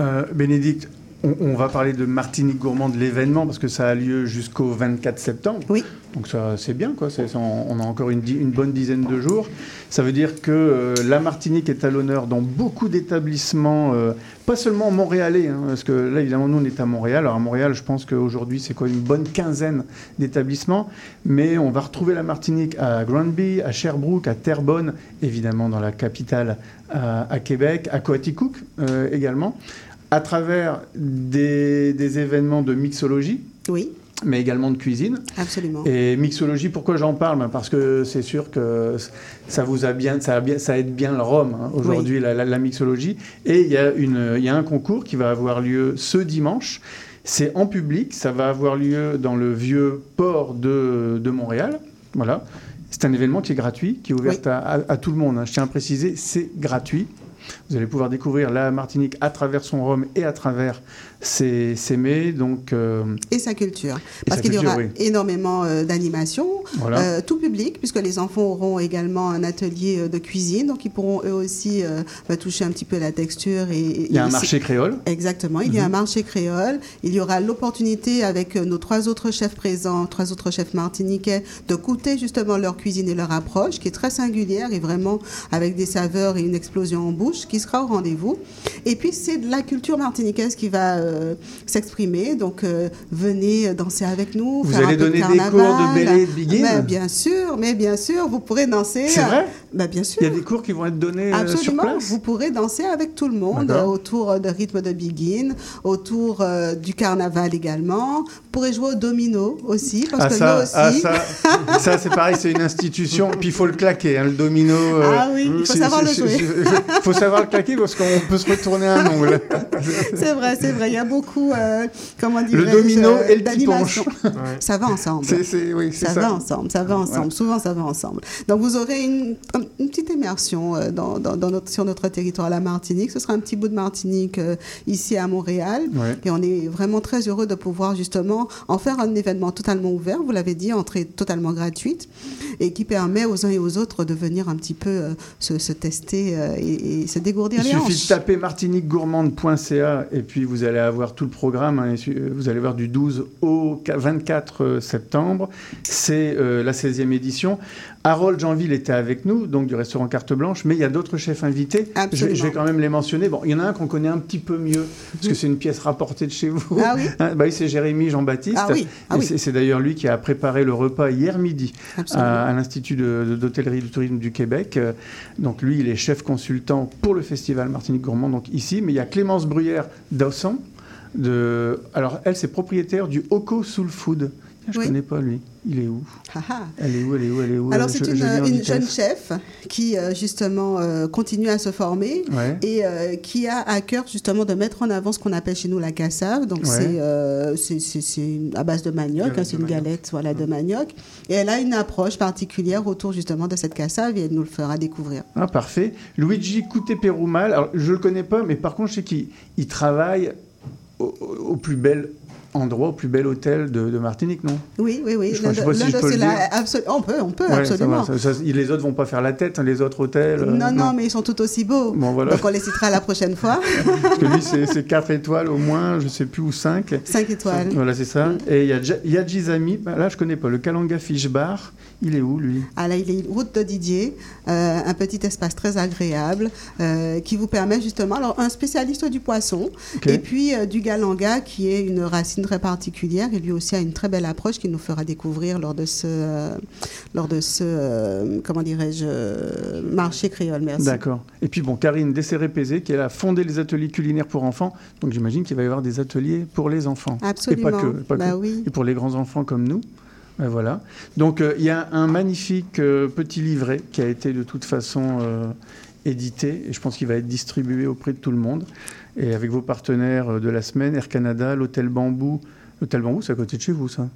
Euh, Bénédicte, on, va parler de Martinique Gourmand, de l'événement, parce que ça a lieu jusqu'au 24 septembre.
Oui.
Donc ça, c'est bien, quoi. on, a encore une, bonne dizaine de jours. Ça veut dire que euh, la Martinique est à l'honneur dans beaucoup d'établissements, euh, pas seulement montréalais, hein, parce que là, évidemment, nous, on est à Montréal. Alors à Montréal, je pense qu'aujourd'hui, c'est quoi une bonne quinzaine d'établissements. Mais on va retrouver la Martinique à Granby, à Sherbrooke, à Terrebonne, évidemment dans la capitale, à, Québec, à Coaticook euh, également à travers des, événements de mixologie.
Oui
mais également de cuisine.
Absolument.
Et mixologie, pourquoi j'en parle? Ben, Parce que c'est sûr que ça vous a bien, ça, bien, ça aide bien le rhum hein, aujourd'hui, la, mixologie. Et il y, a une, il y a un concours qui va avoir lieu ce dimanche. C'est en public, ça va avoir lieu dans le vieux port de, de Montréal. Voilà. C'est un événement qui est gratuit, qui est ouvert à, à, tout le monde. Hein. Je tiens à préciser, c'est gratuit. Vous allez pouvoir découvrir la Martinique à travers son rhum et à travers ses, mets. Donc, euh,
et sa culture. Parce qu'il y aura énormément euh, d'animations, euh, tout public, puisque les enfants auront également un atelier de cuisine, donc ils pourront eux aussi bah, toucher un petit peu la texture. Et,
il y a un marché créole.
Exactement, il y a un mhm. marché créole. Il y aura l'opportunité avec nos trois autres chefs présents, trois autres chefs martiniquais, de goûter justement leur cuisine et leur approche, qui est très singulière et vraiment avec des saveurs et une explosion en bouche qui sera au rendez-vous. Et puis, c'est de la culture martiniquaise qui va euh, s'exprimer. Donc, euh, venez danser avec nous.
Vous allez donner des cours de bélé et de biguine
mais Bien sûr, mais bien sûr, vous pourrez danser.
C'est vrai
bah, Bien sûr.
Il y a des cours qui vont être donnés
Absolument.
sur place
Vous pourrez danser avec tout le monde autour de rythme de biguine, autour du carnaval également. Vous pourrez jouer au domino aussi, parce
ah,
que
ça,
nous
ah,
aussi...
ça, ça c'est pareil, c'est une institution. Puis il faut le claquer, hein, le domino.
Ah oui, il faut savoir le jouer.
Il faut savoir le claquer parce qu'on peut se retourner un ongle.
c'est vrai, c'est vrai. Il y a beaucoup, euh, comment dire,
le domino et le petit penche.
Ça va ensemble.
C'est, oui,
ça,
ça,
va ensemble, ça va ensemble. Souvent, ça va ensemble. Donc, vous aurez une, une petite immersion euh, dans, dans, dans notre, sur notre territoire, la Martinique. Ce sera un petit bout de Martinique euh, ici à Montréal.
Ouais.
Et on est vraiment très heureux de pouvoir justement en faire un événement totalement ouvert. Vous l'avez dit, entrée totalement gratuite et qui permet aux uns et aux autres de venir un petit peu euh, se, se, tester euh, et, et, se dégourdir
Il
les
suffit
hanches.
de taper martiniquegourmande.ca et puis vous allez avoir tout le programme. Hein, vous allez voir du 12 au 24 septembre. C'est euh, la 16e édition. Harold Janville était avec nous, donc du restaurant Carte Blanche, mais il y a d'autres chefs invités. Je vais, je vais, quand même les mentionner. Bon, il y en a un qu'on connaît un petit peu mieux, parce que c'est une pièce rapportée de chez vous.
Ah oui,
hein, bah, c'est Jérémy Jean-Baptiste.
Ah oui. Ah oui.
C'est d'ailleurs lui qui a préparé le repas hier midi à, à l'Institut d'hôtellerie du tourisme du Québec. Donc lui, il est chef consultant pour le festival Martinique Gourmand, donc ici. Mais il y a Clémence Bruyère d'Aussan. De... Alors elle, c'est propriétaire du Oko Soul Food. Je ne
Oui.
connais pas lui. Il est où?
Ah ah.
Elle est où Elle est où Elle est où?
Alors, c'est une, jeune chef qui, euh, justement, euh, continue à se former
Ouais.
et euh, qui a à cœur, justement, de mettre en avant ce qu'on appelle chez nous la cassave. Donc,
Ouais.
c'est euh, c'est- à base de manioc, hein, c'est une galette voilà, de manioc. Et elle a une approche particulière autour, justement, de cette cassave et elle nous le fera découvrir.
Ah, parfait. Luigi Couté-Perumal, alors je le connais pas, mais par contre, je sais qu'il il travaille au, au plus bel endroit, au plus bel hôtel de, de Martinique, non?
Oui, oui, oui.
Je sais si je
de
peux le dire.
absolu- On peut, on peut,
Ouais, ça
absolument.
va, ça- ça- les autres vont pas faire la tête, hein, les autres hôtels. euh,
non, non, mais ils sont tout aussi beaux.
Bon, voilà.
Donc, on les citera la prochaine fois.
Parce que lui, c'est c'est 4 étoiles au moins, je sais plus, ou 5.
5 étoiles.
Voilà, c'est ça. Et il y a Yadjizami, bah, là, je connais pas, le Kalanga Fish Bar, il est où, lui?
Ah là, il est route de Didier, euh, un petit espace très agréable euh, qui vous permet justement, alors un spécialiste du poisson et puis du galanga qui est une racine très particulière et lui aussi a une très belle approche qui nous fera découvrir lors de ce, euh, lors de ce euh, comment dirais-je, euh, marché créole. Merci.
D'accord. Et puis bon, Karine Desserré-Pézé, qui elle a fondé les ateliers culinaires pour enfants. Donc j'imagine qu'il va y avoir des ateliers pour les enfants.
Absolument.
Et pas que. pas
Bah
que.
oui.
Et pour les grands enfants comme nous. Ben voilà. Donc euh, il y a un magnifique euh, petit livret qui a été de toute façon euh, édité et je pense qu'il va être distribué auprès de tout le monde. Et avec vos partenaires euh, de la semaine, Air Canada, l'Hôtel Bambou. L'Hôtel Bambou, c'est à côté de chez vous, ça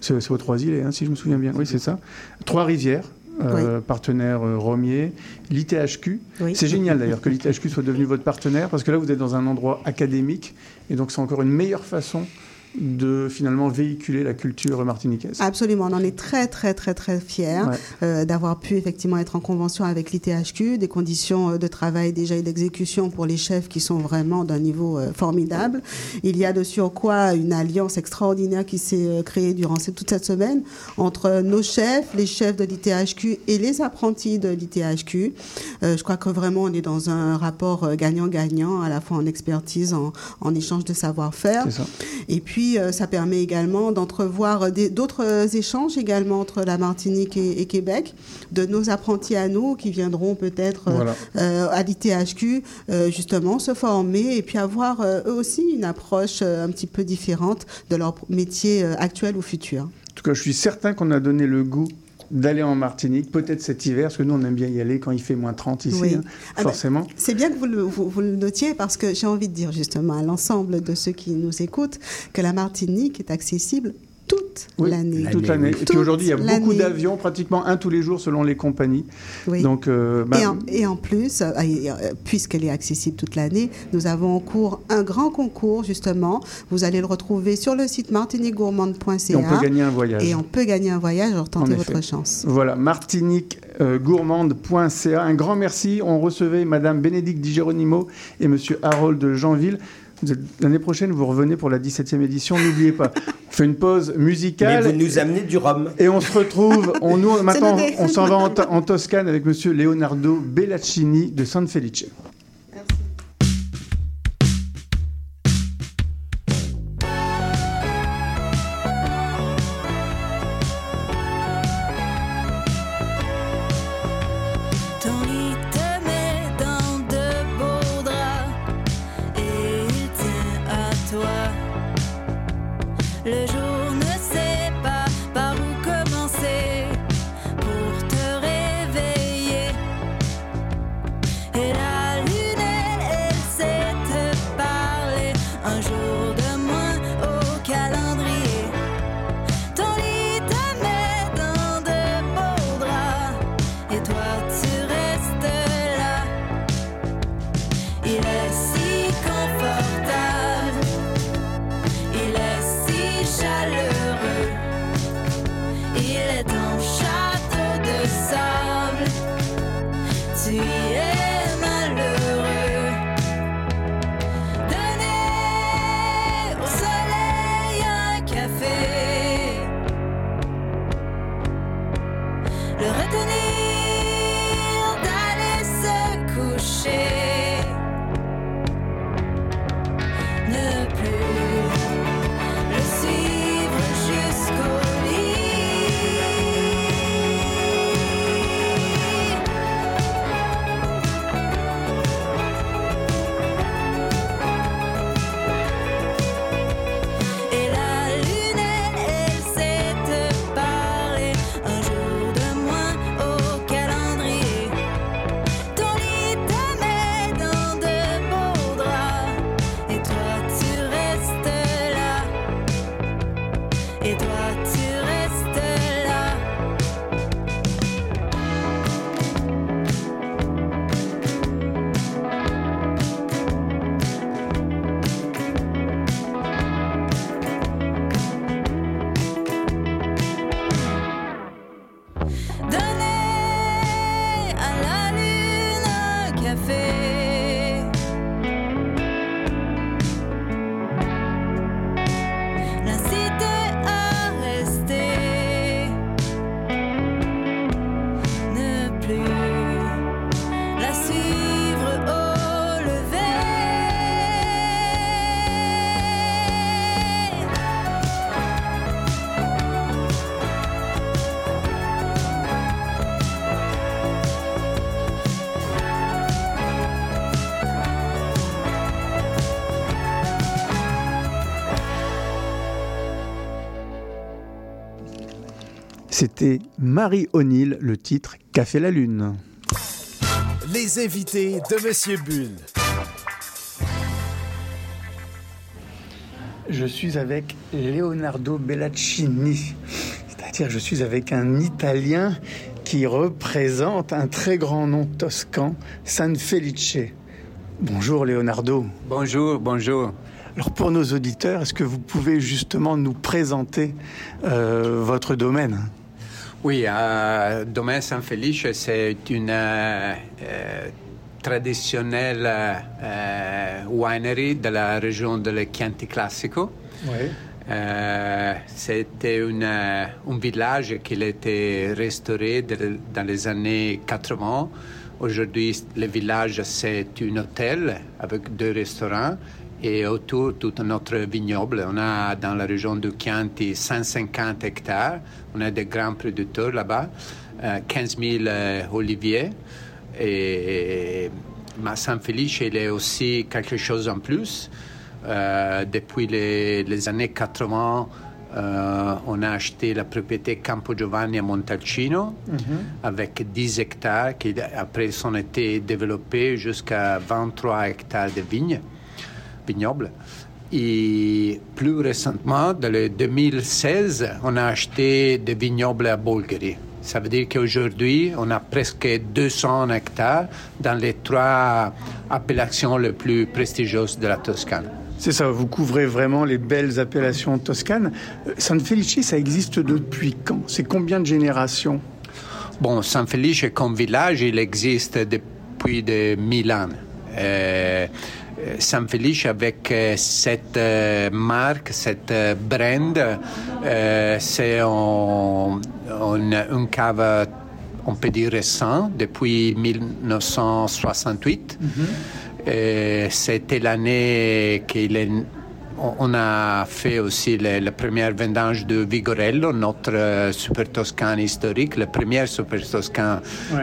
C'est aux Trois-Îles, hein, si je me souviens bien. Oui, c'est ça. Trois-Rivières. euh, partenaire euh, Romier, l'ITHQ.
Oui.
C'est génial d'ailleurs que l'ITHQ soit devenu votre partenaire parce que là vous êtes dans un endroit académique et donc c'est encore une meilleure façon de finalement véhiculer la culture martiniquaise.
Absolument, on en est très très très très fiers
Ouais.
euh, d'avoir pu effectivement être en convention avec l'ITHQ, des conditions euh, de travail déjà et d'exécution pour les chefs qui sont vraiment d'un niveau euh, formidable. Il y a de surcroît une alliance extraordinaire qui s'est euh, créée durant cette- toute cette semaine entre nos chefs, les chefs de l'ITHQ et les apprentis de l'ITHQ. Je crois que vraiment on est dans un rapport gagnant-gagnant, à la fois en expertise, en, en échange de savoir-faire. Et puis, euh, ça permet également d'entrevoir des- d'autres euh, échanges également entre la Martinique et, et Québec, de nos apprentis à nous qui viendront peut-être euh,
Voilà.
euh, à l'ITHQ, euh, justement, se former et puis avoir euh, eux aussi une approche euh, un petit peu différente de leur métier euh, actuel ou futur.
En tout cas, je suis certain qu'on a donné le goût d'aller en Martinique, peut-être cet hiver, parce que nous on aime bien y aller quand il fait moins 30 ici,
Oui.
hein,
Ah ben,
forcément.
C'est bien que vous le, vous, vous le notiez parce que j'ai envie de dire justement à l'ensemble de ceux qui nous écoutent que la Martinique est accessible toute
Oui,
l'année.
toute l'année. Et puis aujourd'hui, il y a beaucoup d'avions, pratiquement un tous les jours selon les compagnies.
Oui.
Donc, euh, bah,
Et, en, et en plus, euh, euh, puisqu'elle est accessible toute l'année, nous avons en cours un grand concours, justement. Vous allez le retrouver sur le site martiniquegourmande.ca.
Et on peut gagner un voyage.
Et on peut gagner un voyage, alors
En
tentez votre chance.
Voilà, martiniquegourmande.ca. Un grand merci. On recevait Madame Bénédicte Di Geronimo et Monsieur Harold Jeanville. L'année prochaine, vous revenez pour la 17e édition. N'oubliez pas, on fait une pause musicale.
Mais vous nous amenez du rhum.
Et on se retrouve, on, nous, maintenant, on s'en va en, en Toscane avec Monsieur Leonardo Bellaccini de San Felice. C'était Marie O'Neill, le titre Café la Lune.
Les invités de Monsieur Bull.
Je suis avec Leonardo Bellaccini, c'est-à-dire je suis avec un Italien qui représente un très grand nom toscan, San Felice. Bonjour Leonardo.
Bonjour, bonjour.
Alors pour nos auditeurs, est-ce que vous pouvez justement nous présenter euh, votre domaine?
Oui, euh, Domaine San Felice, c'est une euh, euh, traditionnelle euh, winery de la région de Chianti Classico.
Oui.
Euh, C'était un village qui a été restauré de, dans les années 80. Aujourd'hui, le village, c'est un hôtel avec deux restaurants et autour tout notre vignoble. On a dans la région de Chianti 150 hectares. On a des grands producteurs là-bas, 15 000 oliviers. Et, ma San Felice, il est aussi quelque chose en plus. Euh, depuis les, années 80, euh, on a acheté la propriété Campo Giovanni à Montalcino avec 10 hectares qui après ont été développés jusqu'à 23 hectares de vignes vignoble. Et plus récemment, dans le 2016, on a acheté des vignobles à Bulgarie. Ça veut dire qu'aujourd'hui, on a presque 200 hectares dans les trois appellations les plus prestigieuses de la Toscane.
C'est ça, vous couvrez vraiment les belles appellations toscanes. San Felice, ça existe depuis quand? C'est combien de générations?
Bon, San Felice comme village, il existe depuis de 1000 ans. Euh, San Felice avec euh, cette euh, marque, cette euh, brand, c'est un, un, cave, on peut dire récent, depuis 1968. C'était l'année qu'il est on a fait aussi le, la première vendange de Vigorello, notre euh, super toscan historique, le premier super toscan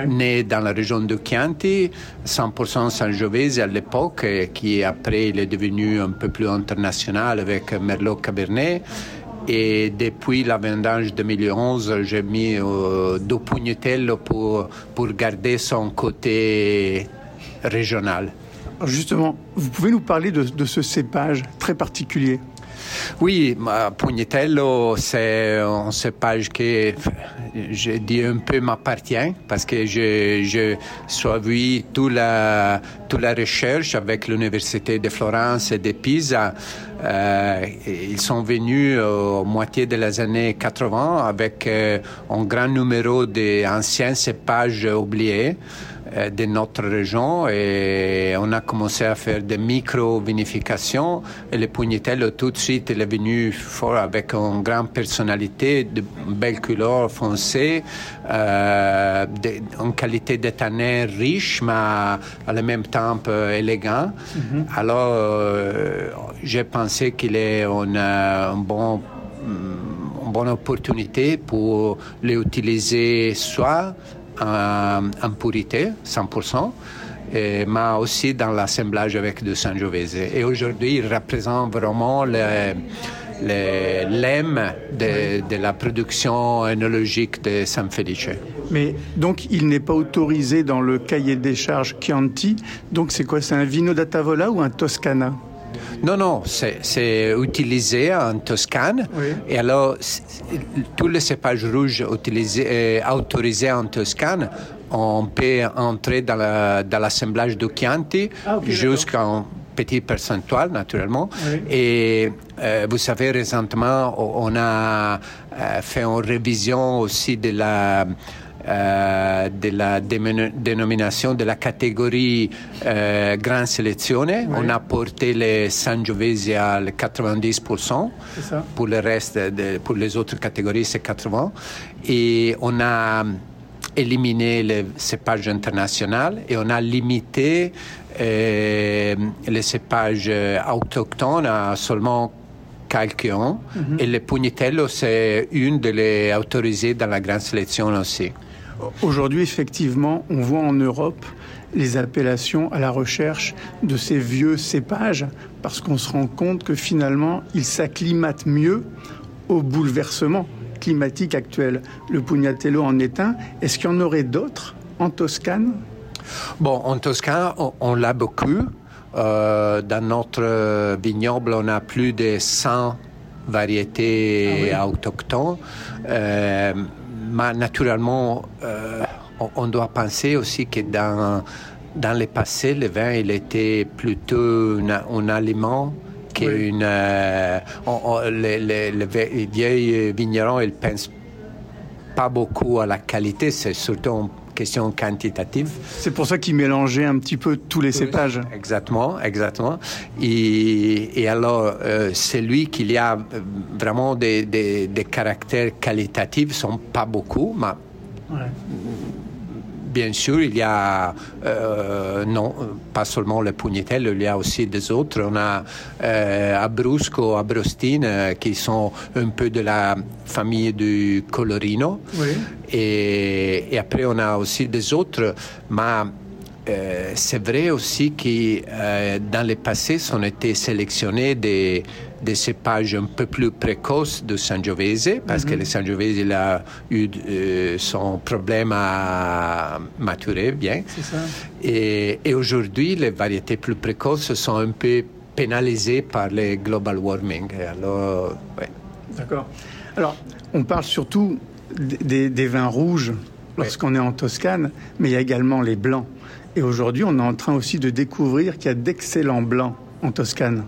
né dans la région de Chianti, 100% Sangiovese à l'époque, qui après il est devenu un peu plus international avec Merlot Cabernet. Et depuis la vendange 2011, j'ai mis euh, deux Pugnatello pour, pour garder son côté régional.
Justement, vous pouvez nous parler de, ce cépage très particulier?
Oui, Pugnatello, c'est un cépage qui, je dis, un peu m'appartient parce que je, je suivi toute la, toute la recherche avec l'Université de Florence et de Pisa. Euh, ils sont venus au moitié des années 80 avec euh, un grand numéro d'anciens cépages oubliés. Euh, de notre région et on a commencé à faire des micro-vinifications et le Pugnitello tout de suite il est venu fort avec une grande personnalité, de belles couleurs foncées, euh, de, une qualité de tannin riche mais à le même temps élégant. Mm-hmm. Alors euh, j'ai pensé qu'il est un, un bon une bonne opportunité pour l'utiliser soit en, en pureté, 100%, et, mais aussi dans l'assemblage avec du Sangiovese. Et aujourd'hui, il représente vraiment l'âme de, de, la production œnologique de San Felice.
Mais donc, il n'est pas autorisé dans le cahier des charges Chianti. Donc, c'est quoi? C'est un vino da tavola ou un Toscana?
Non, non, c'est utilisé en Toscane. Oui. Et alors, tous les cépages rouges utilisés, euh, autorisés en Toscane, on peut entrer dans l'assemblage la, du Chianti ah, okay, jusqu'en petit percentuel, naturellement. Oui. Et euh, vous savez, récemment, on a euh, fait une révision aussi de la euh, de la dénomination de la catégorie euh, Grande Selezione. Oui. On a porté les Sangiovese à 90%. Pour le reste, de, pour les autres catégories, c'est 80%. Et on a éliminé les cépages internationaux et on a limité euh, les cépages autochtones à seulement quelques uns. Mm -hmm. Et le Pugnitello, c'est une de les autorisées dans la grande sélection aussi.
Aujourd'hui, effectivement, on voit en Europe les appellations à la recherche de ces vieux cépages parce qu'on se rend compte que finalement, ils s'acclimatent mieux au bouleversement climatique actuel. Le Pugnatello en est un. Est-ce qu'il y en aurait d'autres en Toscane?
Bon, en Toscane, on, on l'a beaucoup. Euh, dans notre vignoble, on a plus de 100 variétés ah oui. autochtones. Euh, mais naturellement, euh, on, doit penser aussi que dans, dans le passé, le vin, il était plutôt un, un aliment qu'une... Oui. Euh, les, les, les, vieilles vignerons, ils pensent pas beaucoup à la qualité, c'est surtout question quantitative.
C'est pour ça qu'ils mélangeaient un petit peu tous les cépages.
Exactement, exactement. Et, et alors, euh, c'est lui qu'il y a vraiment des, des, des, caractères qualitatifs, sont pas beaucoup, mais ouais. Bien sûr, il y a, euh, non, pas seulement le Pugnetel, il y a aussi des autres. On a euh, Abrusco, Abrostine, euh, qui sont un peu de la famille du Colorino.
Oui.
Et, et, après, on a aussi des autres. Mais euh, c'est vrai aussi que euh, dans le passé, on était sélectionné des, des cépages un peu plus précoces de Sangiovese, parce mm -hmm. que le Sangiovese il a eu euh, son problème à maturer bien.
Ça.
Et, et aujourd'hui, les variétés plus précoces sont un peu pénalisées par le global warming. Alors, ouais.
D'accord. Alors, on parle surtout des, des vins rouges lorsqu'on ouais. est en Toscane, mais il y a également les blancs. Et aujourd'hui, on est en train aussi de découvrir qu'il y a d'excellents blancs en Toscane.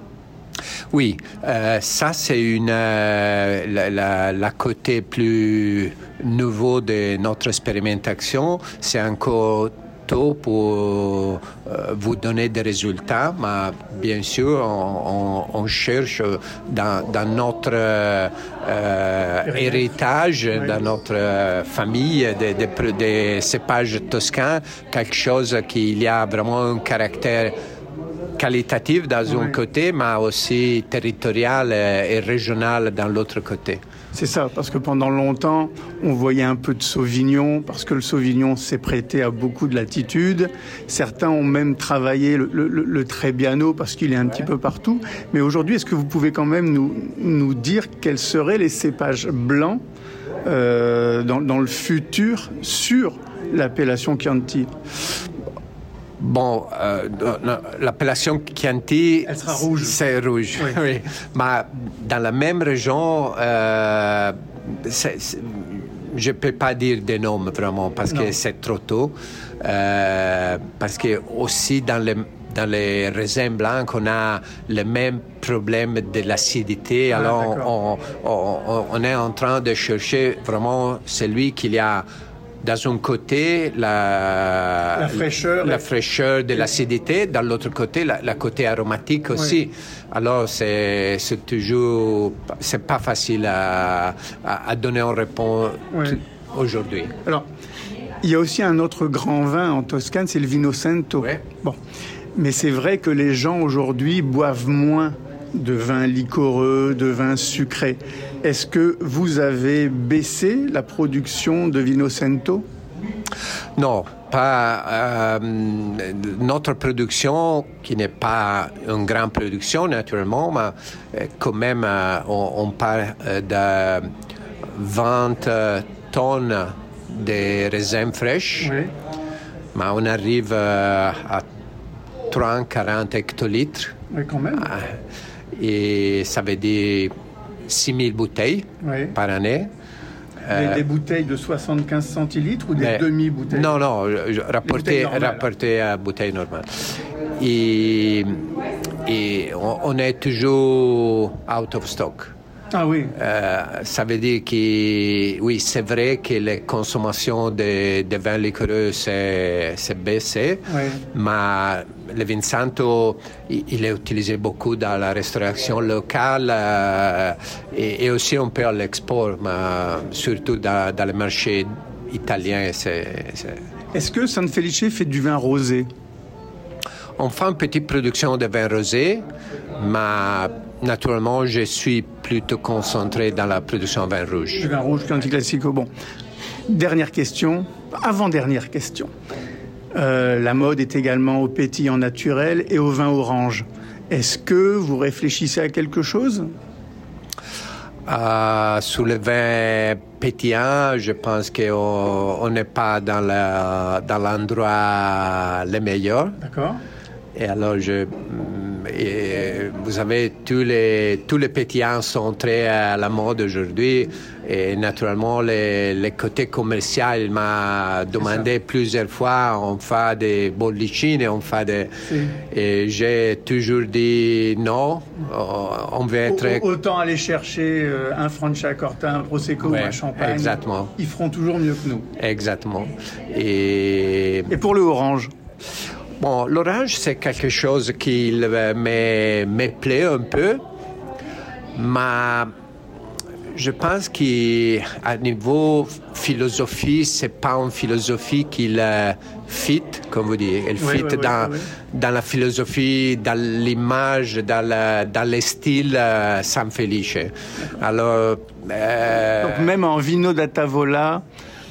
Oui, euh, ça c'est une euh, la, la, la, côté plus nouveau de notre expérimentation. C'est encore tôt pour euh, vous donner des résultats, mais bien sûr, on, on, on cherche dans, dans notre héritage, oui. dans notre famille des de, de cépages toscans, quelque chose qui a vraiment un caractère qualitatif dans un côté, mais aussi territorial et régional dans l'autre côté.
C'est ça, parce que pendant longtemps, on voyait un peu de Sauvignon, parce que le Sauvignon s'est prêté à beaucoup de latitude. Certains ont même travaillé le, le, le Trebbiano, parce qu'il est un ouais. petit peu partout. Mais aujourd'hui, est-ce que vous pouvez quand même nous, nous dire quels seraient les cépages blancs euh, dans, dans le futur sur l'appellation Chianti?
Bon, euh, l'appellation Chianti,
elle sera rouge.
C'est rouge, oui. oui. Mais dans la même région, euh, c est, c est, je ne peux pas dire des noms vraiment parce non. que c'est trop tôt. Euh, parce que aussi dans les dans les raisins blancs, on a le même problème de l'acidité. Ah, Alors, on, on, on, est en train de chercher vraiment celui qu'il y a dans un côté la,
la fraîcheur,
la fraîcheur de l'acidité, dans l'autre côté la, la, côté aromatique aussi. Alors c'est toujours c'est pas facile à, à, à donner en réponse aujourd'hui.
Alors il y a aussi un autre grand vin en Toscane, c'est le Vino Santo. Bon, mais c'est vrai que les gens aujourd'hui boivent moins de vins liquoreux, de vins sucrés. Est-ce que vous avez baissé la production de Vino Santo
Non, pas euh, notre production, qui n'est pas une grande production naturellement, mais quand même euh, on, on, parle de 20 tonnes de raisins fraîches,
oui.
mais on arrive euh, à 30-40 hectolitres.
Oui, quand même.
Et ça veut dire 6000 bouteilles
oui.
par année.
Des, des, bouteilles de 75 centilitres ou des demi-bouteilles?
Non, non, rapporté, rapporté à bouteille normale. Et, et on, on, est toujours out of stock.
Ah oui.
Euh, ça veut dire que, oui, c'est vrai que la consommation de, de vins liquoreux s'est baissée,
oui.
mais le vin santo, il est utilisé beaucoup dans la restauration locale euh, et, et, aussi un peu à l'export, mais surtout dans, dans le marché italien.
Est-ce que San Felice fait du vin rosé?
On fait une petite production de vin rosé, mais naturellement, je suis plutôt concentré dans la production de vin rouge.
Du vin rouge, Chianti Classico. Bon, dernière question, avant-dernière question. Euh, la mode est également au pétillant naturel et au vin orange. Est-ce que vous réfléchissez à quelque chose?
Euh, Sur le vin pétillant, je pense qu'on n'est pas dans l'endroit le meilleur.
D'accord.
Et alors, je, et vous avez tous les, tous les pétillants sont très à la mode aujourd'hui. Et naturellement, les, les côtés commerciaux, il m'a demandé plusieurs fois, on fait des bollicines, on fait des...
Si.
Et j'ai toujours dit non, on veut être...
Autant aller chercher un Franciacorta, un Prosecco
ouais,
ou un Champagne.
Exactement.
Ils feront toujours mieux que nous.
Exactement. Et...
Et pour le orange?
Bon, l'orange, c'est quelque chose qui me, me plaît un peu, mais je pense qu'à niveau philosophie, c'est pas une philosophie qui fit, comme vous dites. Elle
oui,
fit
oui,
dans,
oui,
dans la philosophie, dans l'image, dans, le, dans le style euh, San Felice. Alors.
Euh... Donc, même en vino da tavola,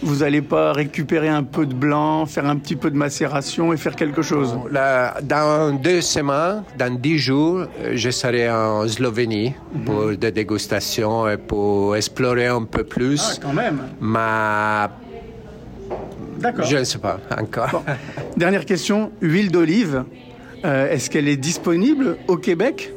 vous n'allez pas récupérer un peu de blanc, faire un petit peu de macération et faire quelque chose?
Là, Dans deux semaines, dans dix jours, je serai en Slovénie mm -hmm. pour des dégustations et pour explorer un peu plus.
Ah, quand même D'accord.
je ne sais pas encore.
Bon. Dernière question, huile d'olive, euh, est-ce qu'elle est disponible au Québec?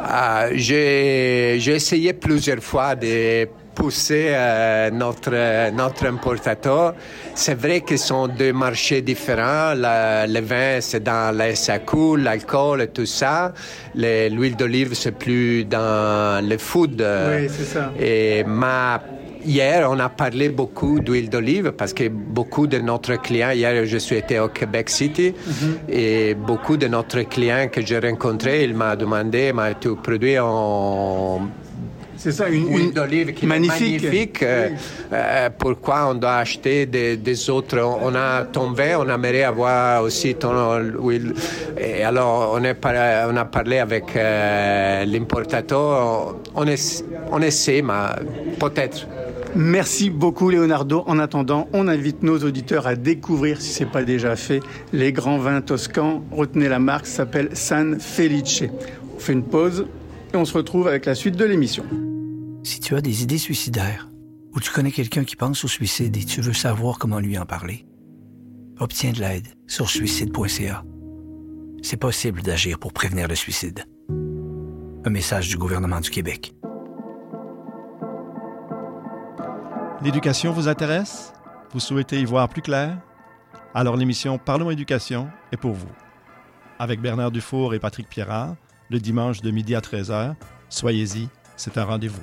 Euh, J'ai essayé plusieurs fois de pousser euh, notre, notre importateur. C'est vrai que ce sont deux marchés différents. La, le vin, c'est dans la SAQ, l'alcool et tout ça. L'huile d'olive, c'est plus dans le food.
Oui, c'est ça.
Et ma Hier, on a parlé beaucoup d'huile d'olive parce que beaucoup de notre clients, hier, je suis été au Québec City
Mhm.
mm -hmm. et beaucoup de notre clients que j'ai rencontrés, il m'a demandé, mais tu produis en
c'est ça, une
huile d'olive qui
magnifique.
est magnifique.
Oui.
Euh, euh, pourquoi on doit acheter des, des, autres? On a ton vin, on aimerait avoir aussi ton huile. Et alors, on, est par, on a parlé avec euh, l'importateur. On, on essaie, mais peut-être.
Merci beaucoup Leonardo. En attendant, on invite nos auditeurs à découvrir, si ce n'est pas déjà fait, les grands vins toscans. Retenez la marque, s'appelle San Felice. On fait une pause et on se retrouve avec la suite de l'émission.
Si tu as des idées suicidaires ou tu connais quelqu'un qui pense au suicide et tu veux savoir comment lui en parler, obtiens de l'aide sur suicide.ca. C'est possible d'agir pour prévenir le suicide. Un message du gouvernement du Québec.
L'éducation vous intéresse? Vous souhaitez y voir plus clair? Alors l'émission Parlons éducation est pour vous. Avec Bernard Dufour et Patrick Pierrard, le dimanche de midi à 13h, soyez-y, c'est un rendez-vous.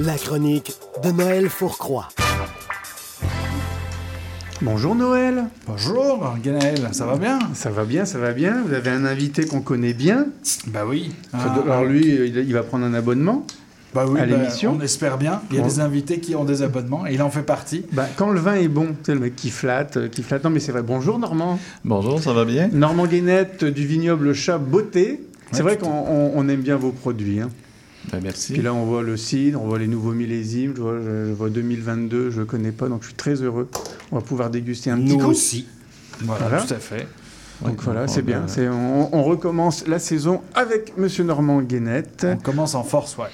La chronique de Noël Fourcroy.
Bonjour Noël.
Bonjour Ganaël, ça va bien?
Ça va bien, ça va bien. Vous avez un invité qu'on connaît bien?
Bah oui.
Alors lui, il va prendre un abonnement.
Bah oui,
à
bah,
l'émission?
on espère bien. Il y a
Bon.
des invités qui ont des abonnements et il en fait partie.
Bah, quand le vin est bon, c'est le mec qui flatte, euh, qui flatte. Non, mais c'est vrai. Bonjour Normand.
Bonjour, ça va bien?
Normand Guénette du vignoble Chat Beauté. C'est
Ouais,
vrai qu'on on- on aime bien vos produits. hein.
Ben, merci.
Puis là, on voit le cidre, on voit les nouveaux millésimes. Je vois, je- je vois 2022, je ne connais pas, donc je suis très heureux. On va pouvoir déguster un petit
Nous
coup.
aussi.
Voilà, tout à fait.
Donc voilà, c'est bien. On, on recommence la saison avec Monsieur Normand Guénette.
On commence en force, ouais.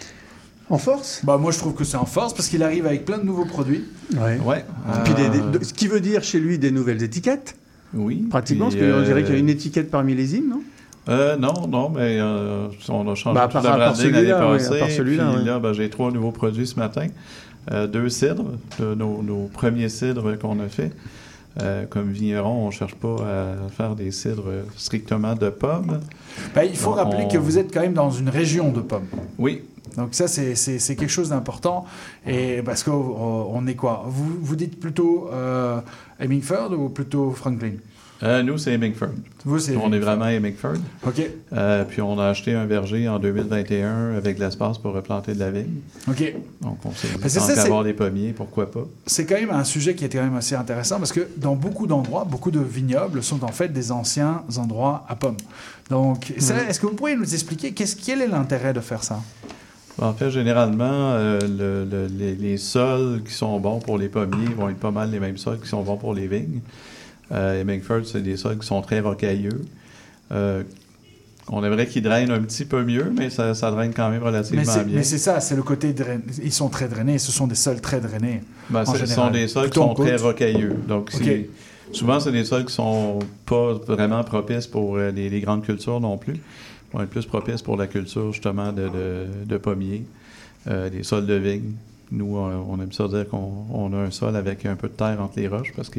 En force?
Bah moi je trouve que c'est en force parce qu'il arrive avec plein de nouveaux produits.
Ouais.
Ouais.
Puis des- des-
Euh,
de- ce qui veut dire chez lui des nouvelles étiquettes.
Oui.
Pratiquement, parce qu'on
euh,
dirait qu'il y a une étiquette par millésime, non?
Euh, non, non, mais euh, on a changé
à
tout
part-
le
à part
branding l'année
oui,
passée.
celui-là,
puis
oui.
là, ben, j'ai trois nouveaux produits ce matin. Euh, deux cidres, de nos, nos premiers cidres qu'on a fait. Euh, comme vigneron, on ne cherche pas à faire des cidres strictement de pommes.
Bah, il faut
Donc,
rappeler
on-
que vous êtes quand même dans une région de pommes.
Oui.
Donc ça, c'est- c'est c'est quelque chose d'important. Et parce qu'on on est quoi? Vous, vous dites plutôt euh, Hemingford ou plutôt Franklin?
Euh, nous, c'est Hemingford.
Vous, c'est
On est vraiment Hemingford.
OK.
Euh, puis on a acheté un verger en 2021 avec de l'espace pour replanter de la vigne.
OK.
Donc on s'est dit, avoir des pommiers, pourquoi pas.
C'est quand même un sujet qui est quand même assez intéressant parce que dans beaucoup d'endroits, beaucoup de vignobles sont en fait des anciens endroits à pommes. Donc,
Mhm.
est-ce que vous pourriez nous expliquer qu'est-ce, quel est l'intérêt de faire ça?
En fait, généralement, euh, le- le- les, les sols qui sont bons pour les pommiers vont être pas mal les mêmes sols qui sont bons pour les vignes. Euh, Hemingford, c'est des sols qui sont très rocailleux. Euh, on aimerait qu'ils drainent un petit peu mieux, mais ça, ça draine quand même relativement
Mais
bien.
mais c'est ça, c'est le côté drain- Ils sont très drainés, ce sont des sols très drainés.
Ben,
en
ce
général.
sont des sols qui
Plutôt
sont très rocailleux. Donc,
OK.
c'est- souvent, c'est des sols qui sont pas vraiment propices pour euh, les, les grandes cultures non plus. Ils vont être plus propices pour la culture, justement, de, de, de pommiers, euh, des sols de vigne. Nous, on, aime ça dire qu'on on a un sol avec un peu de terre entre les roches parce que...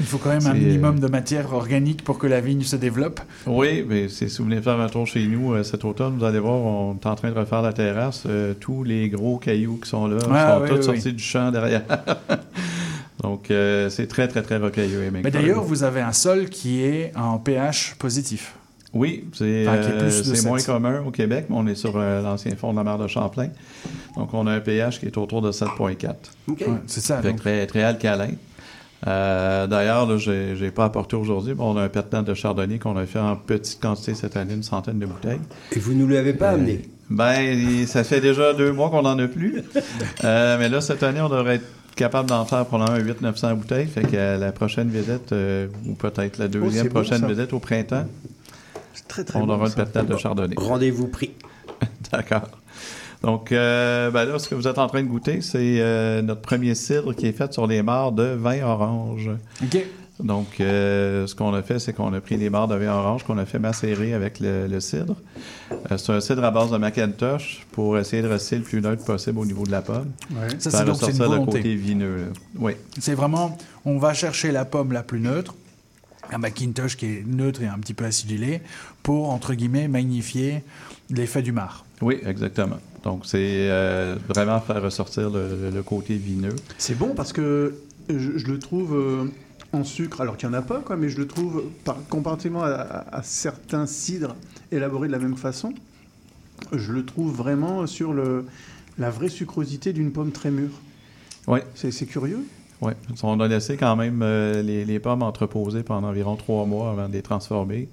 Il faut quand même un minimum de matière organique pour que la vigne se développe.
Oui, mais si vous venez faire un tour chez nous euh, cet automne, vous allez voir, on est en train de refaire la terrasse. euh, tous les gros cailloux qui sont là
Ah,
sont
oui,
tous
oui,
sortis
oui.
du champ derrière. Donc, euh, c'est très, très, très rocailleux.
Mais d'ailleurs, vous avez un sol qui est en pH positif.
Oui, c'est euh, moins commun au Québec, mais on est sur euh, l'ancien fond de la mer de Champlain. Donc, on a un pH qui est autour de 7,4.
OK. Ouais, c'est ça,
Fait
donc.
très, très alcalin. Euh, D'ailleurs, là, j'ai j'ai pas apporté aujourd'hui, mais on a un pétant de chardonnay qu'on a fait en petite quantité cette année, une centaine de bouteilles.
Et vous ne nous l'avez pas
Euh,
amené?
Ben, ça fait déjà deux mois qu'on n'en a plus. Euh, mais là, cette année, on devrait être capable d'en faire probablement 800-900 bouteilles. Fait que la prochaine visite, euh, ou peut-être la deuxième
c'est bon,
prochaine visite au printemps,
très, très
on
bon,
aura
ça.
le pétant de chardonnay.
Rendez-vous pris.
D'accord. Donc, euh, ben là, ce que vous êtes en train de goûter, c'est euh, notre premier cidre qui est fait sur les mares de vin orange.
OK.
Donc, euh, ce qu'on a fait, c'est qu'on a pris les barres de vin orange qu'on a fait macérer avec le, le cidre. Euh, c'est un cidre à base de Macintosh pour essayer de rester le plus neutre possible au niveau de la pomme.
Ouais. Ça, c'est donc une
le
volonté.
côté vineux. là. Oui.
C'est vraiment, on va chercher la pomme la plus neutre, un Macintosh qui est neutre et un petit peu acidulé, pour, entre guillemets, magnifier l'effet du mar.
Oui, exactement. Donc, c'est euh, vraiment faire ressortir le, le côté vineux.
C'est bon parce que je, je le trouve euh, en sucre, alors qu'il n'y en a pas, quoi, mais je le trouve, par, comparativement à, à- à certains cidres élaboré de la même façon. Je le trouve vraiment sur le, la vraie sucrosité d'une pomme très mûre.
Oui.
C'est curieux.
Oui. On a laissé quand même euh, les, les, pommes entreposées pendant environ trois mois avant de les transformer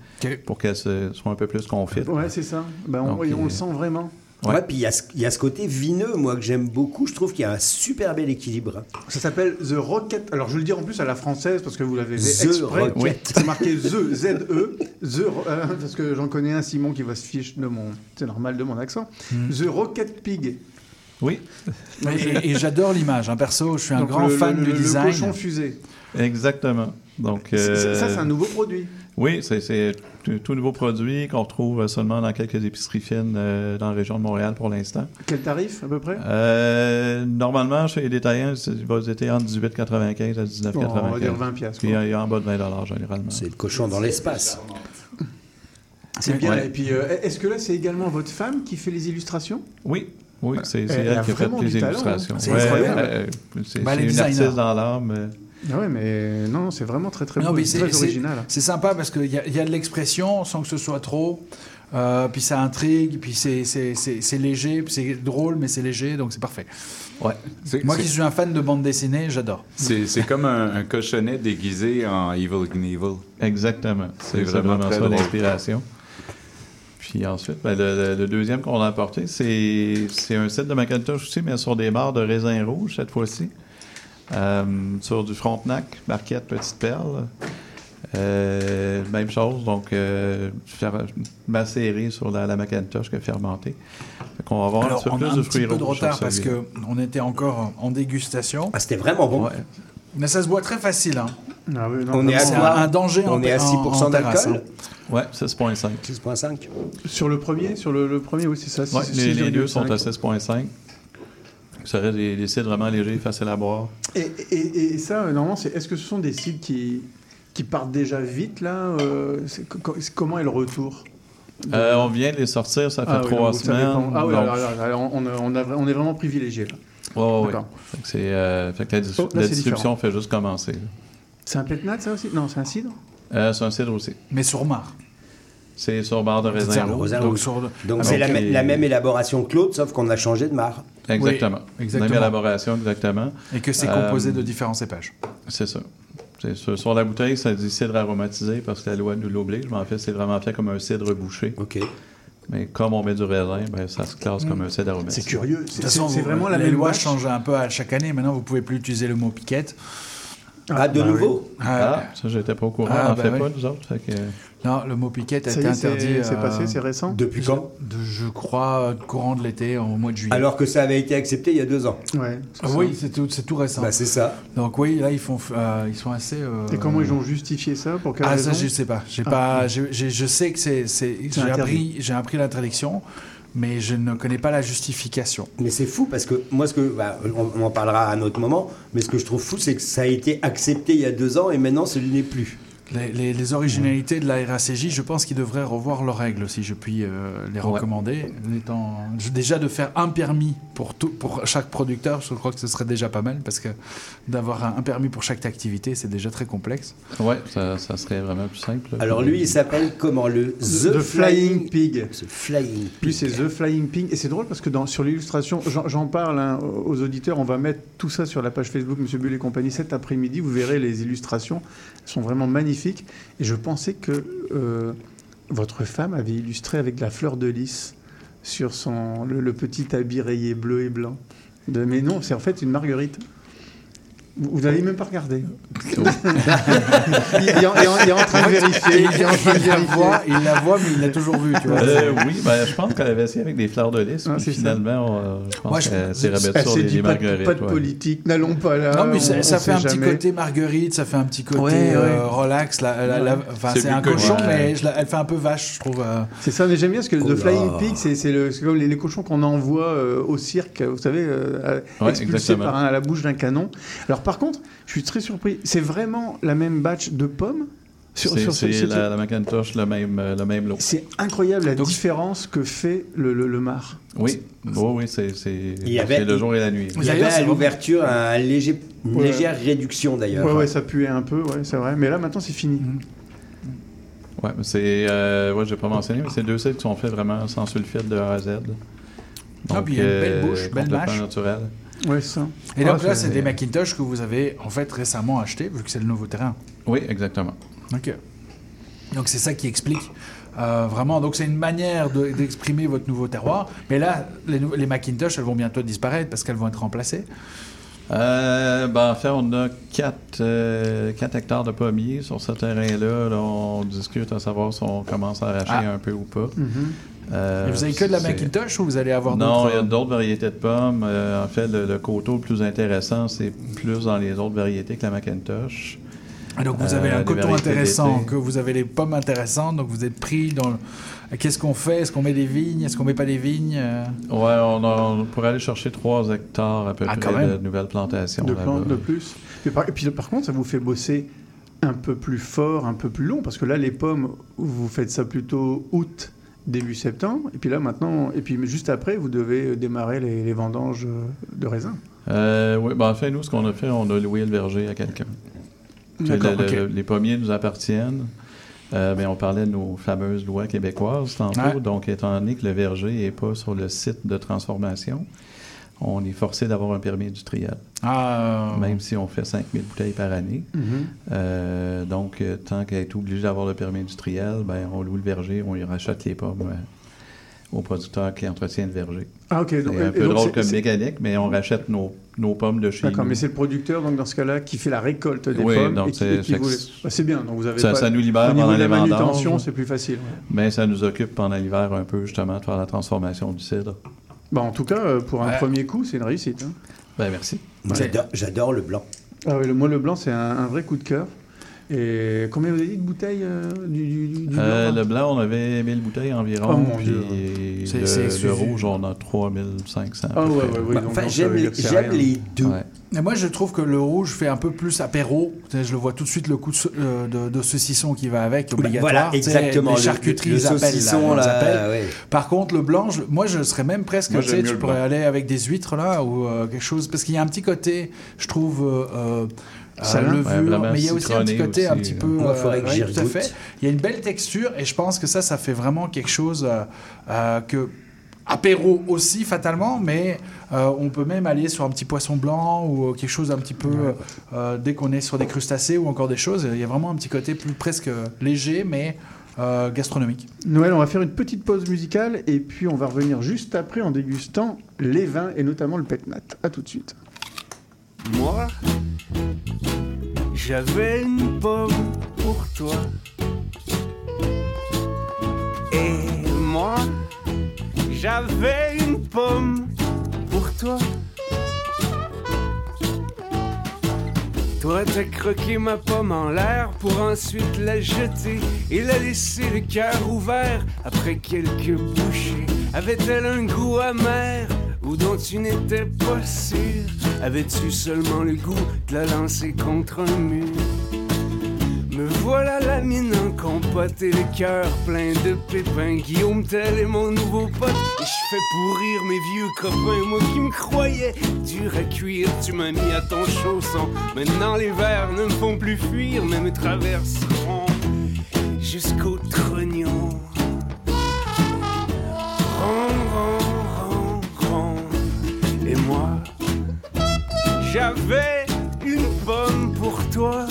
pour qu'elles soient un peu plus confites.
Oui, c'est ça. Ben, on, on, le sent vraiment.
Ouais, puis il y, y, a ce côté vineux, moi, que j'aime beaucoup. Je trouve qu'il y a un super bel équilibre.
Ça s'appelle The Rocket. Alors, je le dis en plus à la française parce que vous l'avez
The
exprès.
Rocket.
C'est marqué The, Z-E. The, euh, parce que j'en connais un, Simon, qui va se fiche de mon. C'est normal de mon accent. Mm. The Rocket Pig.
Oui.
Et, et j'adore l'image. Hein. Perso, je suis un
Donc
grand
le,
fan
le,
du
le
design.
cochon fusée.
Exactement. Donc,
euh... Ça, c'est un nouveau produit.
Oui, c'est tout nouveau produit qu'on retrouve seulement dans quelques épiceries fines euh, dans la région de Montréal pour l'instant.
Quel tarif à peu près?
Euh, Normalement, chez les détaillants, il va être entre 18,95 à 19,95.
Bon, on va dire 20 piastres.
Puis il y a en bas de 20 généralement.
C'est le cochon dans l'espace.
C'est bien.
Ouais.
Et puis, euh, est-ce que là, c'est également votre femme qui fait les illustrations?
Oui. Oui, c'est
Elle-
qui a fait les illustrations.
C'est
Ouais,
incroyable.
euh, c'est c'est
les
une artiste dans l'âme. euh.
Ah ouais, mais non, c'est vraiment très très
Non,
beau, très original.
C'est sympa parce qu'il y, a- il y a de l'expression sans que ce soit trop. Euh, puis ça intrigue, puis c'est- c'est c'est- c'est léger, puis c'est drôle, mais c'est léger, donc c'est parfait.
Ouais.
Moi qui suis un fan de bande dessinée, j'adore.
C'est c'est comme un, un cochonnet déguisé en Evil Knievel.
Exactement. C'est vraiment,
vraiment très
ça l'inspiration. Puis ensuite, ben, le, deuxième qu'on a apporté, c'est un set de Macintosh aussi, mais sur des barres de raisin rouge cette fois-ci. Euh, sur du Frontenac, Marquette, Petite Perle. Euh, même chose, donc euh, macéré sur la, la Macintosh que fermenté. Fait qu'on va avoir
Alors,
un petit peu
on
plus
a un
de
petit
fruits
peu de
rouges.
retard parce qu'on était encore en dégustation.
Ah, c'était vraiment bon.
Mais ça se boit très facile. Hein.
Ah oui, non,
On est à
un, danger en
On est à
en-
6%
en terrasse,
d'alcool
hein.
Ouais, 6,5.
6,5.
Sur le premier, sur le, le premier, oui, c'est ça.
Ouais, les, les deux
6,5.
sont à 6,5. Ça serait des, des cidres vraiment légers, faciles à boire.
Et, et, et ça, normalement, c'est est-ce que ce sont des sites qui, qui partent déjà vite, là euh, c'est- Comment est le retour?
Euh, on vient de les sortir, ça fait
Ah oui,
trois semaines.
Ah oui,
donc-
alors, alors, alors, on, a- on, a- on est vraiment privilégié, là.
C'est, euh, fait que la, dis-
Oh, là,
la
c'est
distribution
différent.
fait juste commencer.
C'est un pétnat, ça aussi? Non, c'est un cidre?
Euh, c'est un cidre aussi.
Mais sur marre.
C'est sur barre de raisin rouge. Donc,
Donc c'est la,
les-
la même élaboration que l'autre, sauf qu'on a changé de marre.
Exactement.
Oui, exactement.
Même élaboration, exactement.
Et que c'est
Euh,
composé de différents cépages.
C'est ça. Sur la bouteille, ça dit cidre aromatisé parce que la loi nous l'oblige. Mais en fait, c'est vraiment fait comme un cidre bouché.
OK.
Mais comme on met du raisin, ben, ça se classe comme un cidre aromatisé.
C'est curieux.
De
C'est
toute façon,
c'est
vous-
vraiment la
les
même
lois
batch
changent un peu à chaque année. Maintenant, vous pouvez plus utiliser le mot piquette.
Ah, de
bah
nouveau
Ah, ça, j'étais pas au courant.
Ah,
on n'en
bah
fait
oui.
pas, nous autres. Fait que...
Non, le mot piquette a été interdit.
c'est
euh,
passé, c'est récent
Depuis
je-
quand
de- Je crois courant de l'été, au mois de juillet.
Alors que ça avait été accepté il y a deux ans.
Ouais.
Ah oui, c'est tout, récent.
Bah, c'est ça.
Donc oui, là ils font, euh, ils sont assez. euh,
Et comment ils ont justifié ça Pour quelle
Ah
raison
ça je sais pas. J'ai
Ah.
pas. j'ai- je sais que c'est. appris, j'ai appris l'interdiction, mais je ne connais pas la justification.
Mais c'est fou parce que moi, ce que, bah, on, on en parlera à un autre moment, mais ce que je trouve fou, c'est que ça a été accepté il y a deux ans et maintenant, ce n'est plus.
Les, les- les originalités de la RACJ, je pense qu'ils devraient revoir leurs règles, si je puis euh, les recommander. Étant- déjà de faire un permis pour, tout, pour chaque producteur, je crois que ce serait déjà pas mal, parce que d'avoir un, un permis pour chaque activité, c'est déjà très complexe.
Ouais, ça, ça serait vraiment plus simple.
Alors lui, il s'appelle comment le
The, Flying Pig.
The Flying Pig.
Lui, c'est The Flying Pig. Et c'est drôle parce que dans, sur l'illustration, j'en- parle hein, aux auditeurs, on va mettre tout ça sur la page Facebook Monsieur Bull et compagnie cet après-midi. Vous verrez les illustrations, elles sont vraiment magnifiques. Et je pensais que euh, votre femme avait illustré avec la fleur de lys sur son, le, petit habit rayé bleu et blanc. Mais non, c'est en fait une marguerite. Vous n'avez même pas regardé. il, il est en, il est en- il est en train de vérifier. Il est en train de
la
vérifier.
voit, il la voit, mais il l'a toujours vu, tu vois.
Euh, oui, ben, je pense qu'elle avait essayé avec des fleurs de lys.
Ah, ça.
finalement, on, je pense qu'elle s'est rabattue
Elle
sur
s'est
les,
dit
les
pas, de-
marguerites.
pas de politique, n'allons pas là.
Non, mais ça,
on-
ça
on
fait un petit côté marguerite, ça fait un petit côté
Ouais, ouais.
euh, relax.
C'est
un cochon,
Ouais.
mais je la- elle fait un peu vache, je trouve. euh.
C'est ça, mais j'aime bien parce que The
là.
Flying Pig, c'est le- comme les, cochons qu'on envoie euh, au cirque, vous savez, euh, expulsés
exactement.
par un- à la bouche d'un canon. Alors par contre, je suis très surpris. C'est vraiment la même batch de pommes sur,
C'est
sur ce-
c'est
ce-
la, la Macintosh, le même, euh, le même lot.
C'est incroyable la
Donc-
différence que fait le, le, le mar.
Oui, oui, oui, c'est c'est-
Il y avait-
c'est le jour et la nuit.
Il y avait à l'ouverture un léger, une
Ouais.
légère réduction d'ailleurs.
Ouais, ouais, ça puait un peu, ouais, c'est vrai. Mais là, maintenant, c'est fini.
Oui, c'est. Euh, ouais, j'ai pas mentionné, mais c'est deux cidres qui sont faits vraiment sans sulfite de A à Z. Donc,
ah, puis il y a une belle bouche, belle mâche.
naturel.
Oui, ça.
Et donc là, c'est des Macintosh que vous avez en fait récemment achetés, vu que c'est le nouveau terrain.
Oui, exactement.
OK. Donc c'est ça qui explique euh, vraiment. Donc c'est une manière d'exprimer votre nouveau terroir. Mais là, les, les, Macintosh, elles vont bientôt disparaître parce qu'elles vont être remplacées.
Euh, ben, en fait, on a 4, euh, hectares de pommiers sur ce terrain-là. on discute à savoir si on commence à arracher
ah.
un peu ou pas.
Mm-hmm. vous avez que de la Macintosh ou vous allez avoir d'autres?
Non, il y a d'autres variétés de pommes. en fait, le, le, coteau le plus intéressant, c'est plus dans les autres variétés que la Macintosh.
Ah, donc vous avez un coton intéressant, que vous avez les pommes intéressantes, donc vous êtes pris dans Qu'est-ce qu'on fait? Est-ce qu'on met des vignes? Est-ce qu'on met pas des vignes?
Ouais, on, pourrait aller chercher 3 hectares à peu ah, près de nouvelles plantations.
De plantes de plus. Et par, et puis par contre, ça vous fait bosser un peu plus fort, un peu plus long, parce que là, les pommes, vous faites ça plutôt août, début septembre, et puis là maintenant, et puis juste après, vous devez démarrer les, vendanges de raisins.
Euh, oui, ben, en fait, nous, ce qu'on a fait, on a loué le verger à quelqu'un les pommiers nous appartiennent. Euh, ben, on parlait de nos fameuses lois québécoises tantôt. Donc, étant donné que le verger n'est pas sur le site de transformation, on est forcé d'avoir un permis industriel.
Ah.
Même si on fait 5000 bouteilles par année.
Mm-hmm.
Euh, donc, euh, tant qu'à être obligé d'avoir le permis industriel, ben, on loue le verger, on y rachète les pommes au producteur qui entretient le verger.
Ah, OK.
C'est un peu drôle comme mécanique, mais on rachète nos, nos pommes de chez nous.
D'accord, mais c'est le producteur, donc dans ce cas-là, qui fait la récolte des
oui,
pommes.
qui,
bah, c'est bien, donc vous avez
ça,
pas...
ça nous libère
Au
pendant
de la manutention, c'est plus facile.
Mais ça nous occupe pendant l'hiver un peu, justement, de faire la transformation du cidre.
Bah, en tout cas, euh, pour un premier coup, c'est une réussite. Hein.
Ben, merci.
J'adore le blanc.
Ah oui, le, moi, le blanc, c'est un, un vrai coup de cœur. Et combien vous avez dit de bouteilles euh, du, du, du
euh,
blanc
Le blanc, on avait 1000 bouteilles environ.
Oh mon
puis
Dieu.
le, le rouge, on a 3500.
Ah ouais, ouais, ouais,
Bah, enfin, j'aime les, j'aime les deux.
Et moi, je trouve que le rouge fait un peu plus apéro. Je le vois tout de suite le coup de, euh, de, de saucisson qui va avec, obligatoire.
voilà, exactement.
Les
Le-
charcuteries,
le
ils appellent,
saucisson,
là,
là,
appellent.
ouais.
Par contre, le blanc, je- moi, je serais même presque,
Moi,
tu sais,
le
pourrais
blanc.
aller avec des huîtres, là, ou euh, quelque chose. Parce qu'il y a un petit côté, je trouve, euh, euh, levure,
Ouais,
mais il y a aussi un petit côté un petit peu...
Moi, faudrait que
ouais,
j'y
tout à fait. Il y a une belle texture, et je pense que ça, ça fait vraiment quelque chose euh, euh, que apéro aussi fatalement, mais euh, on peut même aller sur un petit poisson blanc ou euh, quelque chose un petit peu euh, dès qu'on est sur des crustacés ou encore des choses. Il y a vraiment un petit côté plus presque léger, mais euh, gastronomique.
Noël, on va faire une petite pause musicale et puis on va revenir juste après en dégustant les vins et notamment le pet nat. À tout de suite.
Moi, j'avais une pomme pour toi. Et moi, j'avais une pomme pour toi. Toi, t'as croqué ma pomme en l'air pour ensuite la jeter et la laisser le cœur ouvert après quelques bouchées. Avait-elle un goût amer ou dont tu n'étais pas sûr? Avais-tu seulement le goût de la lancer contre un mur? Me voilà la mine en compote et le cœur plein de pépins. Guillaume Tell est mon nouveau pote et je fais pourrir mes vieux copains. Moi qui me croyais dur à cuire, tu m'as mis à ton chausson. Maintenant les vers ne me font plus fuir, mais me traverseront jusqu'au trognon. Ron, ron, ron, ron. Et moi, j'avais une pomme pour toi.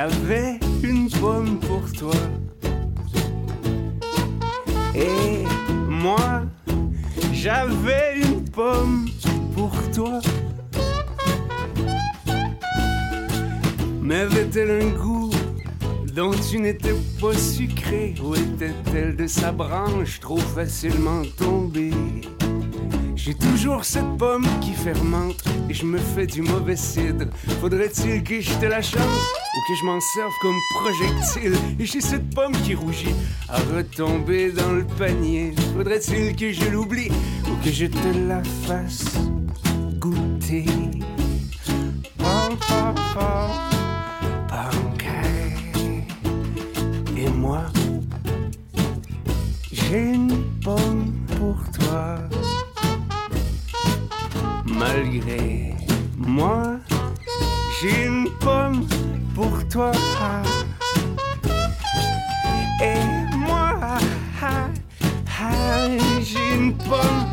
J'avais une pomme pour toi. Et moi, j'avais une pomme pour toi. Mais avait-elle un goût dont tu n'étais pas sucré? Ou était-elle de sa branche trop facilement tombée? J'ai toujours cette pomme qui fermente et je me fais du mauvais cidre. Faudrait-il que je te la chante? Ou que je m'en serve comme projectile Et j'ai cette pomme qui rougit à retomber dans le panier. Faudrait-il que je l'oublie ou que je te la fasse goûter? Pom, pom, pancake. Et moi, j'ai une pomme pour toi. Malgré moi, j'ai toi. Et moi, j'ai une pomme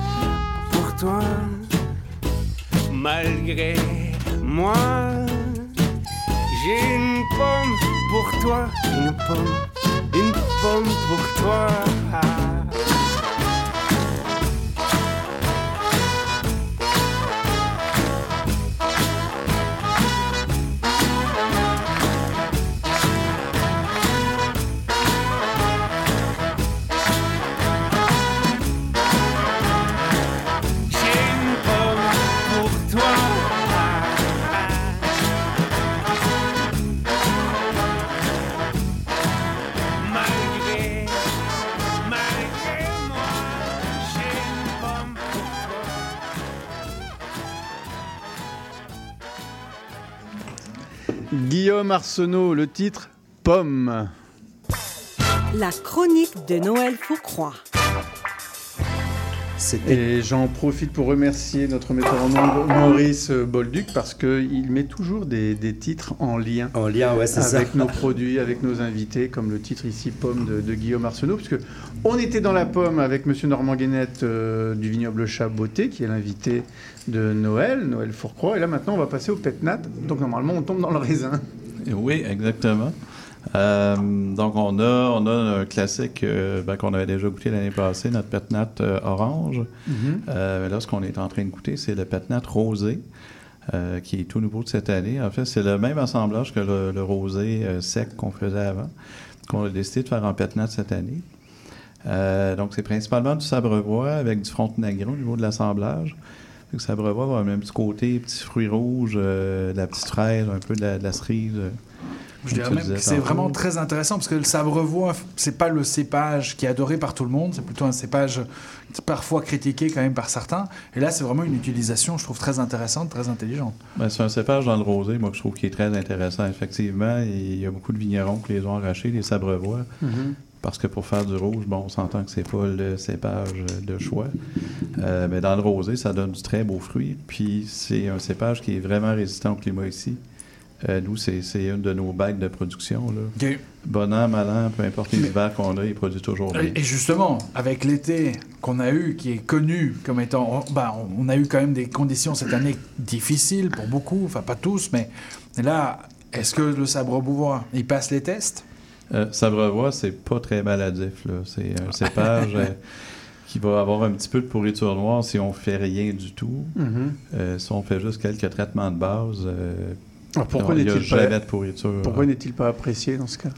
pour toi. Malgré moi, j'ai une pomme pour toi. Une pomme, une pomme pour toi.
Guillaume Arsenault, le titre Pomme.
La chronique de Noël Fourcroy.
Et j'en profite pour remercier notre metteur en ondes, Maurice Bolduc, parce qu'il met toujours des, des titres en lien,
En lien, ouais, c'est ça.
avec nos produits, avec nos invités, comme le titre ici Pomme de, de Guillaume Arsenault, puisque on était dans la pomme avec Monsieur Normand Guénette euh, du vignoble Chat Beauté, qui est l'invité de Noël, Noël Fourcroy, et là maintenant on va passer au pétnat, donc normalement on tombe dans le raisin.
Oui, exactement. Euh, donc, on a, on a un classique euh, ben, qu'on avait déjà goûté l'année passée, notre pétnat euh, orange. Euh, mais là, ce qu'on est en train de goûter, c'est le pétnat rosé, qui est tout nouveau de cette année. En fait, c'est le même assemblage que le, le rosé sec qu'on faisait avant, qu'on a décidé de faire en pétnat cette année. Donc, c'est principalement du sabre-bois avec du frontenac au niveau de l'assemblage. Le sabre-bois va avoir un petit côté, petit fruit rouge, de la petite fraise, un peu de la, de la cerise.
Je dirais même que c'est vraiment très intéressant parce que le sabre-voix, c'est pas le cépage qui est adoré par tout le monde, c'est plutôt un cépage parfois critiqué quand même par certains. Et là, c'est vraiment une utilisation, je trouve, très intéressante, très intelligente.
Ben, c'est un cépage dans le rosé, moi, que je trouve qui est très intéressant. Effectivement, il y a beaucoup de vignerons qui les ont arrachés, les sabre-voix.
Mhm.
Parce que pour faire du rouge, bon, on s'entend que c'est pas le cépage de choix. Euh, mais dans le rosé, ça donne du très beau fruit. Puis c'est un cépage qui est vraiment résistant au climat ici. Euh, nous, c'est une de nos bagues de production. Là.
Ok.
Bon an, mal an, peu importe les hivers qu'on a, il produit toujours bien.
Et justement, avec l'été qu'on a eu, qui est connu comme étant... on- bah, on- a eu quand même des conditions cette année difficiles pour beaucoup, enfin pas tous, mais là, est-ce que le sabre-bois, il passe les tests?
Euh, Sabre-voix, c'est pas très maladif. C'est un cépage euh, qui va avoir un petit peu de pourriture noire si on fait rien du tout.
Mhm.
Euh, si on fait juste quelques traitements de base, euh,
Alors pourquoi n'est-il pas,
de pourriture.
pourquoi n'est-il pas apprécié dans ce cas?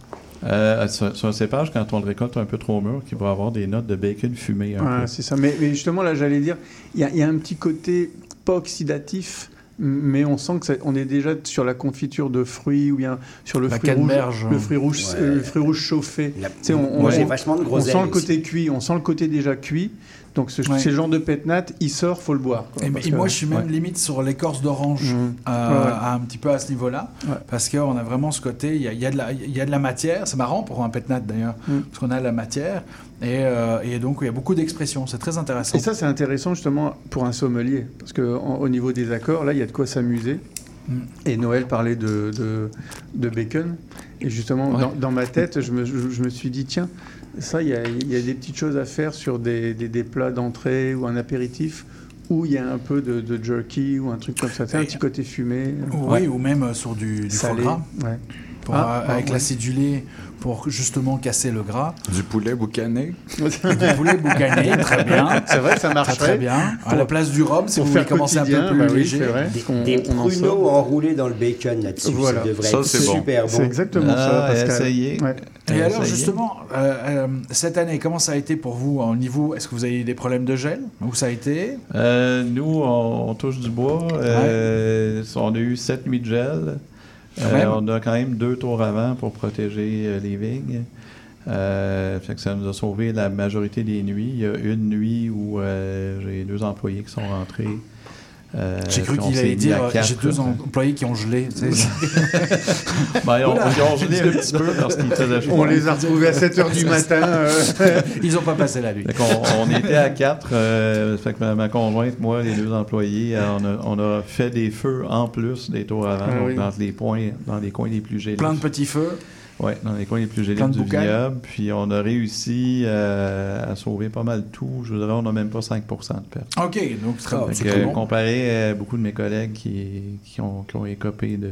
Euh, c'est c'est un cépage, quand on le récolte un peu trop mûr, qui va avoir des notes de bacon fumé peu.
c'est ça. Mais, mais justement, là, j'allais dire, il y, a- il y a un petit côté pas oxydatif, mais on sent que ça- on est déjà sur la confiture de fruits ou bien sur le
La
fruit rouge, le fruit rouge,
Ouais.
euh, le fruit rouge chauffé.
La-
on,
Moi,
on-
j'ai
on-
vachement de
on
groseille
sent le côté cuit, on sent le côté déjà cuit. Donc ce,
Ouais.
ces genres de pétnat, il sort, faut le boire. quoi,
Et,
parce
et
que-
moi, je suis même
ouais.
limite sur l'écorce d'orange,
Mhm.
euh,
Ouais,
un petit peu à ce niveau-là, parce qu'on a vraiment ce côté, il y a, il y a de la- il y a de la matière, c'est marrant pour un pétnat d'ailleurs,
Mhm.
parce qu'on a de la matière, et, euh, et donc il y a beaucoup d'expressions, c'est très intéressant.
Et ça, c'est intéressant justement pour un sommelier, parce que en- au niveau des accords, là, il y a de quoi s'amuser.
Mm.
Et Noël parlait de, de, de bacon. Et justement,
Ouais.
dans, dans ma tête, je me, je, je me suis dit, tiens, ça, il y a, il y a des petites choses à faire sur des, des, des plats d'entrée ou un apéritif où il y a un peu de, de jerky ou un truc comme ça. C'est un petit côté fumé.
Oui, ou même euh, sur du, du foie
salé.
gras.
Ouais.
pour,
Ah,
euh,
ah,
avec
ouais.
l'acidulé pour justement casser le gras.
Du poulet boucané.
du poulet boucané, très bien.
C'est vrai, ça marcherait.
Très, très bien. À la place du rhum, si
pour
vous voulez
faire
commencer un peu plus
bah oui,
léger.
c'est vrai.
Des,
On-
des
on en
pruneaux
sort.
enroulés dans le bacon là-dessus.
Voilà.
Ça devrait
Ça,
être
c'est bon.
super bon.
C'est exactement ça,
Ah,
Pascal.
essayez.
Ouais.
Et alors justement, euh, euh, cette année, comment ça a été pour vous au niveau? Est-ce que vous avez eu des problèmes de gel? Où ça a été?
Euh, nous, on, on touche du bois. Euh, On a eu sept nuits de gel. Euh, on a quand même deux tours avant pour protéger euh, les vignes. Euh, fait que ça nous a sauvé la majorité des nuits. Il y a une nuit où euh, j'ai deux employés qui sont rentrés. Euh,
J'ai cru qu'il allait dire euh, j'ai deux employés qui ont gelé.
Ben, on,
Voilà.
ils ont gelé un petit peu parce qu'il faisait chaud.
On les a retrouvés à 7h du matin. euh.
Ils n'ont pas passé la nuit.
On, était à quatre. euh, fait que ma, ma conjointe, moi, les deux employés, euh, on, a, on a fait des feux en plus des tours avant,
Ah
donc
oui.
dans les points, dans les coins les plus gelés.
Plein de petits feux.
Oui, dans les coins les plus gelés du vignoble. Puis on a réussi euh, à sauver pas mal tout. Je dirais, on n'a même pas 5% de perte.
Ok, donc très
Fait
bon.
que,
c'est très bon.
comparé à beaucoup de mes collègues qui, qui, ont, qui ont écopé de.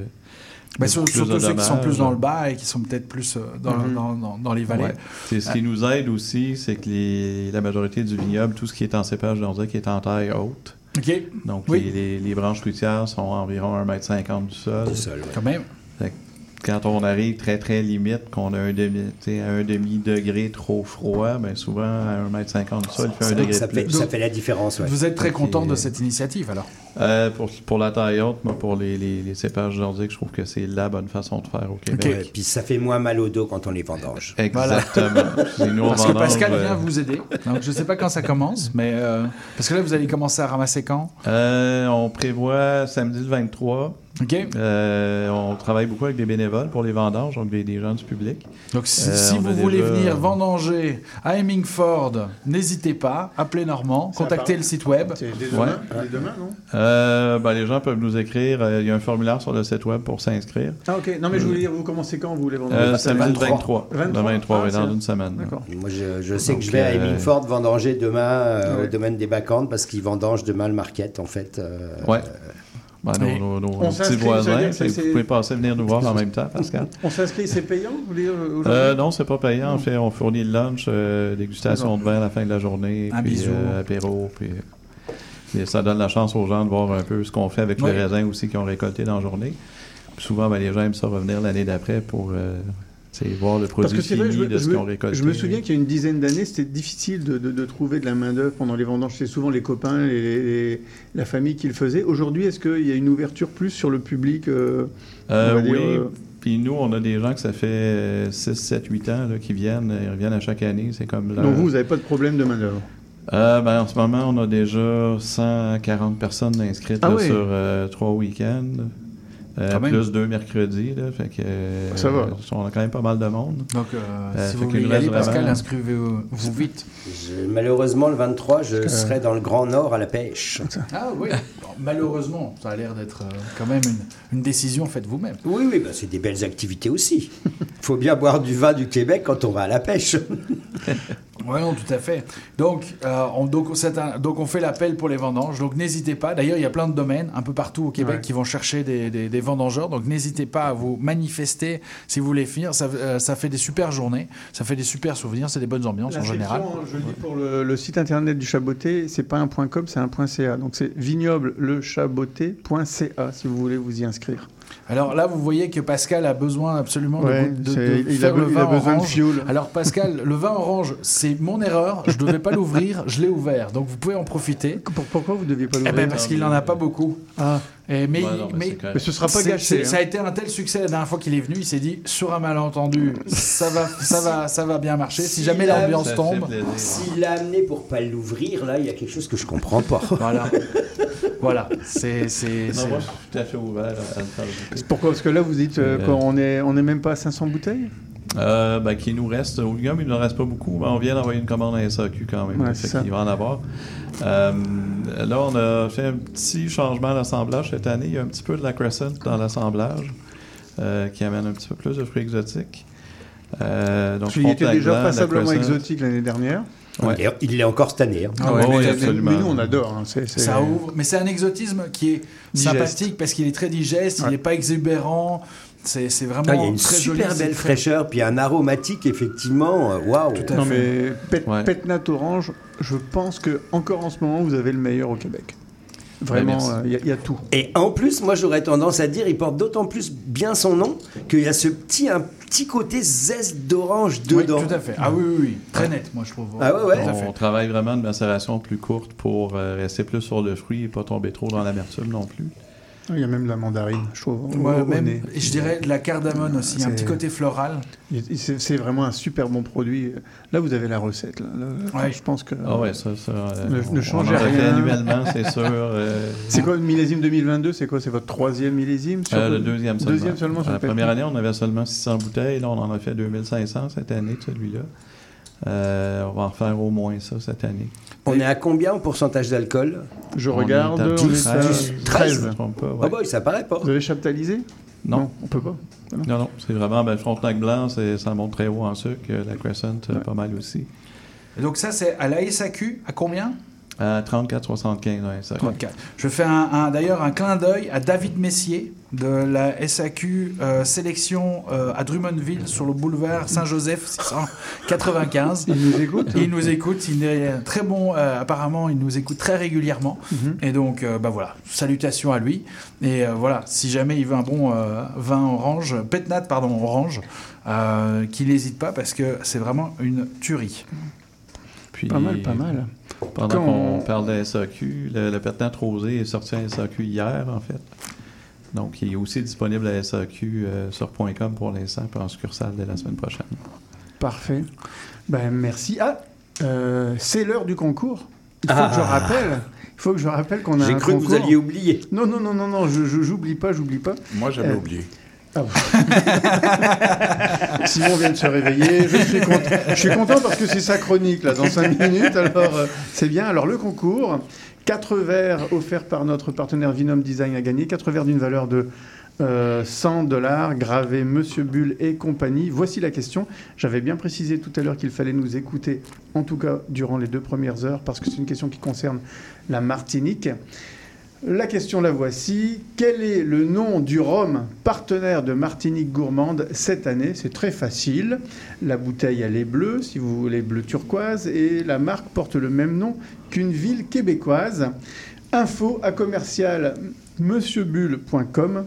Plus
surtout ceux qui sont plus dans le bas et qui sont peut-être plus euh, dans,
Mhm.
dans, dans- dans les vallées.
Ouais. C'est ce qui nous aide aussi, c'est que les- la majorité du vignoble, tout ce qui est en cépage nordique est en taille haute.
Ok.
Donc
Oui.
les, les- les branches fruitières sont environ 1m50 du sol.
Quand même.
Quand on arrive très très limite, qu'on a un demi, tu sais, à un demi degré trop froid, ben souvent à 1m50 du sol, il fait un degré
ça
de
fait,
plus.
ça fait la différence. ouais.
Vous êtes très content de cette initiative alors?
Euh, pour, pour la taille haute, moi, pour les, les, les cépages nordiques, je trouve que c'est la bonne façon de faire au Québec.
Ouais, puis ça fait moins mal au dos quand on les vendange.
Exactement. C'est nous,
Parce que Pascal
euh,
vient vous aider. Donc je sais pas quand ça commence, mais euh, parce que là vous allez commencer à ramasser quand?
Euh, on prévoit samedi le 23. Euh, on travaille beaucoup avec des bénévoles pour les vendanges, donc des, des gens du public.
Donc si,
Euh,
si vous voulez
déjà-
venir vendanger à Hemmingford, n'hésitez pas, appelez Normand, contactez le site web.
C'est dès
Ouais.
demain, dès demain, non?
Euh, ben, les gens peuvent nous écrire. Il y a un formulaire sur le site web pour s'inscrire.
Ah ok, non mais je voulais dire, vous commencez quand vous vendez
Euh,
Pas
samedi le
23.
23. Le 23,
Ah,
oui,
c'est
dans une semaine.
D'accord.
Moi, je, je sais
Donc,
que je vais à Hemingford vendanger demain euh,
Ouais.
au domaine des Bacantes parce qu'ils vendangent demain le market, en fait. euh,
Ouais. Ben, nos,
Et
nos- nos
on
petits voisins, vous pouvez passer venir nous voir en même temps, Pascal.
On s'inscrit, c'est payant vous voulez, euh,
Euh, non, c'est pas payant. En fait, on fournit le lunch, euh, dégustation de vin à la fin de la journée,
Un
puis euh, apéro, puis et ça donne la chance aux gens de voir un peu ce qu'on fait avec
Ouais.
les raisins aussi qu'ils ont récoltés dans la journée. Puis souvent, ben, les gens aiment ça revenir l'année d'après pour sais, voir le produit
c'est vrai,
fini
je
de ce ont récolté.
je me souviens qu'il y a une dizaine d'années, c'était difficile de, de- de trouver de la main-d'œuvre pendant les vendanges. C'est souvent les copains, les- les- la famille qui le faisaient. Aujourd'hui, est-ce qu'il y a une ouverture plus sur le public euh,
Euh, oui.
dire, euh,
Puis nous, on a des gens que ça fait euh, 6, 7, 8 ans là, qui viennent. Ils reviennent à chaque année. C'est comme
Donc vous, vous n'avez pas de problème de main-d'œuvre?
Euh, ben, en ce moment, on a déjà 140 personnes inscrites
Ah
là,
oui.
sur trois week-ends. Euh, plus deux mercredis. Là, fait que, euh,
Ça va.
On a quand même pas mal de monde.
Donc euh,
Euh,
si vous voulez y aller, Pascal,
vraiment-
inscrivez-vous vous vite.
je- malheureusement, le 23, je serai dans le Grand Nord à la pêche.
Ah oui, Bon, malheureusement, ça a l'air d'être euh, quand même une, une décision faite vous-même.
Oui, oui, bah, c'est des belles activités aussi. Il faut bien boire du vin du Québec quand on va à la pêche.
Oui, non, tout à fait. Donc, euh, on, donc, c'est un- donc on fait l'appel pour les vendanges. Donc n'hésitez pas. D'ailleurs, il y a plein de domaines un peu partout au Québec
Ouais.
qui vont chercher des, des- des vendangeurs. Donc n'hésitez pas à vous manifester si vous voulez finir. Ça, euh, ça fait des super journées, ça fait des super souvenirs, c'est des bonnes ambiances en général.
Je le dis pour le, le site internet du Chaboté, c'est pas un .com, c'est un .ca. Donc c'est vignoble-le-chaboté.ca si vous voulez vous y inscrire.
Alors là, vous voyez que Pascal a besoin absolument de
Ouais,
de, de
il
faire
a,
le
be- il
vin
a besoin de
orange.
fioul.
Alors Pascal, le vin orange, c'est mon erreur. Je devais pas l'ouvrir, je l'ai ouvert. Donc vous pouvez en profiter.
Pour- pourquoi vous ne deviez pas
Eh
l'ouvrir
ben, parce qu'il n'en a pas beaucoup.
Ah.
Et mais,
Ouais, non, mais
mais,
ce sera pas gâché. hein.
Ça a été un tel succès la dernière fois qu'il est venu, il s'est dit sur un malentendu, ça va, ça va, ça va bien marcher. Si jamais l'ambiance tombe.
S'il l'a amené pour pas l'ouvrir, là, il y a quelque chose que je comprends pas.
voilà, voilà, c'est, c'est,
Non, moi, je suis tout à fait ouvert à.
Pourquoi Parce que là, vous dites euh,
Euh,
qu'on est, on est même pas à 500 bouteilles?
Euh, ben, qu'il nous reste, au Ligum, il ne nous reste pas beaucoup, mais on vient d'envoyer une commande à SAQ quand même.
Ouais,
fait
ça.
qu'il va en avoir. Euh, là, on a fait un petit changement à l'assemblage cette année. Il y a un petit peu de la Crescent dans l'assemblage euh, qui amène un petit peu plus de fruits exotiques. Euh, donc,
qu'il était déjà passablement exotique l'année dernière.
Ouais.
Il l'est encore cette année. hein.
Ah ouais,
Ouais,
mais-
absolument.
Mais nous, on adore. hein.
Ça ouvre. Mais c'est un exotisme qui est
Digeste.
sympathique parce qu'il est très digeste, il n'est pas exubérant. C'est c'est vraiment
Ah, il y a une
très
super
joli,
belle fraîcheur, puis un aromatique, effectivement. euh, Waouh!
Non, mais Pet, Petnat Orange, je pense que encore en ce moment, vous avez le meilleur au Québec. Vraiment, euh, il y, a- il y a tout.
Et en plus, moi j'aurais tendance à dire, il porte d'autant plus bien son nom qu'il y a ce petit, un petit côté zeste d'orange
Oui,
dedans.
tout à fait. Ah oui, oui, oui. Très net, moi, je trouve.
Ah ouais, ouais.
Tout à fait.
On travaille vraiment de macération plus courte pour euh, rester plus sur le fruit et pas tomber trop dans l'amertume non plus.
Il y a même de la mandarine, je trouve.
Ouais, même, je dirais de la cardamone aussi, un petit côté floral.
C'est vraiment un super bon produit. Là, vous avez la recette. Là. Là,
Ouais.
Je pense que.
Ah ouais, ça, ça, euh,
ne,
on-
ne
on
changez
en refait
rien.
annuellement, c'est sûr. euh,
C'est quoi le millésime 2022 C'est quoi C'est votre troisième millésime sur
Euh,
le-
le deuxième seulement.
Deuxième seulement sur
La première année, on avait seulement 600 bouteilles. Là, on en a fait 2500 cette année, celui-là. Euh, on va en faire au moins ça cette année.
On est à combien en pourcentage d'alcool?
Je
On
regarde,
est à
on est
10,
à
13,
13.
je me trompe pas, ouais.
Ah bah, ça paraît pas.
Vous avez chaptalisé?
Non.
on peut pas.
Non, non, c'est vraiment ben, le Frontenac blanc, c'est- ça monte très haut en sucre. La Crescent, pas mal aussi.
Et donc ça, c'est à la SAQ, à combien?
À 34,75, ouais, ça.
34. Je fais un, un- d'ailleurs un clin d'œil à David Messier de la SAQ euh, sélection euh, à Drummondville sur le boulevard Saint-Joseph 695.
Il nous écoute
Il nous écoute, il est très bon, euh, apparemment il nous écoute très régulièrement.
Mhm.
Et donc euh, bah voilà, salutations à lui. Et euh, voilà, si jamais il veut un bon euh, vin orange, Petnat pardon orange, euh, qu'il n'hésite pas parce que c'est vraiment une tuerie.
Puis,
Pas mal, pas mal.
Pendant qu'on
on-
parle de SAQ, le, le Pertinent Rosé est sorti à SAQ hier, en fait. Donc, il est aussi disponible à SAQ euh, sur .com pour l'instant, puis en succursale dès la semaine prochaine.
Parfait. Ben, merci. Ah, euh, c'est l'heure du concours. Il faut
Ah.
que je rappelle. Il faut que je rappelle qu'on a
J'ai
un
cru que vous alliez oublier.
Non, non, non, non, non. Je, je- j'oublie pas, j'oublie pas.
Moi, j'avais
Euh,
oublié.
Ah. Simon vient de se réveiller. Je suis content, parce que c'est sa chronique là dans 5 minutes. Alors euh, c'est bien. Alors le concours, 4 verres offerts par notre partenaire Vinom Design à gagner. 4 verres d'une valeur de euh, 100 dollars, gravés Monsieur Bull et compagnie. Voici la question. J'avais bien précisé tout à l'heure qu'il fallait nous écouter, en tout cas durant les deux premières heures, parce que c'est une question qui concerne la Martinique. La question la voici. Quel est le nom du rhum partenaire de Martinique Gourmande cette année? C'est très facile. La bouteille, elle est bleue, si vous voulez, bleu turquoise, et la marque porte le même nom qu'une ville québécoise. Info à commercial monsieurbulle.com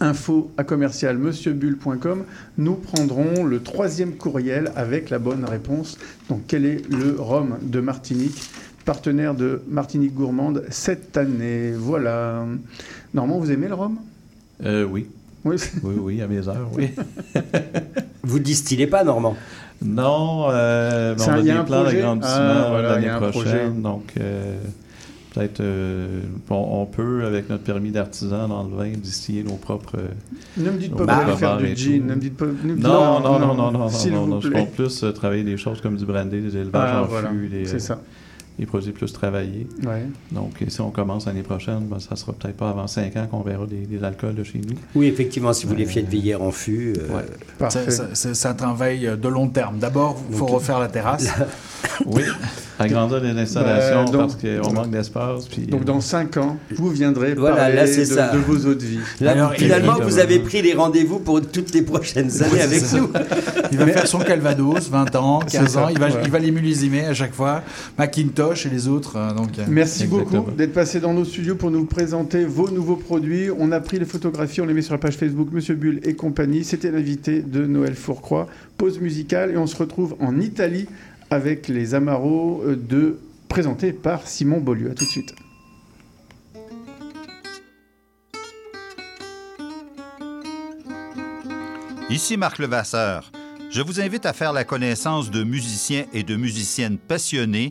info à commercial monsieurbulle.com nous prendrons le troisième courriel avec la bonne réponse. Donc quel est le rhum de Martinique partenaire de Martinique Gourmande cette année. Voilà. Normand, vous aimez le rhum?
Euh, oui.
Oui.
oui, oui, à mes heures, oui.
Vous distillez pas, Normand?
Non, euh, on a des plans
projet?
d'agrandissement
Ah, voilà,
l'année prochaine. Donc, euh, peut-être, euh, on, on peut, avec notre permis d'artisan dans le vin, distiller nos propres.
Ne me dites pas que vous allez faire du gin, ne me dites pas- ne me dites-
Non,
non,
non, non,
non,
non, non, non,
s'il
non,
vous
non, je
plaît.
compte plus euh, travailler des choses comme du brandy, des élevages
Ah,
en
voilà,
fût, les,
c'est
euh,
ça.
Les produits plus travaillés.
Ouais.
Donc, et si on commence l'année prochaine, ben, ça sera peut-être pas avant 5 ans qu'on verra des, des alcools de chez nous.
Oui, effectivement, si vous les faites vieillir en fût. euh,
C'est- c'est- C'est c'est un travail de long terme. D'abord, il faut refaire la terrasse.
Oui, agrandir les installations
donc-
parce qu'on manque d'espace. puis,
Donc
euh,
dans 5 ans, vous viendrez
Voilà,
parler
là, c'est
de,
ça.
de vos eaux de vie.
Là,
Alors,
finalement, vous avez pris les rendez-vous pour toutes les prochaines années avec
ça.
nous.
Il va faire son Calvados, 20 ans, 15
C'est ça,
ans. Il va, il va les mulliser à chaque fois. Macintosh et les autres. euh, donc, euh,
Merci
exactement.
beaucoup d'être passé dans nos studios pour nous présenter vos nouveaux produits. On a pris les photographies, on les met sur la page Facebook Monsieur Bull et compagnie. C'était l'invité de Noël Fourcroy. Pause musicale et on se retrouve en Italie avec les Amaros euh, de présentés par Simon Beaulieu. À tout de suite.
Ici Marc Levasseur. Je vous invite à faire la connaissance de musiciens et de musiciennes passionnés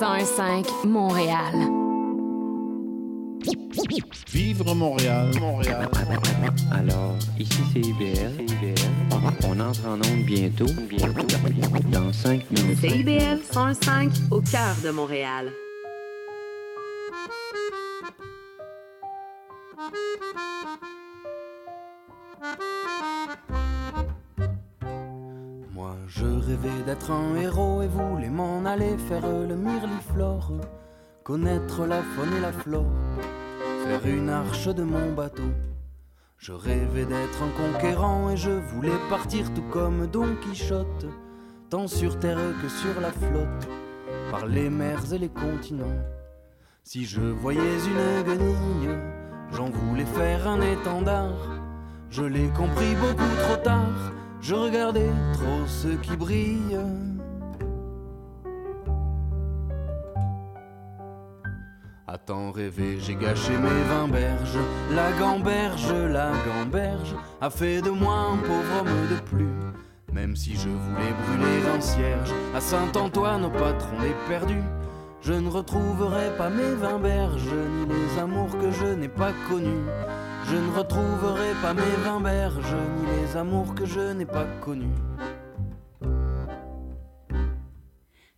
101.5 Montréal.
Vivre Montréal, Montréal.
Alors, ici CIBL. On entre en onde bientôt. Bientôt. Dans 5 minutes.
CIBL 105 au cœur de Montréal.
Je rêvais d'être un héros et voulais m'en aller faire le mirliflore, connaître la faune et la flore, faire une arche de mon bateau. Je rêvais d'être un conquérant et je voulais partir tout comme Don Quichotte, tant sur terre que sur la flotte, par les mers et les continents. Si je voyais une guenille, j'en voulais faire un étendard. Je l'ai compris beaucoup trop tard, je regardais trop ceux qui brillent. À tant rêver, j'ai gâché mes vingt berges. La gamberge, la gamberge a fait de moi un pauvre homme de plus. Même si je voulais brûler un cierge, à Saint-Antoine, au patron des perdus, je ne retrouverai pas mes vingt berges, ni les amours que je n'ai pas connus. Je ne retrouverai pas mes vingt berges, ni les amours que je n'ai pas connus.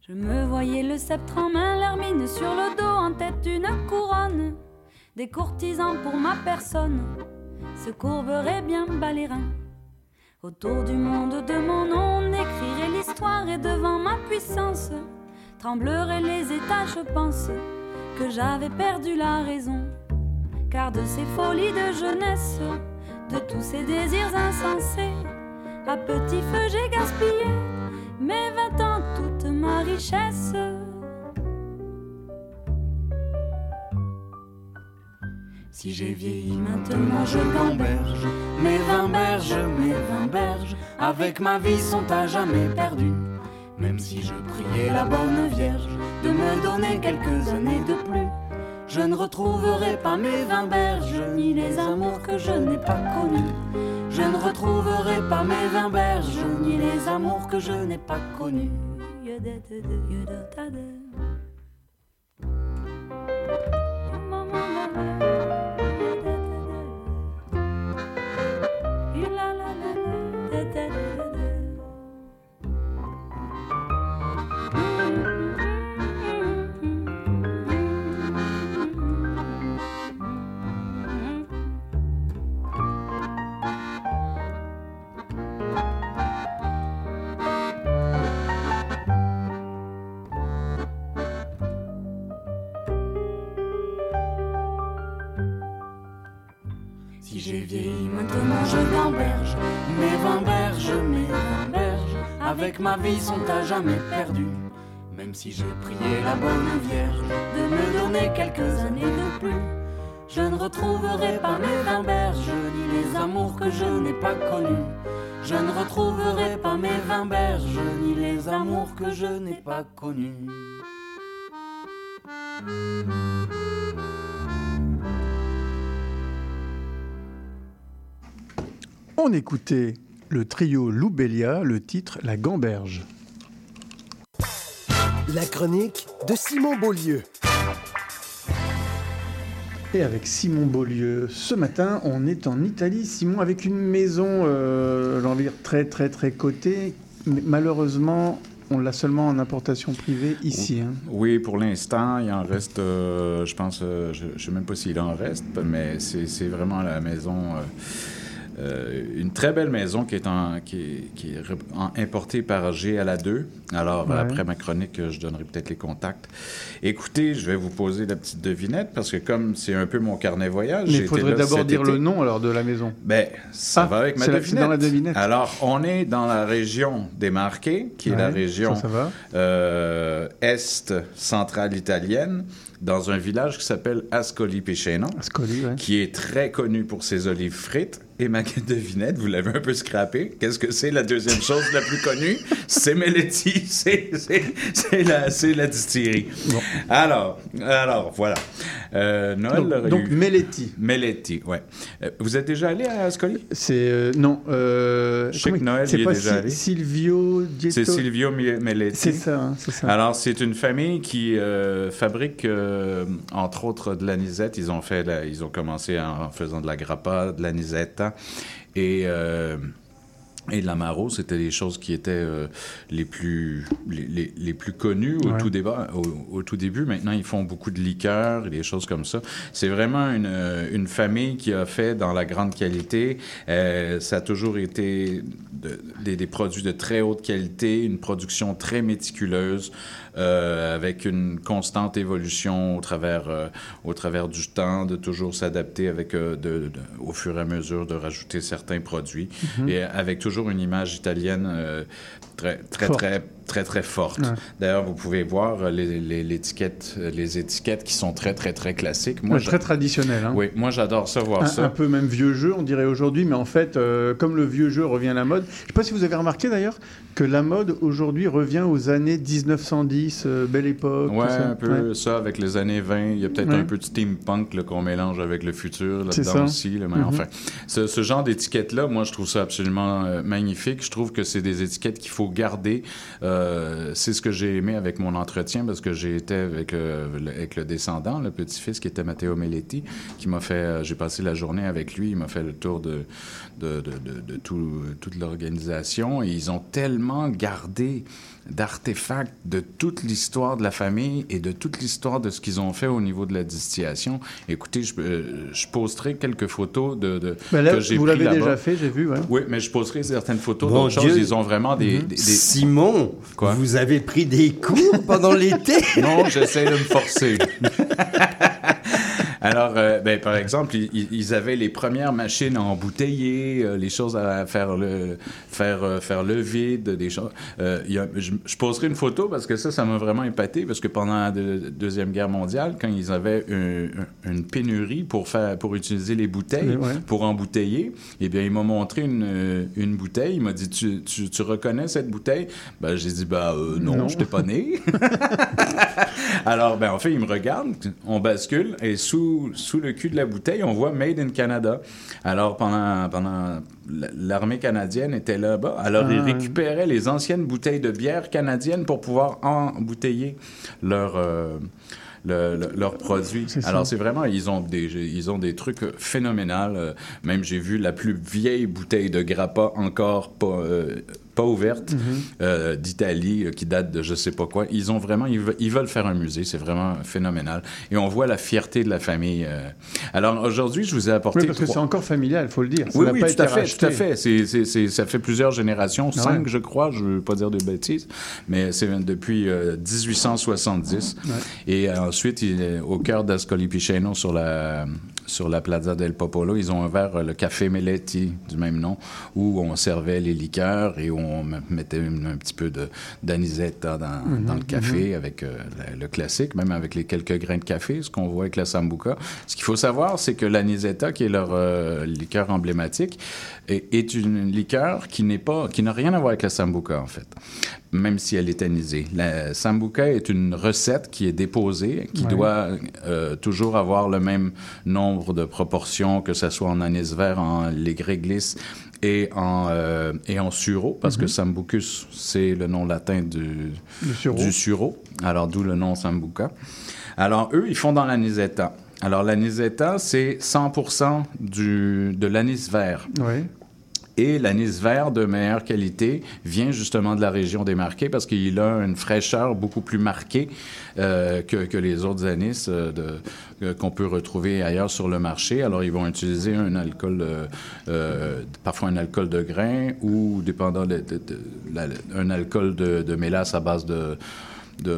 Je me voyais le sceptre en main, l'hermine sur le dos, en tête d'une couronne. Des courtisans pour ma personne se courberaient bien bas. Autour du monde de mon nom, on écrirait l'histoire et devant ma puissance trembleraient les États, je pense que j'avais perdu la raison. Car de ces folies de jeunesse, de tous ces désirs insensés, à petit feu j'ai gaspillé mes vingt ans, toute ma richesse.
Si j'ai vieilli maintenant, je gamberge. Mes vingt berges, mes vingt berges, avec ma vie sont à jamais perdues. Même si je priais la bonne Vierge de me donner quelques années de plus, je ne retrouverai pas mes vingt berges, ni les amours que je n'ai pas connus. Je ne retrouverai pas mes vingt berges, ni les amours que je n'ai pas connus. Avec ma vie sont à jamais perdues. Même si je priais la bonne Vierge de me donner quelques années de plus, je ne retrouverai pas mes vingt berges, ni les amours que je n'ai pas connus. Je ne retrouverai pas mes vingt berges, ni les amours que je n'ai pas connus.
On écoutait le trio Loubellia, le titre La Gamberge.
La chronique de Simon Beaulieu.
Et avec Simon Beaulieu, ce matin, on est en Italie. Simon, avec une maison, euh, j'ai envie de dire, très, très, très cotée. Mais malheureusement, on l'a seulement en importation privée ici. Hein.
Oui, pour l'instant, il en reste, je pense, je ne sais même pas s'il en reste, mais c'est vraiment la maison euh, une très belle maison qui est, en, qui est, qui est en, importée par GLA2. Alors, après ma chronique, je donnerai peut-être les contacts. Écoutez, je vais vous poser la petite devinette parce que comme c'est un peu mon carnet voyage...
Mais il faudrait d'abord dire le nom alors de la maison.
Ben, ça ah, va avec ma devinette.
dans la devinette.
Alors, on est dans la région des Marqués, qui est la région euh, est centrale italienne dans un village qui s'appelle Ascoli Piceno, qui est très connu pour ses olives frites. Et ma devinette, vous l'avez un peu scrappé. Qu'est-ce que c'est la deuxième chose la plus connue? C'est Melletti. C'est la, la distillerie. Alors, alors, voilà.
Euh, Noël donc, Melletti.
Melletti, ouais. Euh, vous êtes déjà allé à Ascoli?
C'est... Euh, non.
Je sais que Noël y est déjà allé.
Silvio Dietto.
C'est Silvio Melletti.
C'est ça, hein, c'est ça.
Alors, c'est une famille qui fabrique, entre autres, de l'anisette. Ils ont fait... ils ont commencé en faisant de la grappa, de l'anisette, et, euh, et l'amaro, c'était les choses qui étaient euh, les, plus, les, les, plus connues au, tout débat, au, tout début. Maintenant, ils font beaucoup de liqueurs et des choses comme ça. C'est vraiment une, une, famille qui a fait dans la grande qualité. Euh, ça a toujours été des, des, produits de très haute qualité, une production très méticuleuse. Euh, avec une constante évolution au travers, euh, au travers du temps, de toujours s'adapter avec, euh, de, au fur et à mesure de rajouter certains produits, mhm. et avec toujours une image italienne très, très, très très, très forte. D'ailleurs, vous pouvez voir euh, les, les, étiquettes, euh, les étiquettes qui sont très, très, très classiques.
Moi, très traditionnelles. Hein.
Oui, moi, j'adore ça, voir ça.
Un peu même vieux jeu, on dirait aujourd'hui, mais en fait, euh, comme le vieux jeu revient à la mode, je ne sais pas si vous avez remarqué d'ailleurs que la mode aujourd'hui revient aux années 1910, belle époque.
Ouais, un peu ça, avec les années 20. Il y a peut-être un peu de steampunk qu'on mélange avec le futur là-dedans aussi. mais mm-hmm. enfin, ce, ce genre d'étiquette-là, moi, je trouve ça absolument magnifique. Je trouve que c'est des étiquettes qu'il faut garder. Euh, c'est ce que j'ai aimé avec mon entretien parce que j'ai été avec, euh, le, avec le descendant, le petit-fils qui était Matteo Melletti, qui m'a fait. Euh, j'ai passé la journée avec lui. Il m'a fait le tour de, de, de, de tout, toute l'organisation. Et ils ont tellement gardé d'artefacts de toute l'histoire de la famille et de toute l'histoire de ce qu'ils ont fait au niveau de la distillation. Écoutez, je, je posterai quelques photos de, de
ben que j'ai Vous l'avez déjà fait, j'ai vu. Ouais.
Oui, mais je posterai certaines photos d'autres choses. Ils ont vraiment des, mhm. des, des...
Simon, vous avez pris des cours pendant l'été?
non, j'essaie de me forcer. Alors, euh, ben, par exemple, ils, avaient les premières machines à embouteiller, euh, les choses à faire le, faire, euh, faire le vide, des choses. je, poserai une photo parce que ça, ça m'a vraiment épaté parce que pendant la Deuxième Guerre mondiale, quand ils avaient une pénurie pour, faire, pour utiliser les bouteilles, pour embouteiller, eh bien, il m'a montré une, une bouteille. Il m'a dit tu, tu, reconnais cette bouteille Ben, j'ai dit Ben, non, je n'étais pas né. Alors, ben, en fait, il me regarde, on bascule et sous sous, le cul de la bouteille, on voit Made in Canada. Alors, pendant, pendant l'armée canadienne était là-bas. Alors, ils ah. récupéraient les anciennes bouteilles de bière canadienne pour pouvoir embouteiller leur... Euh, leurs produits. Alors, c'est vraiment, ils ont, des, ils ont des trucs phénoménaux. Même, j'ai vu la plus vieille bouteille de grappa encore pas, euh, pas ouverte mhm. euh, d'Italie euh, qui date de je sais pas quoi. Ils ont vraiment, ils, veulent, faire un musée, c'est vraiment phénoménal. Et on voit la fierté de la famille. Euh. Alors aujourd'hui, je vous ai apporté.
Oui, parce que c'est encore familial, il faut le dire.
oui, oui, tout, à fait, tout à fait, ça fait plusieurs générations, ah cinq, je crois, je ne veux pas dire de bêtises, mais c'est depuis 1870. Et ensuite, il est au cœur d'Ascoli Piceno sur la sur la Plaza del Popolo, ils ont ouvert le Café Meletti, du même nom, où on servait les liqueurs et où on mettait un petit peu d'anisette dans, mhm, dans, le café mhm. avec euh, le, classique, même avec les quelques grains de café, ce qu'on voit avec la Sambuca. Ce qu'il faut savoir, c'est que l'anisetta, qui est leur euh, liqueur emblématique, est, une liqueur qui n'est pas, qui n'a rien à voir avec la Sambuca, en fait même si elle est anisée. La sambuca est une recette qui est déposée, qui doit euh, toujours avoir le même nombre de proportions, que ce soit en anis vert, en légréglisse et en, euh, et en sureau, parce que mhm. sambucus, c'est le nom latin du, du sureau. Alors, d'où le nom sambuca. Alors, eux, ils font dans l'anisetta. Alors, l'anisetta, c'est 100 du, de l'anis vert.
Oui.
Et l'anis vert de meilleure qualité vient justement de la région des Marqués parce qu'il a une fraîcheur beaucoup plus marquée euh, que, que, les autres anis euh, de, qu'on peut retrouver ailleurs sur le marché. Alors, ils vont utiliser un alcool, euh, parfois un alcool de grain ou, dépendant de, de, de la, un alcool de, mélasse à base de de,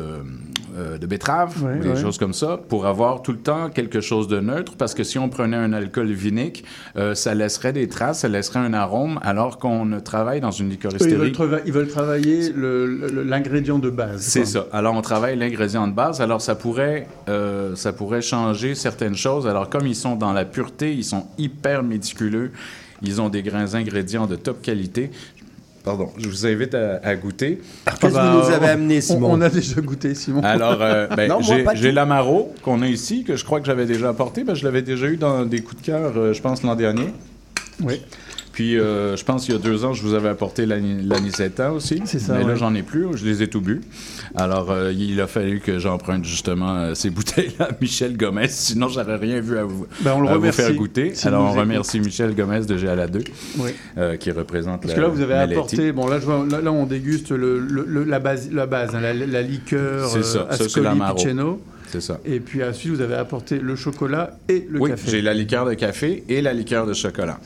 euh, de betterave, des choses comme ça, pour avoir tout le temps quelque chose de neutre, parce que si on prenait un alcool vinique, euh, ça laisserait des traces, ça laisserait un arôme, alors qu'on travaille dans une.
Ils veulent, ils veulent travailler l'ingrédient de base.
C'est ça. Alors, on travaille l'ingrédient de base, alors ça pourrait, euh, ça pourrait changer certaines choses. Alors, comme ils sont dans la pureté, ils sont hyper méticuleux, ils ont des grains ingrédients de top qualité. Pardon, je vous invite à, goûter.
Qu'est-ce que vous nous avez amené, Simon?
on, a déjà goûté, Simon.
Alors, euh, ben, j'ai l'Amaro qu'on a ici, que je crois que j'avais déjà apporté. Ben, je l'avais déjà eu dans des coups de cœur, euh, je pense, l'an dernier.
Oui.
Puis, euh, je pense qu'il y a deux ans, je vous avais apporté l'anisetta aussi.
C'est ça.
Mais là, j'en ai plus. Je les ai tout bu. Alors, euh, il a fallu que j'emprunte justement euh, ces bouteilles-là à Michel Gomez. Sinon, j'aurais rien vu à vous,
ben, on le
faire goûter. Alors, on remercie Michel Gomez de GA 2
oui.
qui représente
Parce que là, vous avez apporté. Bon, là, je là, on déguste le, la base, la, base hein, la, liqueur
C'est ça.
Ascoli Piceno.
C'est ça.
Et puis ensuite, vous avez apporté le chocolat et le
oui,
café.
Oui, j'ai la liqueur de café et la liqueur de chocolat.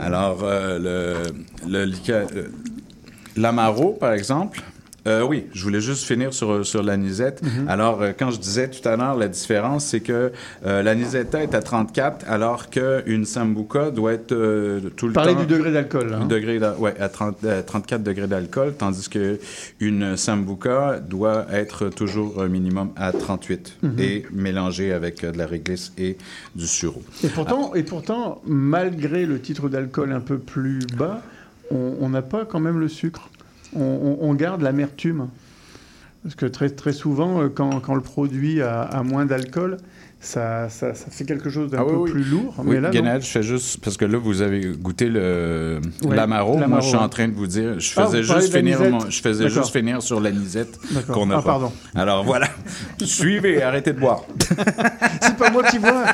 Alors, euh, le, le, l'amaro, par exemple, euh, oui, je voulais juste finir sur, sur l'anisette.
Mhm.
Alors, euh, quand je disais tout à l'heure, la différence, c'est que euh, l'anisetta est à 34, alors qu'une sambuca doit être tout le
Parlez
temps...
du degré d'alcool. Hein.
Degré ouais, à 30, 34 degrés d'alcool, tandis qu'une sambuca doit être toujours un minimum à 38
Mhm.
et mélangée avec de la réglisse et du sureau.
Et pourtant, et pourtant malgré le titre d'alcool un peu plus bas, on n'a pas quand même le sucre on, on garde l'amertume. Parce que très, très souvent, quand, quand le produit a, a moins d'alcool, ça, ça, ça, fait quelque chose d'un
ah,
peu
oui,
plus lourd.
Oui,
là,
Guénel, je fais juste parce que là vous avez goûté le
ouais,
l'amaro. Moi, je suis en train de vous dire, je faisais
ah,
juste finir, mon, je faisais juste finir sur l'anisette qu'on a
ah,
pas.
pardon.
Alors voilà, suivez, arrêtez de boire.
c'est pas moi qui bois.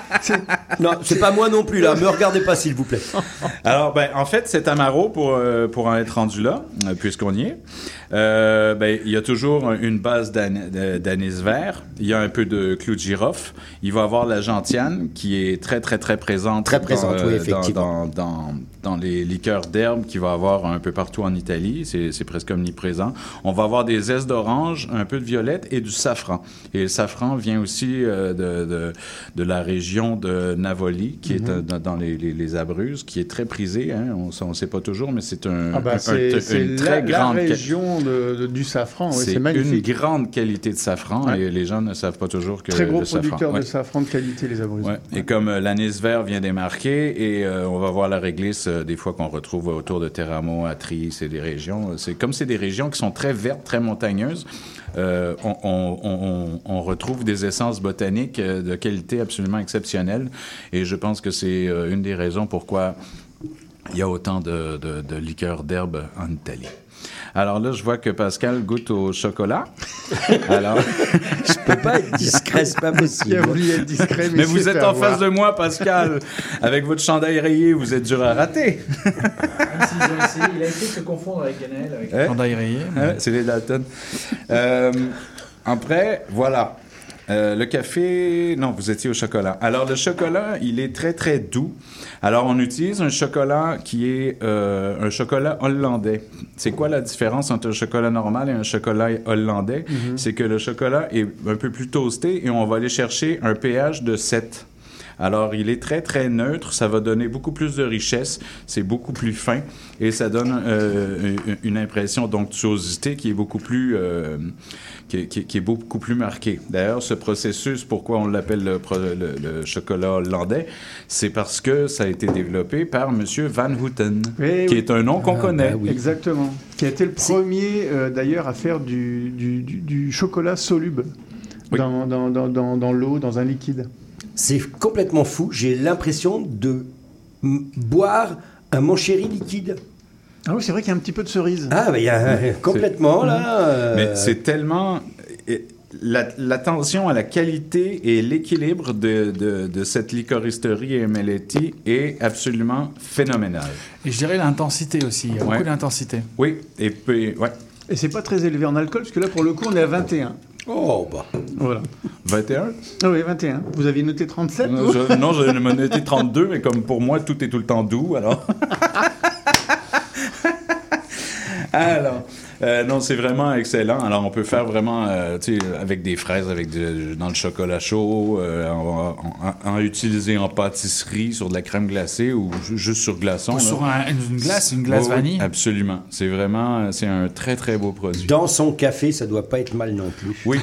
Non, c'est pas moi non plus là. Me regardez pas s'il vous plaît.
Alors ben en fait cet amaro pour euh, pour en être rendu là, euh, puisqu'on y est. Euh, ben, il y a toujours une base d'anis vert. Il y a un peu de clou de girofle. Il va avoir la gentiane qui est très, très, très présente.
Très présente,
dans,
oui,
euh,
effectivement.
Dans, dans, dans, les liqueurs d'herbe qu'il va avoir un peu partout en Italie. C'est presque omniprésent. On va avoir des zestes d'orange, un peu de violette et du safran. Et le safran vient aussi euh, de, de, de, la région de Navoli, qui
Mhm.
est euh, dans, dans les, les, les, Abruzzes, qui est très prisé. Hein. On ne sait pas toujours, mais c'est un,
ah
un, un, une très grande...
La région de, de, du safran, oui, c'est magnifique.
une grande qualité de safran
ouais.
et les gens ne savent pas toujours que
Très gros
le
producteur
safran.
de safran de qualité, les Abruzzes.
Ouais. Et comme euh, l'anis vert vient démarquer et euh, on va voir la réglisse euh, des fois qu'on retrouve autour de Teramo, Atri, c'est des régions. C'est comme c'est des régions qui sont très vertes, très montagneuses. Euh, on, retrouve des essences botaniques euh, de qualité absolument exceptionnelle et je pense que c'est euh, une des raisons pourquoi il y a autant de, de, de liqueurs d'herbe en Italie. Alors là, je vois que Pascal goûte au chocolat. Alors,
je peux pas être discret, c'est pas possible.
Être discret, mais,
mais vous êtes en face de moi, Pascal, avec votre chandail rayé, vous êtes dur à rater.
il a essayé de se confondre avec Ganel, avec le chandail rayé.
Mais... C'est les Dalton. Euh, après, voilà. Euh, le café, non, vous étiez au chocolat. Alors, le chocolat, il est très, très doux. Alors, on utilise un chocolat qui est euh, un chocolat hollandais. C'est quoi la différence entre un chocolat normal et un chocolat hollandais? Mm -hmm. C'est que le chocolat est un peu plus toasté et on va aller chercher un pH de 7. Alors, il est très, très neutre. Ça va donner beaucoup plus de richesse. C'est beaucoup plus fin. Et ça donne euh, une impression d'onctuosité qui est beaucoup plus... Euh, qui, qui, qui, est beaucoup plus marquée. D'ailleurs, ce processus, pourquoi on l'appelle le, le, le, chocolat hollandais, c'est parce que ça a été développé par M. Van Houten,
oui,
qui
oui.
est un nom qu'on
ah,
connaît.
Bah oui. Exactement. Qui a été le premier, euh, d'ailleurs, à faire du, du, du, du chocolat soluble dans, dans, dans, dans, dans l'eau, dans un liquide.
C'est complètement fou. J'ai l'impression de boire un monchéri liquide.
Ah oui, c'est vrai qu'il y a un petit peu de cerise.
Ah, mais il y a complètement là.
Euh... Mais c'est tellement. l'attention à la qualité et l'équilibre de, de, cette licoristerie Emeletti est absolument phénoménal.
Et je dirais l'intensité aussi, il y a beaucoup d'intensité.
Oui, et puis, ouais.
Et c'est pas très élevé en alcool, parce que là, pour le coup, on est à 21.
Oh, bah.
Voilà.
21
ah Oui, 21. Vous aviez noté 37
Non, je, non, je noté 32, mais comme pour moi, tout est tout le temps doux, alors. alors. Euh, non, c'est vraiment excellent. Alors, on peut faire vraiment, euh, tu sais, avec des fraises, avec dans le chocolat chaud, euh, en, utiliser en pâtisserie sur de la crème glacée ou juste sur glaçon. Ou
sur une glace, une glace vanille.
absolument. C'est vraiment, c'est un très, très beau produit.
Dans son café, ça doit pas être mal non plus.
Oui.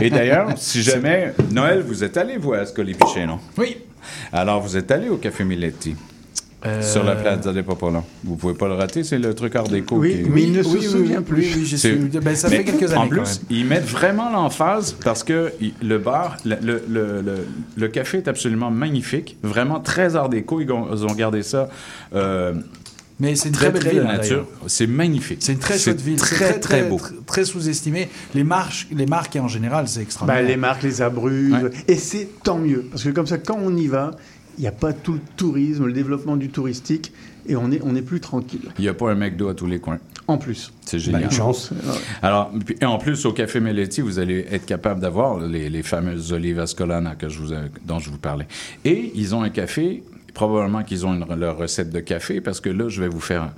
Et d'ailleurs, si jamais, Noël, vous êtes allé, vous, à Scolipiché, non?
Oui.
Alors, vous êtes allé au Café Miletti. Sur la Plaza des Popolans. Vous pouvez pas le rater, c'est le truc Art déco.
Oui, mais il ne se souvient plus.
Oui, je suis... ben, ça fait quelques années.
En plus, ils mettent vraiment l'emphase parce que le bar, le, le, le, le, café est absolument magnifique, vraiment très Art déco. Ils ont, gardé ça. Euh,
mais c'est une très, belle ville,
nature. C'est magnifique.
C'est une très chouette ville. Très, très, beau. Très, sous-estimé. Les marques, les marques en général, c'est extraordinaire.
Bah, les marques, les abruzzes. Et c'est tant mieux. Parce que comme ça, quand on y va, il n'y a pas tout le tourisme, le développement du touristique, et on est, on est plus tranquille.
Il n'y a pas un McDo à tous les coins.
En plus.
C'est génial.
Bah, chance.
Alors, et en plus, au Café Melletti, vous allez être capable d'avoir les, les, fameuses olives ascolana que je vous, dont je vous parlais. Et ils ont un café, probablement qu'ils ont leur recette de café, parce que là, je vais vous faire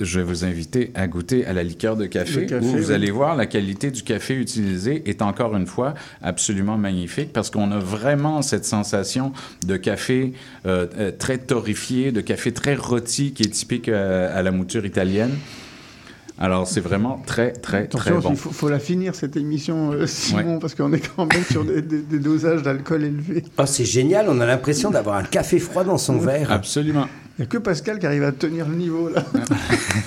je vais vous inviter à goûter à la liqueur de café, où vous allez voir la qualité du café utilisé est encore une fois absolument magnifique parce qu'on a vraiment cette sensation de café euh, euh, très torréfié, de café très rôti qui est typique euh, à, la mouture italienne. Alors, c'est vraiment très, très, très bon.
Il faut, la finir, cette émission, Simon, parce qu'on est quand même sur des, dosages d'alcool élevés.
Oh, c'est génial, on a l'impression d'avoir un café froid dans son verre.
Absolument.
Il n'y a que Pascal qui arrive à tenir le niveau là.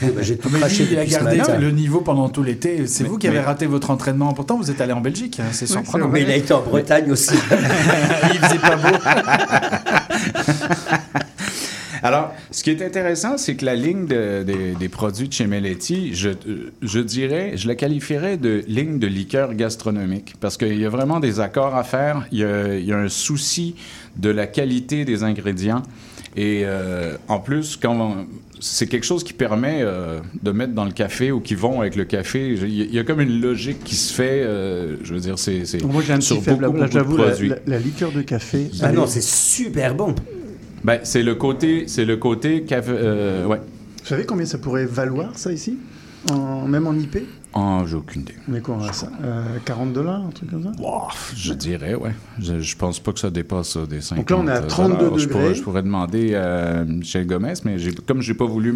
Bah, j'ai tout craché. Il a gardé le niveau pendant tout l'été. C'est vous qui avez raté votre entraînement. Pourtant, vous êtes allé en Belgique. Hein. C'est surprenant.
mais il a été en Bretagne aussi.
il faisait pas beau.
Alors, ce qui est intéressant, c'est que la ligne des produits de chez Melletti, je, je, dirais, je la qualifierais de ligne de liqueur gastronomique parce qu'il y a vraiment des accords à faire. Il y a, il y a un souci de la qualité des ingrédients. Et euh, en plus, quand c'est quelque chose qui permet euh, de mettre dans le café ou qui vont avec le café. Il y, a comme une logique qui se fait. Euh, je veux dire, c'est
Moi, j'ai un petit faible. J'avoue, la, liqueur de café.
Ah non, c'est super bon.
Ben, c'est le côté, c'est le côté café. ouais.
Vous savez combien ça pourrait valoir ça ici, en, même en IP
Oh, j'ai aucune idée.
Mais quoi, ça 40 euh, dollars, un truc comme ça?
Je dirais, ouais. Je, je, pense pas que ça dépasse des 50
Donc là, on est à 32 degrés.
Je pourrais, demander à Michel Gomez, mais comme je n'ai pas voulu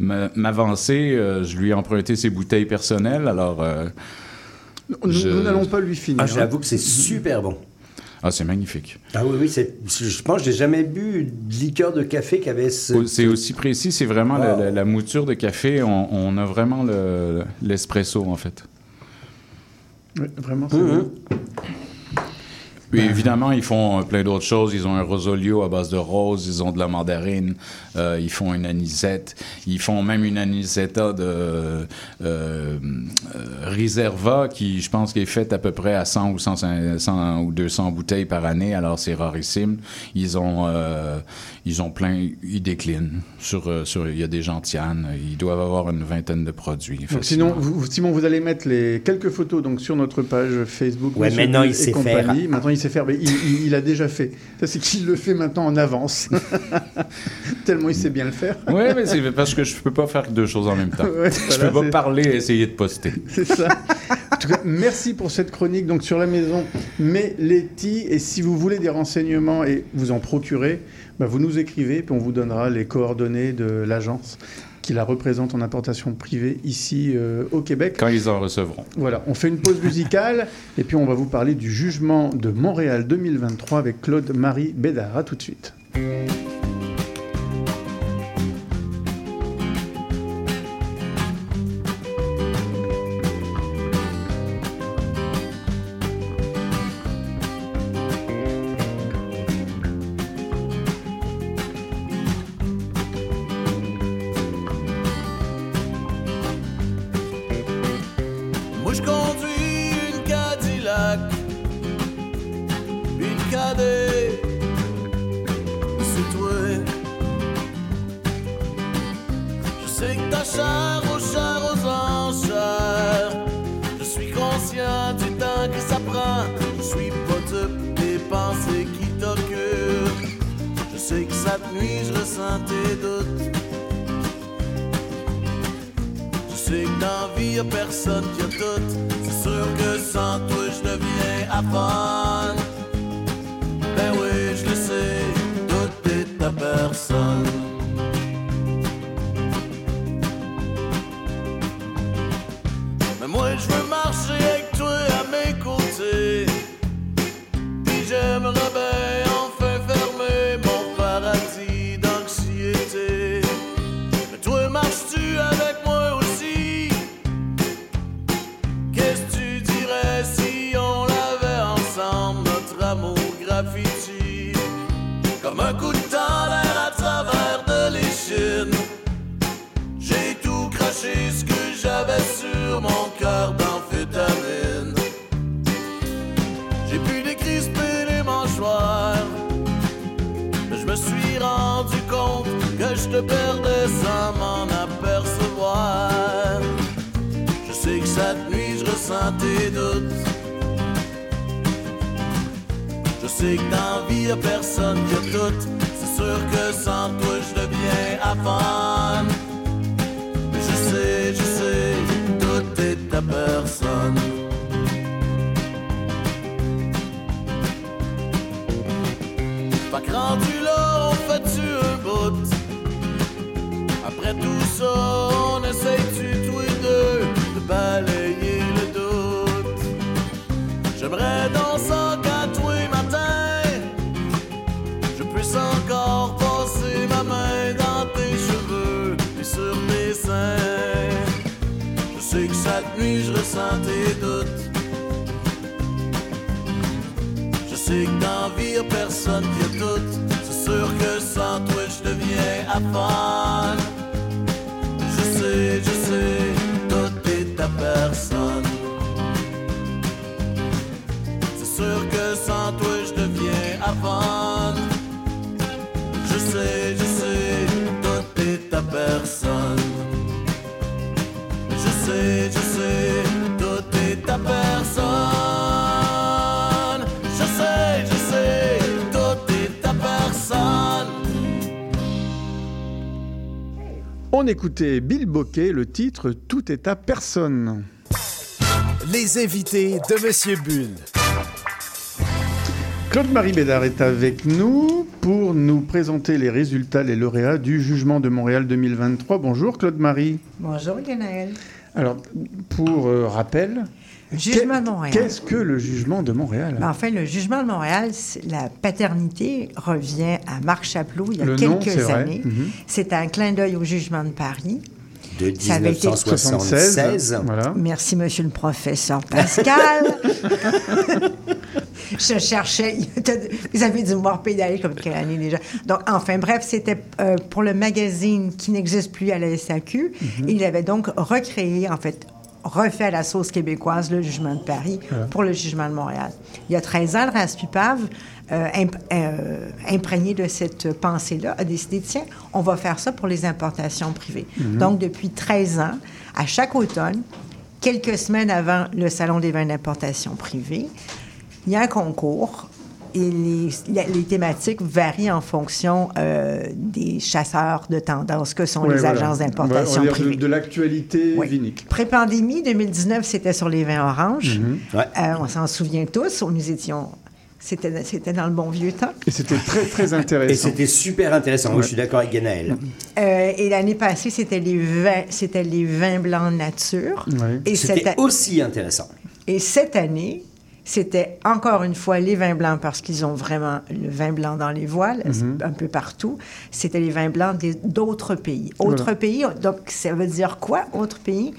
m'avancer, euh, je lui ai emprunté ses bouteilles personnelles, alors... Euh,
nous n'allons pas lui finir.
Ah, J'avoue que c'est super bon.
Ah, c'est magnifique.
Ah oui, oui, je pense que j'ai jamais bu de liqueur de café qui avait ce...
C'est aussi précis, c'est vraiment la, mouture de café, on, a vraiment l'espresso, en fait.
Oui, vraiment, c'est mmh,
oui, évidemment, ils font euh, plein d'autres choses. Ils ont un rosolio à base de rose, ils ont de la mandarine, euh, ils font une anisette, ils font même une anisetta de euh, euh Reserva qui, je pense, qui est faite à peu près à 100 ou 100, ou 200 bouteilles par année. Alors, c'est rarissime. Ils ont, ils ont plein, ils déclinent. Sur, sur, il y a des gentianes. Ils doivent avoir une vingtaine de produits.
sinon, vous, Simon, vous allez mettre les quelques photos donc sur notre page Facebook.
Ouais, maintenant il sait faire.
Maintenant, il sait faire, mais il, a déjà fait. Ça, c'est qu'il le fait maintenant en avance. Tellement il sait bien le faire.
oui, mais c'est parce que je ne peux pas faire deux choses en même temps. je ne peux pas parler et essayer de poster.
C'est ça. En tout cas, merci pour cette chronique donc sur la maison Meleti. Et si vous voulez des renseignements et vous en procurer, bah, vous nous écrivez, puis on vous donnera les coordonnées de l'agence qui la représente en importation privée ici euh, au Québec.
Quand ils en recevront.
Voilà, on fait une pause musicale et puis on va vous parler du jugement de Montréal 2023 avec Claude-Marie Bédard. A tout de suite.
On essaye-tu tous les deux de balayer le doute? J'aimerais dans ça qu'à tous les matins, je puisse encore passer ma main dans tes cheveux et sur tes seins. Je sais que cette nuit je ressens tes doutes. Je sais que dans vie personne qui tout. C'est sûr que sans toi je deviens affaire. Je sais, je sais, tout est ta personne. C'est sûr que sans toi je deviens affaire. Je sais, je sais, tout est ta personne. Je sais,
On écoutait Bill Bocquet, le titre Tout est à personne.
Les invités de Monsieur Bull.
Claude-Marie Bédard est avec nous pour nous présenter les résultats, les lauréats du Jugement de Montréal 2023. Bonjour Claude-Marie.
Bonjour Lionel.
Alors, pour euh, rappel,
Jugement de Montréal.
qu'est-ce que le Jugement de Montréal?
Ben, enfin, le jugement de Montréal, la paternité revient à Marc Chaplot il y a
Le
quelques années.
Mhm.
C'est un clin d'œil au jugement de Paris.
De
Ça avait été-
1976.
Voilà.
Merci, monsieur le professeur Pascal. Je cherchais. Vous avez dû me voir pédaler comme quelle année déjà. Donc, enfin, bref, c'était euh, pour le magazine qui n'existe plus à la SAQ. Il avait donc recréé, en fait, refait à la sauce québécoise le jugement de Paris pour le jugement de Montréal. Il y a 13 ans, le Raspupave, euh, imp- euh, imprégné de cette pensée-là, a décidé, tiens, on va faire ça pour les importations privées.
Mhm.
Donc, depuis 13 ans, à chaque automne, quelques semaines avant le Salon des vins d'importation privée, il y a un concours et les, la- les thématiques varient en fonction euh, des chasseurs de tendance que sont
Ouais,
les
voilà.
agences d'importation
on va dire
privées.
De, de l'actualité
Oui.
vinique.
Pré-pandémie, 2019, c'était sur les vins oranges.
Mhm.
Euh, on s'en souvient tous. Nous étions... C'était c'était dans le bon vieux temps.
Et c'était très, très intéressant.
Et c'était super intéressant. Oui, je suis d'accord avec Guénaël.
Euh, et l'année passée, c'était les vins, c'était les vins blancs nature. Et
C'était
cette,
aussi intéressant.
et cette année, c'était encore une fois les vins blancs parce qu'ils ont vraiment le vin blanc dans les voiles
Mhm.
un peu partout. C'était les vins blancs des- d'autres pays. Autres
Voilà.
pays, donc ça veut dire quoi, autres pays?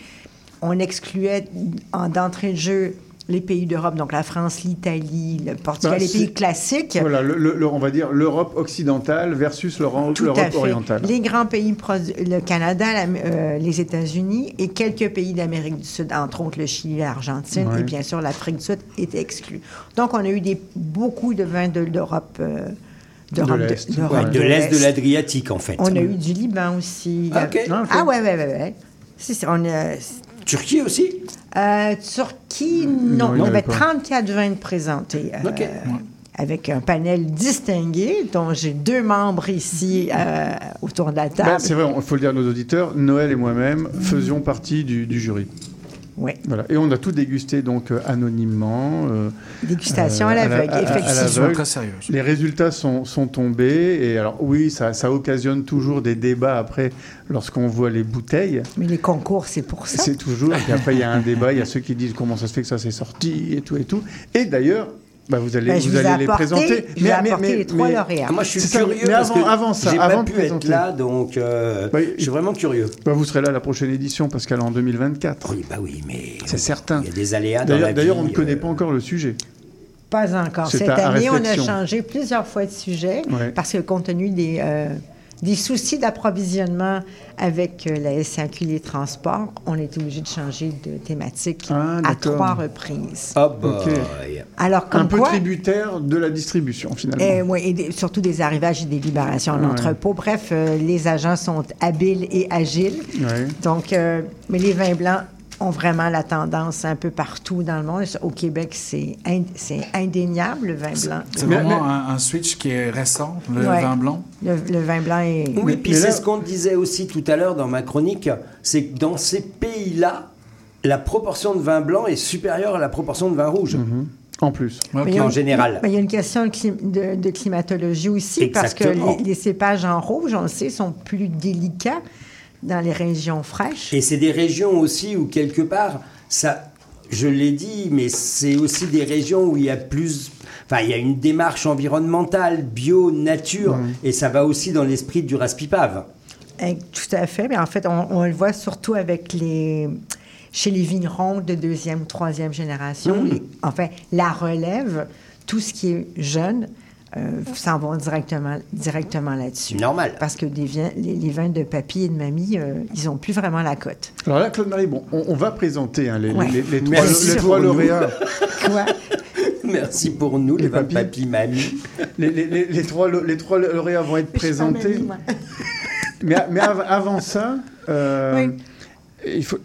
On excluait en d'entrée de jeu les pays d'Europe, donc la France, l'Italie, le Portugal,
Bah,
les pays classiques.
Voilà, le- le- le- on va dire l'Europe occidentale versus l'Europe orientale.
Les grands pays, le Canada, la- euh, les États-Unis et quelques pays d'Amérique du Sud, entre autres le Chili, l'Argentine
Ouais.
et bien sûr l'Afrique du Sud étaient exclus. Donc, on a eu des, beaucoup de vins de l'Europe. euh, de,
De l'Est.
de,
l'Est de l'Adriatique, en fait.
On a eu du Liban aussi.
Ah, ok.
Ah,
Ah, ok.
ouais, ouais, ouais, ouais. Si, si, on a-
Turquie aussi
Euh, Turquie, non.
Non, il y
avait
avait pas.
34 vins de présentés. euh,
Ok.
Avec un panel distingué, dont j'ai deux membres ici euh, autour de la table.
Ben, c'est vrai, il faut le dire à nos auditeurs, Noël et moi-même faisions partie du, du jury. Voilà. Et on a tout dégusté donc euh, anonymement. euh,
Dégustation à l'aveugle, effectivement.
Très sérieux.
Les résultats sont, sont tombés. Et alors, oui, ça, ça occasionne toujours des débats après lorsqu'on voit les bouteilles.
Mais les concours, c'est pour ça.
C'est toujours. Et puis après, il y a un débat. Il y a ceux qui disent comment ça se fait que ça s'est sorti et tout et tout. Et d'ailleurs. Bah, vous allez,
je
vous allez les présenter.
je vous ai apporté les trois lauréats.
Ah, moi, je suis
ça,
curieux
mais
parce
avant,
que
avant ça,
j'ai
avant
pas
de
pu
présenter.
être là, donc euh, je suis vraiment curieux.
Bah, vous serez là à la prochaine édition parce qu'elle est en 2024.
Oui, bah oui, mais
c'est certain.
Il y a des aléas dans
D'ailleurs,
la
d'ailleurs, on ne connaît
euh,
pas encore le sujet.
Pas encore. Cette
à- à
année, on a changé plusieurs fois de sujet
Ouais.
parce que compte tenu des, euh, des soucis d'approvisionnement avec euh, la SAQ les transports, on est obligé de changer de thématique
Ah,
à trois reprises.
Ok.
Alors, comme
un peu
quoi-
tributaire de la distribution finalement.
Eh oui, et des- surtout des arrivages et des libérations en
Ouais.
entrepôt. Bref, euh, les agents sont habiles et agiles.
Ouais.
Donc, euh, mais les vins blancs ont vraiment la tendance un peu partout dans le monde. Au Québec, c'est ind- c'est indéniable, le vin blanc.
C'est vraiment Un, un switch qui est récent, le
Ouais.
vin blanc.
Le, le vin blanc est...
Oui, puis c'est ce qu'on disait aussi tout à l'heure dans ma chronique, c'est que dans ces pays-là, la proportion de vin blanc est supérieure à la proportion de vin rouge.
En plus.
A
En général.
il y a une question de, clim- de- de climatologie aussi, parce que les, les cépages en rouge, on le sait, sont plus délicats dans les régions fraîches.
Et c'est des régions aussi où, quelque part, ça, je l'ai dit, mais c'est aussi des régions où il y a plus. Enfin, il y a une démarche environnementale, bio, nature, et ça va aussi dans l'esprit du raspipave.
Eh, Tout à fait, mais en fait, on, on le voit surtout avec les chez les vignerons de deuxième ou troisième génération. Les- enfin, la relève, tout ce qui est jeune, euh, s'en vont directement, directement là-dessus.
Normal.
Parce que des vins- les, les vins de papy et de mamie, euh, ils n'ont plus vraiment la cote.
Alors là, Claude-Marie, bon, on, on va présenter hein, les,
Ouais.
les- les trois, les lauréats.
Quoi?
Merci pour nous, les, vins de papy, mamie.
Les, les- les- les trois, les trois lauréats vont être présentés. Mais, mais av- avant ça, euh, il faut,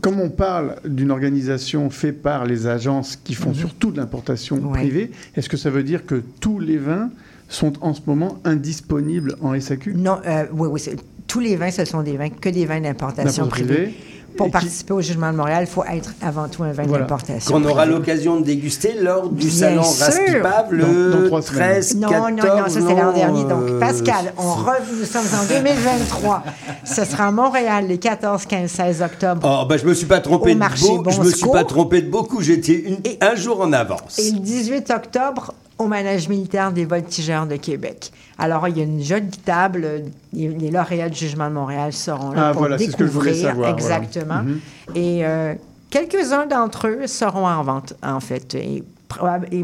comme on parle d'une organisation faite par les agences qui font
Mhm.
surtout de l'importation
Ouais.
privée, est-ce que ça veut dire que tous les vins sont en ce moment indisponibles en SAQ
Non, euh, oui, oui. c'est- Tous les vins, ce sont des vins, que des vins d'importation
D'importation
privée.
privée.
Pour participer au jugement de Montréal, il faut être avant tout un vin
Voilà.
d'importation.
Qu'on aura l'occasion de déguster lors du
Bien
salon. Raspipave le
Dans- dans trois
13,
Non,
14...
non, non, ça c'est l'an dernier. Donc,
euh,
Pascal, on re- nous sommes en 2023. Ce sera à Montréal les 14, 15, 16 octobre.
Oh, bah, je me suis pas trompé de
marché
beau- je
Bon
me suis pas trompé de beaucoup, j'étais une- un jour en avance.
Et le 18 octobre, au manège militaire des voltigeurs de Québec. Alors, il y a une jolie table. Les, lauréats du jugement de Montréal seront là
Ah,
pour
voilà, c'est ce que je voulais
découvrir.
savoir, voilà.
Exactement.
Mhm.
Et euh, quelques-uns d'entre eux seront en vente, en fait. Et,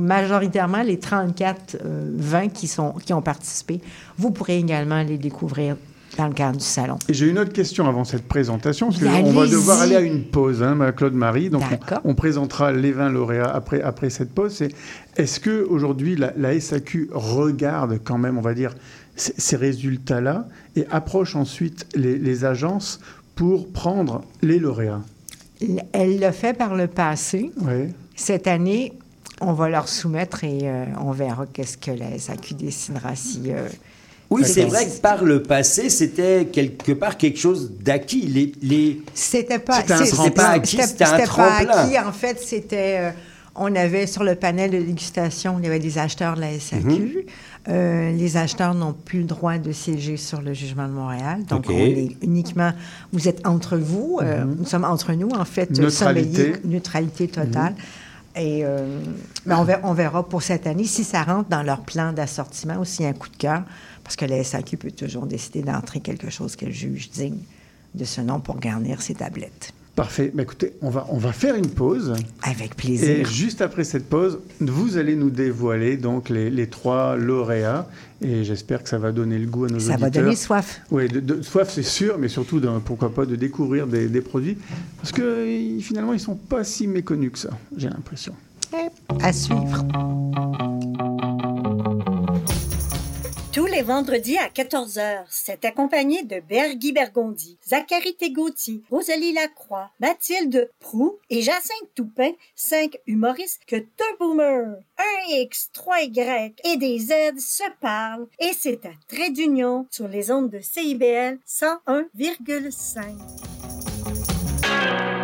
majoritairement, les 34 euh, vins qui, sont, qui ont participé, vous pourrez également les découvrir dans le cadre du salon.
J'ai une autre question avant cette présentation, parce qu'on va devoir aller à une pause, hein, ma Claude-Marie. Donc, on, on présentera les vins lauréats après, après cette pause. Est-ce que aujourd'hui la, la SAQ regarde quand même, on va dire, ces, ces résultats-là et approche ensuite les, les agences pour prendre les lauréats?
Elle l'a fait par le passé.
Oui.
Cette année, on va leur soumettre et euh, on verra qu'est-ce que la SAQ décidera si... euh,
Oui, c'est vrai que par le passé, c'était quelque part quelque chose d'acquis. Les, les...
C'était pas,
C'était un
pas
acquis,
c'était-
un
c'était pas acquis. En fait, c'était. euh, on avait sur le panel de dégustation, il y avait des acheteurs de la SAQ.
Mhm.
Euh, les acheteurs n'ont plus le droit de siéger sur le jugement de Montréal. Donc, on est uniquement. Vous êtes entre vous. euh,
Mhm.
Nous sommes entre nous, en fait.
Neutralité.
neutralité totale. Et euh, mais on, verra, on verra pour cette année si ça rentre dans leur plan d'assortiment ou s'il y a un coup de cœur, parce que la SAQ peut toujours décider d'entrer quelque chose qu'elle juge digne de ce nom pour garnir ses tablettes.
Parfait. Bah, écoutez, on va, on va faire une pause.
Avec plaisir.
Et juste après cette pause, vous allez nous dévoiler donc les, les trois lauréats. Et j'espère que ça va donner le goût à nos
Ça
auditeurs.
va donner soif.
Oui, de, de- soif, c'est sûr, mais surtout, pourquoi pas, de découvrir des, des produits. Parce que finalement, ils sont pas si méconnus que ça, j'ai l'impression.
À suivre.
Tous les vendredis à 14h, c'est accompagné de Bergui Bergondi, Zachary Tégautier, Rosalie Lacroix, Mathilde Prou et Jacinthe Toupin, cinq humoristes que deux boomers, un X, trois Y et des Z se parlent et c'est à Trait d'Union sur les ondes de CIBL 101,5.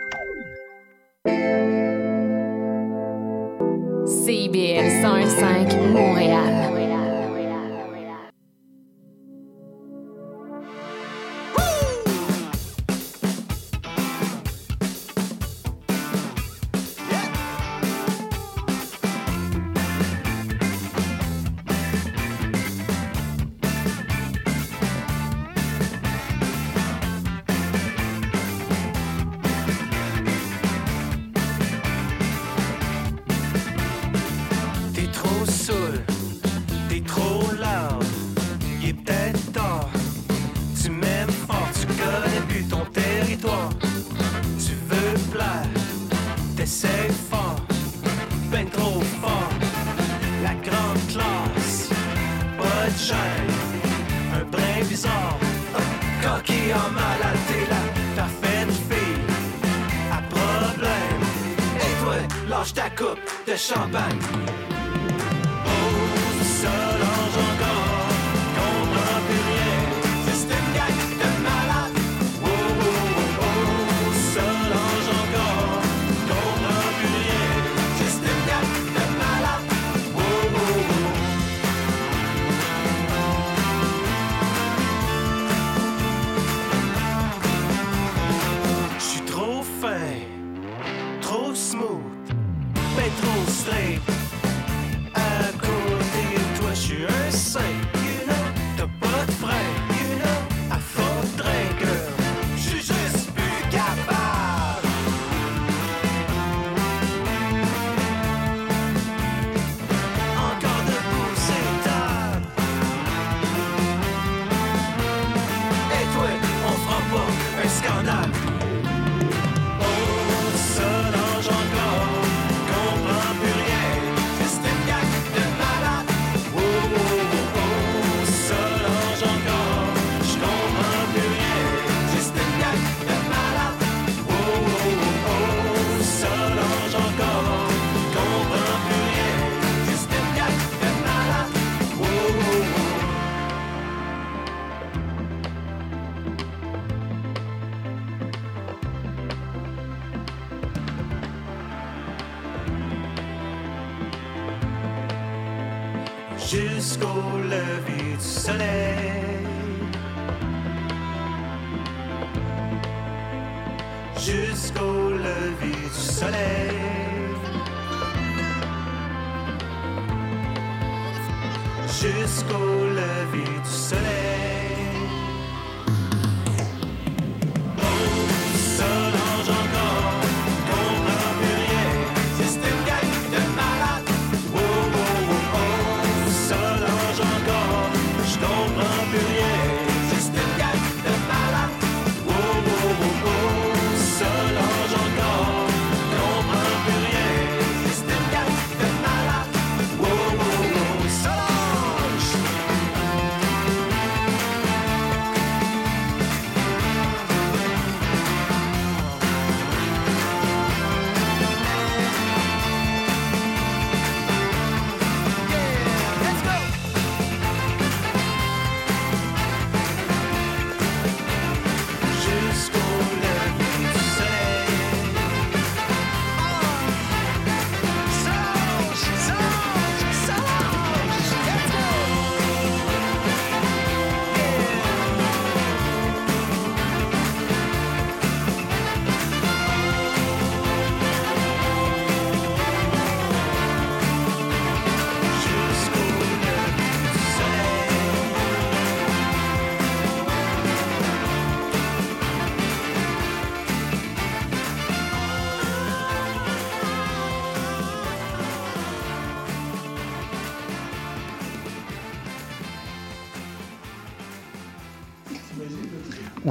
CIBL 105 Montréal.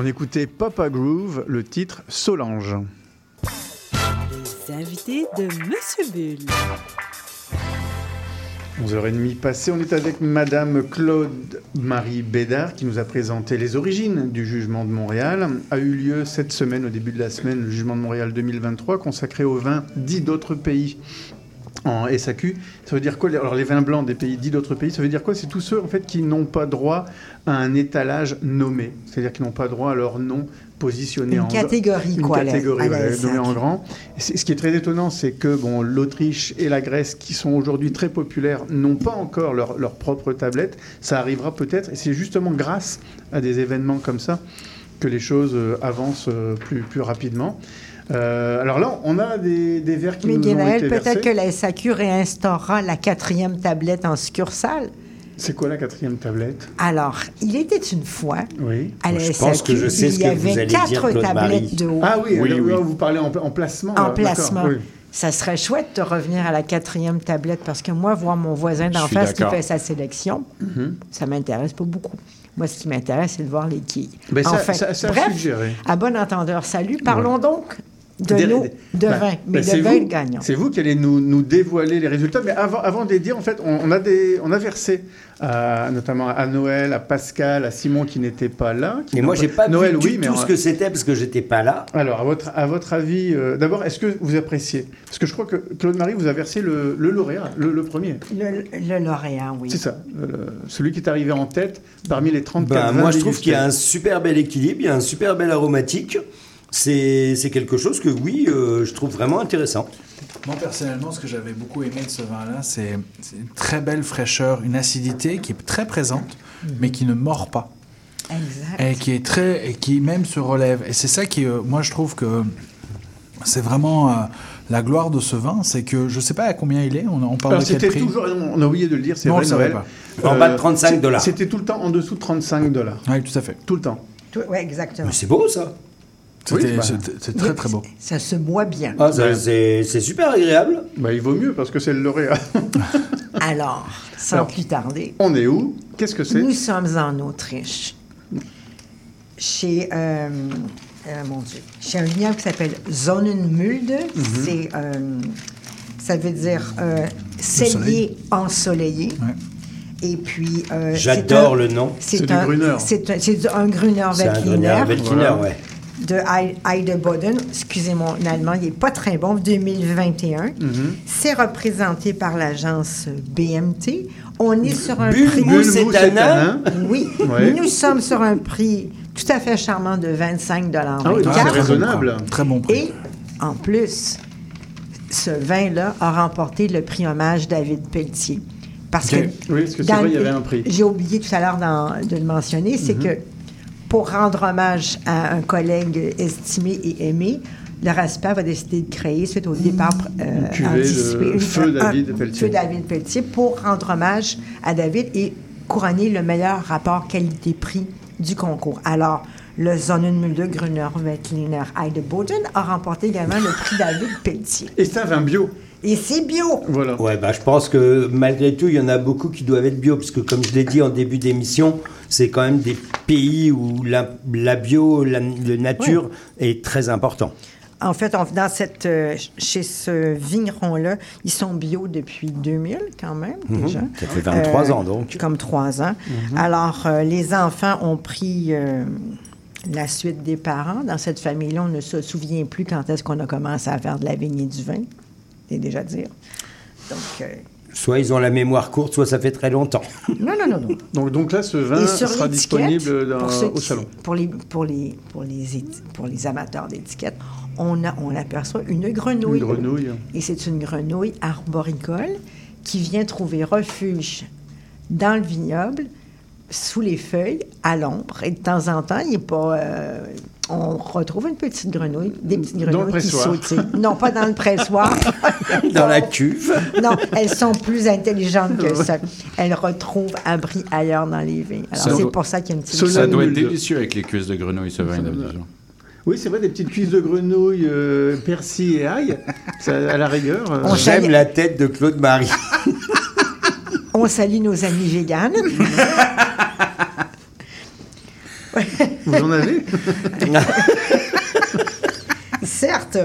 On
écoutait Papa Groove, le titre Solange.
Les invités de Monsieur Bull.
11h30 passées, on est avec Madame Claude Marie Bédard qui nous a présenté les origines du jugement de Montréal. A eu lieu cette semaine, au début de la semaine, le jugement de Montréal 2023 consacré aux vins dits d'autres pays SAQ. Ça veut dire quoi Alors les vins blancs des pays dits d'autres pays, ça veut dire quoi? C'est tous ceux en fait qui n'ont pas droit à un étalage nommé, c'est-à-dire qui n'ont pas droit à leur nom positionné
Une
en
catégorie,
une
quoi,
catégorie voilà, nommée en grand. Ce qui est très étonnant, c'est que bon, l'Autriche et la Grèce, qui sont aujourd'hui très populaires, n'ont pas encore leur, leur propre tablette. Ça arrivera peut-être, et c'est justement grâce à des événements comme ça que les choses euh, avancent euh, plus, plus rapidement. Euh, alors là, on a des, des verres qui
Mais
nous ont
Guénaël,
été
peut-être que la SAQ réinstaurera la quatrième tablette en succursale.
C'est quoi la quatrième tablette?
Alors, il était une fois
Oui.
à la
Je
SAQ,
pense que je sais
il
ce
y
que vous
avait
allez dire,
quatre
Claude
tablettes
Marie.
de haut.
Ah oui,
Oui,
alors,
oui.
là, vous parlez en, en placement.
En
d'accord,
placement.
oui.
Ça serait chouette de revenir à la quatrième tablette parce que moi, voir mon voisin d'en face qui fait sa sélection,
Mhm.
ça m'intéresse pas beaucoup. Moi, ce qui m'intéresse, c'est de voir les quilles.
Ben, ça-
Enfin,
ça- ça a
bref,
suggéré.
à bon entendeur, salut. Parlons donc de
Des- des-
de
bah,
vin, mais
bah, c'est
de vin
vous-
gagnant.
C'est vous qui allez nous, nous dévoiler les résultats. Mais avant, avant de les dire, en fait, on, on a, des, on a versé, à- notamment à Noël, à Pascal, à Simon qui n'était pas là. qui
Et
n'ont
moi, j'ai pas
Noël,
vu
oui,
du
mais
tout
en-
ce que c'était parce que j'étais pas là.
Alors, à votre, à votre avis, euh, d'abord, est-ce que vous appréciez? Parce que je crois que Claude-Marie vous a versé le, le lauréat, le, le premier.
Le, le lauréat, oui.
C'est ça, le- celui qui est arrivé en tête parmi les 34
Ben, moi, je trouve qu'il y a un super bel équilibre, il y a un super bel aromatique. C'est quelque chose que, oui, euh, je trouve vraiment intéressant.
Moi, personnellement, ce que j'avais beaucoup aimé de ce vin-là, c'est c'est une très belle fraîcheur, une acidité qui est très présente, mais qui ne mord pas.
Exact.
Et qui est très. et qui même se relève. Et c'est ça qui, euh, moi, je trouve que c'est vraiment euh, la gloire de ce vin, c'est que je sais pas à combien il est, on, on parle
Alors,
de quel
c'était
prix
toujours, on a oublié de le dire, c'est vrai, Noël.
pas.
En bas de 35
c'est-
dollars.
C'était tout le temps en dessous de 35 dollars.
Oui, tout à fait.
Tout le temps.
Oui, exactement.
Mais c'est beau, ça.
C'était-
Oui, bah.
c'est très très beau.
Ça se boit bien.
Ah, c'est super agréable.
Bah, il vaut mieux parce que c'est le lauréat.
Alors, sans
Alors,
plus tarder,
On est où? Qu'est-ce que c'est?
Nous sommes en Autriche. Chez, euh, euh, mon Dieu, chez un vignoble qui s'appelle Sonnenmulde. C'est, euh, ça veut dire euh, cellier ensoleillé. Et puis, euh,
J'adore
un-
le nom.
C'est du
un,
Gruner.
C'est un, c'est un Gruner
C'est un
Veltliner
Grenier Veltliner,
Voilà.
ouais.
De Heide- Heideboden. Excusez mon allemand, il n'est pas très bon, 2021.
Mhm.
C'est représenté par l'agence BMT. On est sur un
Bulle,
prix...
bulle, un.
Oui,
Ouais.
nous sommes sur un prix tout à fait charmant de 25
Ah oui, c'est raisonnable.
Très bon prix.
Et en plus, ce vin-là a remporté le prix hommage David Pelletier. Parce que,
Oui, parce que c'est vrai, il y avait un prix.
J'ai oublié tout à l'heure de le mentionner, c'est
Mhm.
que pour rendre hommage à un collègue estimé et aimé, le RASPA va décider de créer, suite au départ euh,
cuvée de
anticipé,
Feu David
un-
Pelletier.
Feu David Pelletier pour rendre hommage à David et couronner le meilleur rapport qualité-prix du concours. Alors, le Sonnenmüller Gruner Veltliner Heideboden a remporté également le prix David Pelletier.
Et c'est un bio.
Et c'est bio.
Voilà.
Ouais, bah, je pense que malgré tout, il y en a beaucoup qui doivent être bio, parce que comme je l'ai dit en début d'émission, c'est quand même des pays où la, la bio, la, la nature est très important.
En fait, on- dans cette, euh, chez ce vigneron-là, ils sont bio depuis 2000 quand même,
Mhm.
déjà.
Ça fait 23 ans, donc.
Comme trois ans.
Mhm.
Alors, euh, les enfants ont pris euh, la suite des parents. Dans cette famille-là, on ne se souvient plus quand est-ce qu'on a commencé à faire de la vigne et du vin. C'est déjà dire. Donc, euh,
Soit ils ont la mémoire courte, soit ça fait très longtemps.
non, non, non, non.
Donc, donc là, ce vin sera disponible dans-
pour ceux
au
qui-
salon.
Pour les, pour les, pour les, pour les amateurs d'étiquettes, on, a, on aperçoit une grenouille.
Une grenouille.
Et c'est une grenouille arboricole qui vient trouver refuge dans le vignoble, sous les feuilles, à l'ombre. Et de temps en temps, il est pas... euh, on retrouve une petite grenouille, des petites
Dans le
grenouilles qui sautent. Non, pas dans le pressoir.
Dans la cuve.
Non, elles sont plus intelligentes que ça. Elles retrouvent abri ailleurs dans les vignes. Alors, c'est pour ça qu'il y a une petite...
Ça doit être délicieux avec les cuisses de grenouille, ce vin d'habitude.
Oui, c'est vrai, des petites cuisses de grenouille, euh, persil et ail, ça, à la rigueur. euh,
On
J'aime la tête de Claude Marie.
On salue nos amis véganes.
Vous Vous en avez
Certes.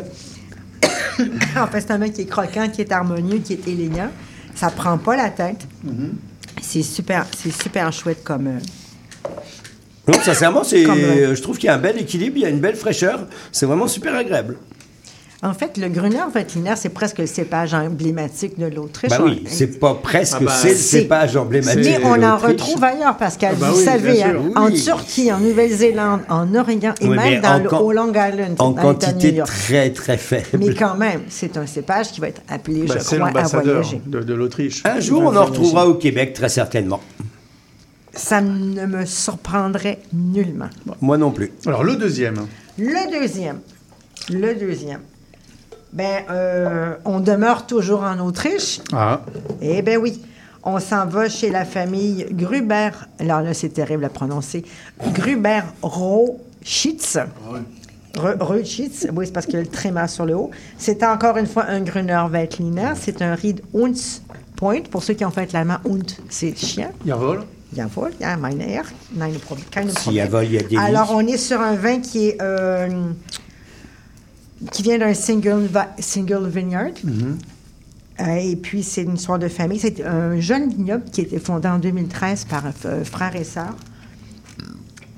en fait, c'est un mec qui est croquant, qui est harmonieux, qui est élégant. Ça prend pas la tête.
Mhm.
C'est super, c'est super chouette comme. euh,
Non, sincèrement, c'est,
Comme, euh,
je trouve qu'il y a un bel équilibre, il y a une belle fraîcheur. C'est vraiment super agréable.
En fait, le Gruner Veltliner, c'est presque le cépage emblématique de l'Autriche.
Bah oui, c'est pas presque,
Ah bah,
c'est le cépage emblématique.
Mais on en retrouve ailleurs, Pascal.
Ah bah
vous
oui,
savez, hein, en. Turquie, en Nouvelle-Zélande, en Oregon et
Oui,
même dans
en
le au Long Island.
En quantité très très faible.
Mais quand même, c'est un cépage qui va être appelé,
Bah,
je crois, à
l'ambassadeur
voyager.
de, de l'Autriche.
Un jour, on en retrouvera au Québec, très certainement.
Ça ne me surprendrait nullement.
Moi non plus.
Alors, le deuxième.
Le deuxième. Le deuxième. Ben, euh, on demeure toujours en Autriche.
Ah.
Eh bien oui. On s'en va chez la famille Gruber. Alors là, c'est terrible à prononcer. Gruber Rochitz. Re- Rochitz. Oui, c'est parce qu'il y a le tréma sur le haut. C'est encore une fois un Gruner Veltliner. C'est un Ried Hunts Point. Pour ceux qui ont fait l'allemand, Hund, c'est chien.
Jawohl.
Jawohl, ja, meine Herr. Nein, Problem- keine
Si
Problème.
Jawohl, il y a des
Alors, on est sur un vin qui est... euh, qui vient d'un single, single vineyard.
Mhm.
Euh, et puis, c'est une histoire de famille. C'est un jeune vignoble qui a été fondé en 2013 par euh, frère et sœur.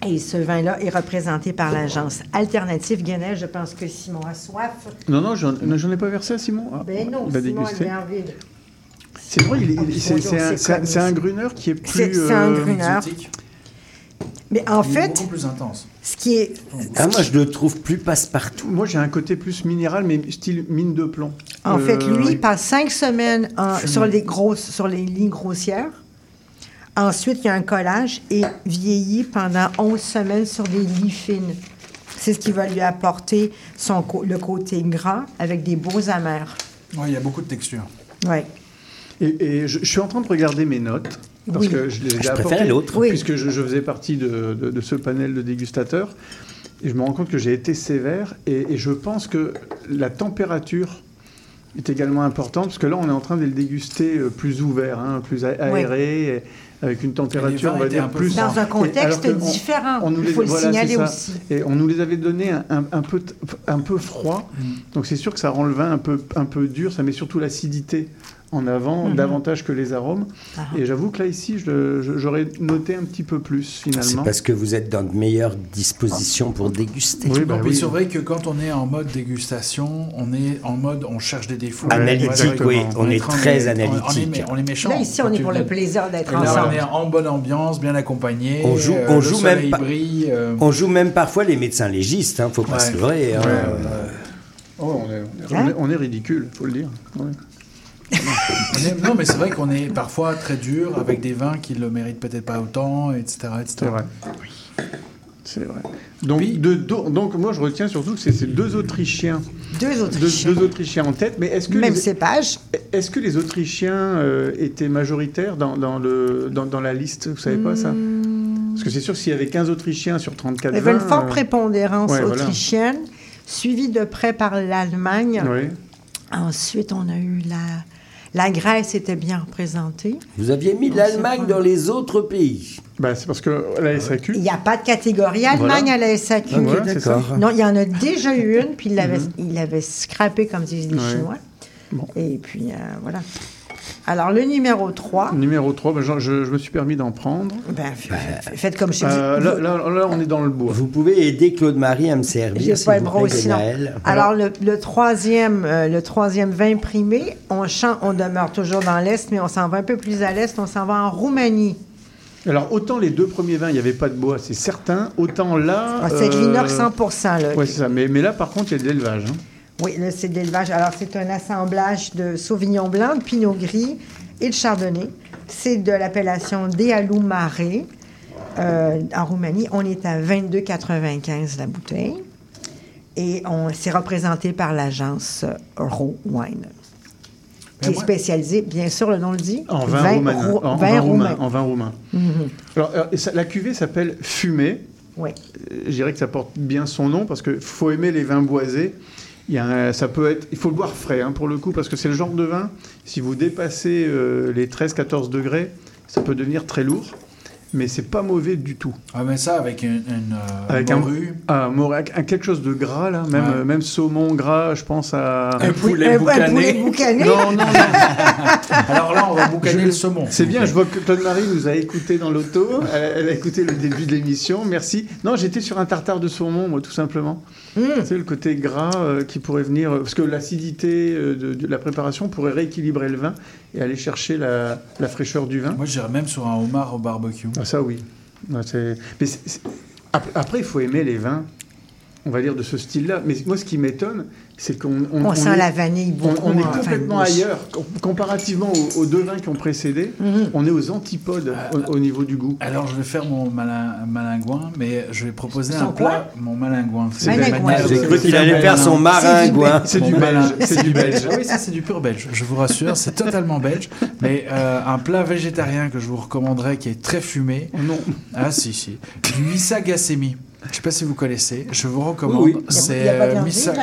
Et ce vin-là est représenté par l'agence Alternative Guinness. Je pense que Simon a soif.
Non, non, j'en ai pas versé à Simon. Ah,
Ben non,
il
Simon.
C'est vrai, c'est un, un-. Gruner qui est plus.
C'est un
euh,
Gruner. Mais en
Il est
fait,
beaucoup plus intense.
ce qui est...
Ah, moi, je le trouve plus passe-partout.
Moi, j'ai un côté plus minéral, mais style mine de plomb.
En
Euh,
fait, lui,
oui.
il passe cinq semaines en- sur, les grosses, sur les lignes grossières. Ensuite, il y a un collage et vieillit pendant 11 semaines sur des lits fines. C'est ce qui va lui apporter son, le côté gras avec des beaux amers.
Ouais, il y a beaucoup de texture.
Ouais.
Et, et je, je suis en train de regarder mes notes. Parce
Oui.
que je les ai
Je préférais l'autre.
Oui.
Puisque je, je faisais partie de, de- de ce panel de dégustateurs. Et je me rends compte que j'ai été sévère. Et, et je pense que la température est également importante. Parce que là, on est en train de le déguster euh, plus ouvert, hein, plus aéré, et avec une température, on va dire,
un peu
plus...
Dans un contexte
on-
différent,
on nous
il
les-
faut le
voilà,
signaler aussi.
Et on nous les avait donné un, un- un peu, un peu froid.
Mm.
Donc c'est sûr que ça rend le vin un peu, un peu dur. Ça met surtout l'acidité en avant,
Mhm.
davantage que les arômes.
Ah.
Et j'avoue que là, ici, j'aurais noté un petit peu plus,
C'est
finalement.
parce que vous êtes dans de meilleures dispositions pour déguster.
Oui, bah oui.
c'est vrai que quand on est en mode dégustation, on est en mode on cherche des défauts.
Analytique, oui, on est très
on-
analytique.
On, est, on est méchant.
Là, ici, on est pour le plaisir d'être
là, on
ensemble.
est en bonne ambiance, bien accompagné.
On joue,
euh,
on
le
joue
soleil
même pas.
brille. euh,
On joue même parfois les médecins légistes, hein, faut pas
Ouais.
se leurrer. hein.
Ouais,
Euh,
Oh, on, est, on, est,
Hein
on est ridicule, faut le dire. Ouais.
On est- non, mais c'est vrai qu'on est parfois très dur avec des vins qui le méritent peut-être pas autant, etc. etc.
C'est vrai. C'est vrai. Donc, de- do- donc, moi, je retiens surtout que c'est ces deux Autrichiens.
Deux Autrichiens.
deux Autrichiens en tête. Mais est-ce que,
Même
les,
cépage.
est-ce que les Autrichiens euh, étaient majoritaires dans, dans le, dans, dans la liste Vous savez pas ça? Parce que c'est sûr s'il y avait 15 Autrichiens sur 34
Il y avait une forte
euh,
prépondérance
ouais, voilà.
autrichienne, suivie de près par l'Allemagne.
Oui.
Ensuite, on a eu la... La Grèce était bien représentée.
Vous aviez mis l'Allemagne dans les autres pays.
Bah, c'est parce que la SAQ.
Il n'y a pas de catégorie Allemagne
Voilà.
à la SAQ.
Ah, voilà, c'est ça.
Non, il y en a déjà eu une, puis il l'avait il l'avait scrappé, comme disent les
Ouais.
Chinois.
Bon.
Et puis, euh, voilà. Alors, le numéro 3,
Numéro 3, ben, je, je- je me suis permis d'en prendre.
ben, faites comme je
Euh,
dis.
là, là- là, on est dans le bois.
Vous pouvez aider Claude-Marie à me servir, s'il
pas le
vous
aussi. Alors, le, le troisième, euh, le troisième vin primé, on chante, on demeure toujours dans l'Est, mais on s'en va un peu plus à l'Est, on s'en va en Roumanie.
Alors, autant les deux premiers vins, il n'y avait pas de bois, c'est certain. Autant là.
Ah, c'est
euh,
Glenor 100 là.
Ouais, c'est ça. Mais, mais là, par contre, il y a de l'élevage. hein.
Oui, là, c'est de l'élevage. Alors, c'est un assemblage de Sauvignon blanc, de Pinot gris et de Chardonnay. C'est de l'appellation Dealou Mare. Euh, en Roumanie, on est à 22,95 la bouteille. Et on c'est représenté par l'agence Raw Wine, qui
Mais
est spécialisée, bien sûr, le nom le dit,
En vin, roumain.
rou-
En,
vin
vin
roumain.
roumain. En vin roumain.
Mhm.
Alors, euh, ça- la cuvée s'appelle Fumée.
Oui.
Euh, Je dirais que ça porte bien son nom parce qu'il faut aimer les vins boisés. Il, y a un- ça peut être, il faut le boire frais hein, pour le coup parce que c'est le genre de vin, si vous dépassez euh, les 13-14 degrés, ça peut devenir très lourd. mais c'est pas mauvais du tout.
Ah, mais ça, avec une, une, euh,
Avec
morue.
un, ah, un- quelque chose de gras là, même,
Ouais.
euh, même saumon gras, je pense à
Un poulet Un- un boucané. poulet boucané
Non, non, non.
Alors là, on va boucaner le saumon.
C'est bien, je vois que Claude Marie nous a écouté dans l'auto. Elle, elle a écouté le début de l'émission. Merci. Non, j'étais sur un tartare de saumon, moi, tout simplement. C'est le côté gras euh, qui pourrait venir. Parce que l'acidité euh, de, de la préparation pourrait rééquilibrer le vin et aller chercher la, la fraîcheur du vin.
Moi, j'irais même sur un homard au barbecue.
Ah, ça, oui. Ouais, c'est- Mais c'est- c'est- ap- Après, il faut aimer les vins, on va dire, de ce style-là. Mais moi, ce qui m'étonne, c'est qu'on
On sent
est-
la vanille
on, est complètement ailleurs. Com- Comparativement aux, aux deux vins qui ont précédé,
Mhm.
on est aux antipodes au, au niveau du goût.
Alors, je vais faire mon malin, malingouin, mais je vais proposer un plat. Mon malingouin. C'est
J'ai cru qu'il allait faire son maringouin. C'est du belge, c'est du belge.
Oui, ça, c'est du pur belge. Je vous rassure, c'est totalement belge. Mais euh, un plat végétarien que je vous recommanderais qui est très fumé.
non.
Ah, si, si. Du missa gassemi. Je ne sais pas si vous connaissez. Je vous recommande.
Oui, oui.
C'est
Il y a pas de
euh, missa-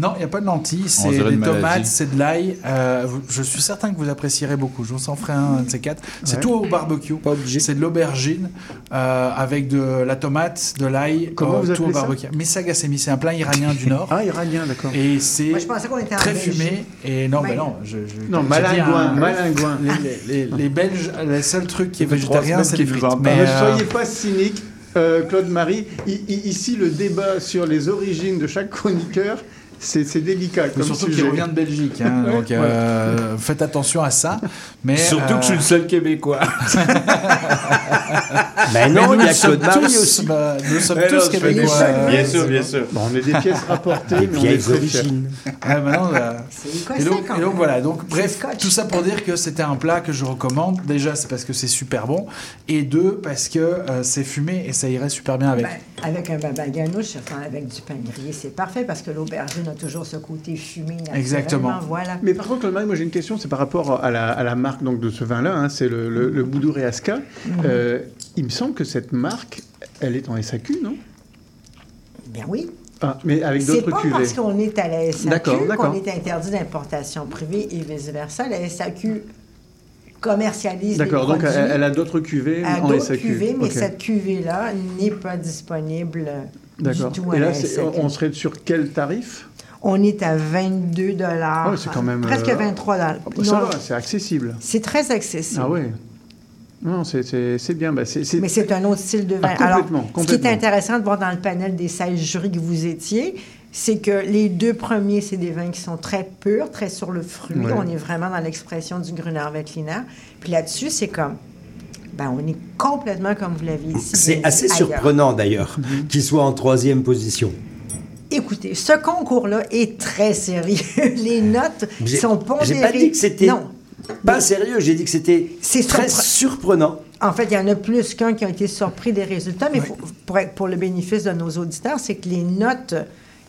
Non, il n'y a pas de lentilles. C'est des tomates, c'est de l'ail. Euh, je suis certain que vous apprécierez beaucoup. Je vous en ferai un de ces quatre. C'est
Ouais.
tout au barbecue. C'est de l'aubergine euh, avec de la tomate, de l'ail,
Comment
euh,
vous
tout au
ça
barbecue. Gassemi, c'est un plat iranien du Nord.
Ah, iranien, d'accord.
Et c'est
Moi, je pensais qu'on était en
très fumé. Et non,
Mais-
mais non. Je, je-
Non, malingouin, malingouin.
Les, les- les Belges, le seul truc qui est
Ça
végétarien, c'est les frites. Mais.
Ne
euh,
soyez pas cynique, euh, Claude Marie. I- ici, le débat sur les origines de chaque chroniqueur, c'est c'est délicat.
Mais
Comme
surtout
sujet.
qu'il revient de Belgique, hein,
Ouais,
donc euh, faites attention à ça. Mais
Surtout que je suis le seul Québécois.
Ben non,
Mais
il y a Claude Marie aussi.
bah, nous sommes
Mais
tous
non, des
québécois. euh,
Bien sûr, bien sûr.
Bon, on est des pièces rapportées,
Des
mais on est
origines.
Ah.
C'est
Et donc, et donc voilà, donc bref, tout ça pour dire que c'était un plat que je recommande. Déjà, c'est parce que c'est super bon. Et deux, parce que euh, c'est fumé et ça irait super bien avec.
Ben, avec un baba ganoush, enfin, avec du pain grillé, c'est parfait parce que l'aubergine a toujours ce côté fumé. naturellement,
Exactement.
Voilà.
Mais par contre, moi j'ai une question, c'est par rapport à la, à la marque donc, de ce vin-là, hein, c'est le, le, le Boudou Reasca.
Mhm.
Euh, il me semble que cette marque, elle est en SAQ, non?
Bien oui.
ah, Mais avec
C'est
d'autres
pas
cuvées.
parce qu'on est à la SAQ qu'on est interdit d'importation privée et vice-versa. La SAQ commercialise
D'accord,
les
donc elle, elle a d'autres cuvées
à
en
d'autres
SAQ.
cuvées, mais cette cuvée-là n'est pas disponible du
D'accord.
tout à
Et là,
la
c'est-
SAQ.
on on serait sur quel tarif?
On est à 22 dollars.
Ah oui, c'est quand même,
Presque
euh,
23 dollars.
Ça va, c'est accessible.
C'est très accessible.
Ah oui Non, c'est- bien. Bah,
Mais c'est un autre style de vin.
Ah,
Alors,
complètement,
ce qui est intéressant de voir dans le panel des 16 jurys que vous étiez, c'est que les deux premiers, c'est des vins qui sont très purs, très sur le fruit.
Ouais.
On est vraiment dans l'expression du Gruner Veltliner. Puis là-dessus, c'est comme... Ben, on est complètement, comme vous l'avez dit.
C'est assez
ailleurs.
surprenant d'ailleurs qu'il soit en troisième position.
Écoutez, ce concours-là est très sérieux. Les notes sont pondérées.
J'ai pas dit que c'était
Non.
pas sérieux, j'ai dit que c'était
C'est
très
surpre-
surprenant.
En fait, il y en a plus qu'un qui a été surpris des résultats, mais faut- pour, le bénéfice de nos auditeurs, c'est que les notes,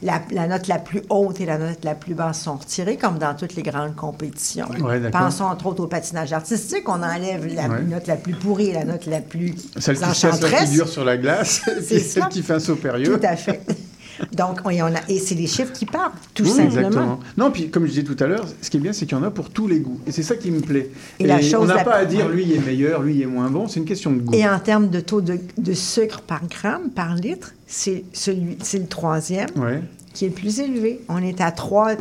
la, la note la plus haute et la note la plus basse sont retirées, comme dans toutes les grandes compétitions.
D'accord.
Pensons entre autres au patinage artistique, on enlève la note la plus pourrie et la note la plus
Celle qui se casse la figure sur la glace,
C'est
celle qui fait un saut périlleux.
Tout à fait. Donc, on y en a, et c'est les chiffres qui parlent, tout
Oui,
simplement.
Exactement. Non, puis comme je disais tout à l'heure, ce qui est bien, c'est qu'il y en a pour tous les goûts. Et c'est ça qui me plaît.
Et la chose
on n'a pas à dire lui il est meilleur, lui il est moins bon, c'est une question de goût.
Et en termes de taux de, de sucre par gramme, par litre, c'est celui, c'est le troisième
Ouais.
qui est le plus élevé. On est à 3,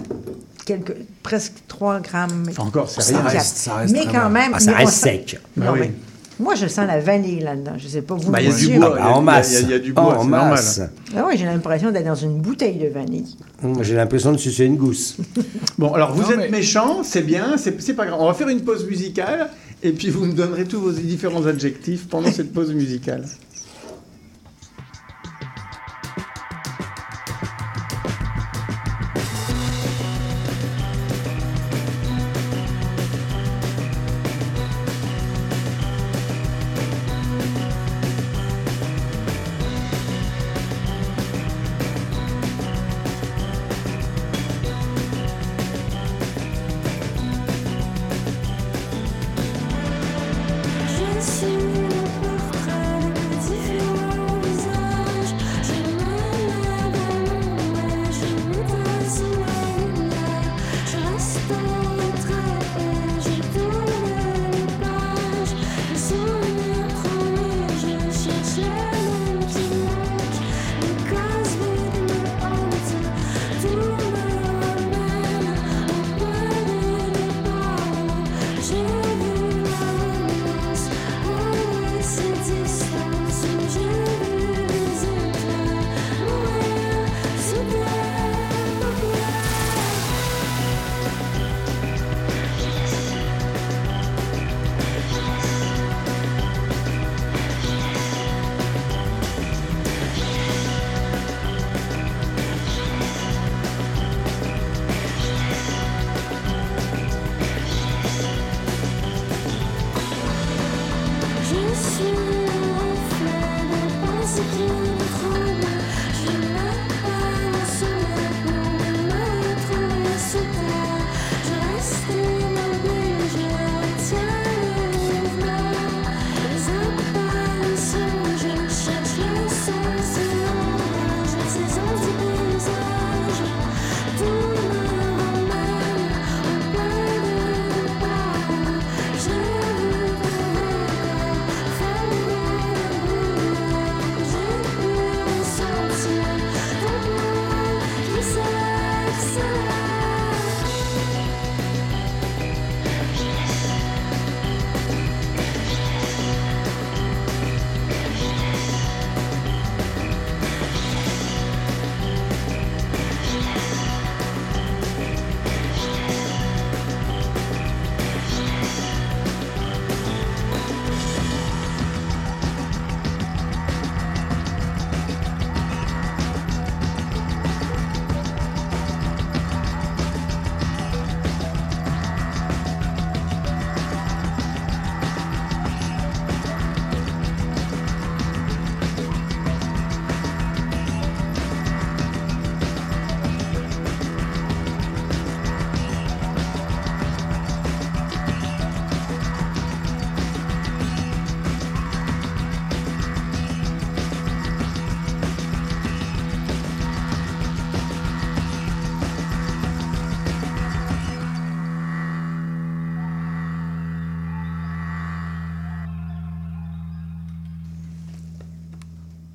quelques, presque 3 grammes.
Enfin, encore, c'est
Ça
rien.
reste-
ça reste
mais quand même.
Ah, ça
mais
reste
on
sec.
Non,
Bah oui.
mais moi, je sens la vanille là-dedans. Je ne sais pas vous.
Bah, il y a du bois.
Ah en masse.
il y a- il y a du bois,
en masse.
Ah oui, j'ai l'impression d'être dans une bouteille de vanille.
Hum, J'ai l'impression de sucer une gousse.
Bon, alors vous
Non,
êtes
mais-
méchant, c'est bien, c'est pas grave. On va faire une pause musicale et puis vous me donnerez tous vos différents adjectifs pendant cette pause musicale.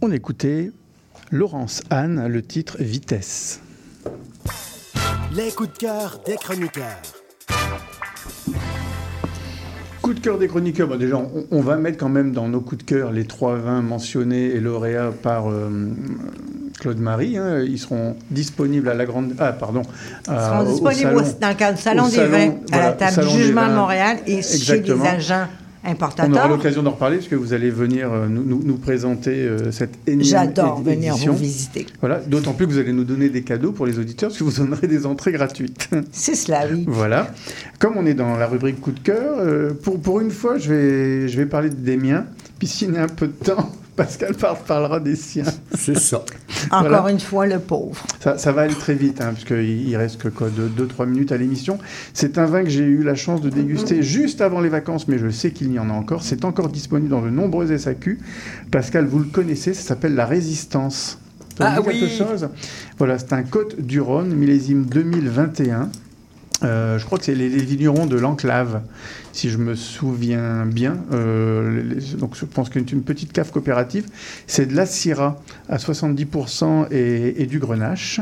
On écoutait Laurence Anne, le titre Vitesse.
Les coups de cœur des chroniqueurs.
Coup de cœur des chroniqueurs, bah déjà on, on va mettre quand même dans nos coups de cœur les trois vins mentionnés et lauréats par euh, Claude Marie. hein. Ils seront disponibles à la grande. Ah, pardon.
Ils seront
au
disponibles
salon-
au- dans le cadre du Salon des vins, à la table du Jugement de. Montréal et chez les
Exactement. On aura l'occasion d'en reparler parce que vous allez venir euh, nous, nous- nous présenter euh, cette énième
J'adore venir vous visiter.
Voilà, d'autant plus que vous allez nous donner des cadeaux pour les auditeurs parce que vous donnerez des entrées gratuites.
C'est cela, oui.
Voilà. Comme on est dans la rubrique coup de cœur, euh, pour, pour une fois, je vais, je vais parler des miens. Puis s'il y a un peu de temps, Pascal par- parlera des siens.
C'est ça.
Encore
Voilà.
une fois, le pauvre.
Ça, ça va aller très vite, hein, parce qu'il il reste que quoi, 2-3 minutes à l'émission. C'est un vin que j'ai eu la chance de déguster juste avant les vacances, mais je sais qu'il y en a encore. C'est encore disponible dans de nombreuses SAQ. Pascal, vous le connaissez, ça s'appelle La Résistance. Ça
Ah
dit quelque
oui.
chose? Voilà, c'est un Côte du Rhône, millésime 2021. Euh, je crois que c'est les, les vignerons de l'enclave, si je me souviens bien. Euh, les- donc je pense qu'une une petite cave coopérative. C'est de la Syrah à 70% et, et du Grenache.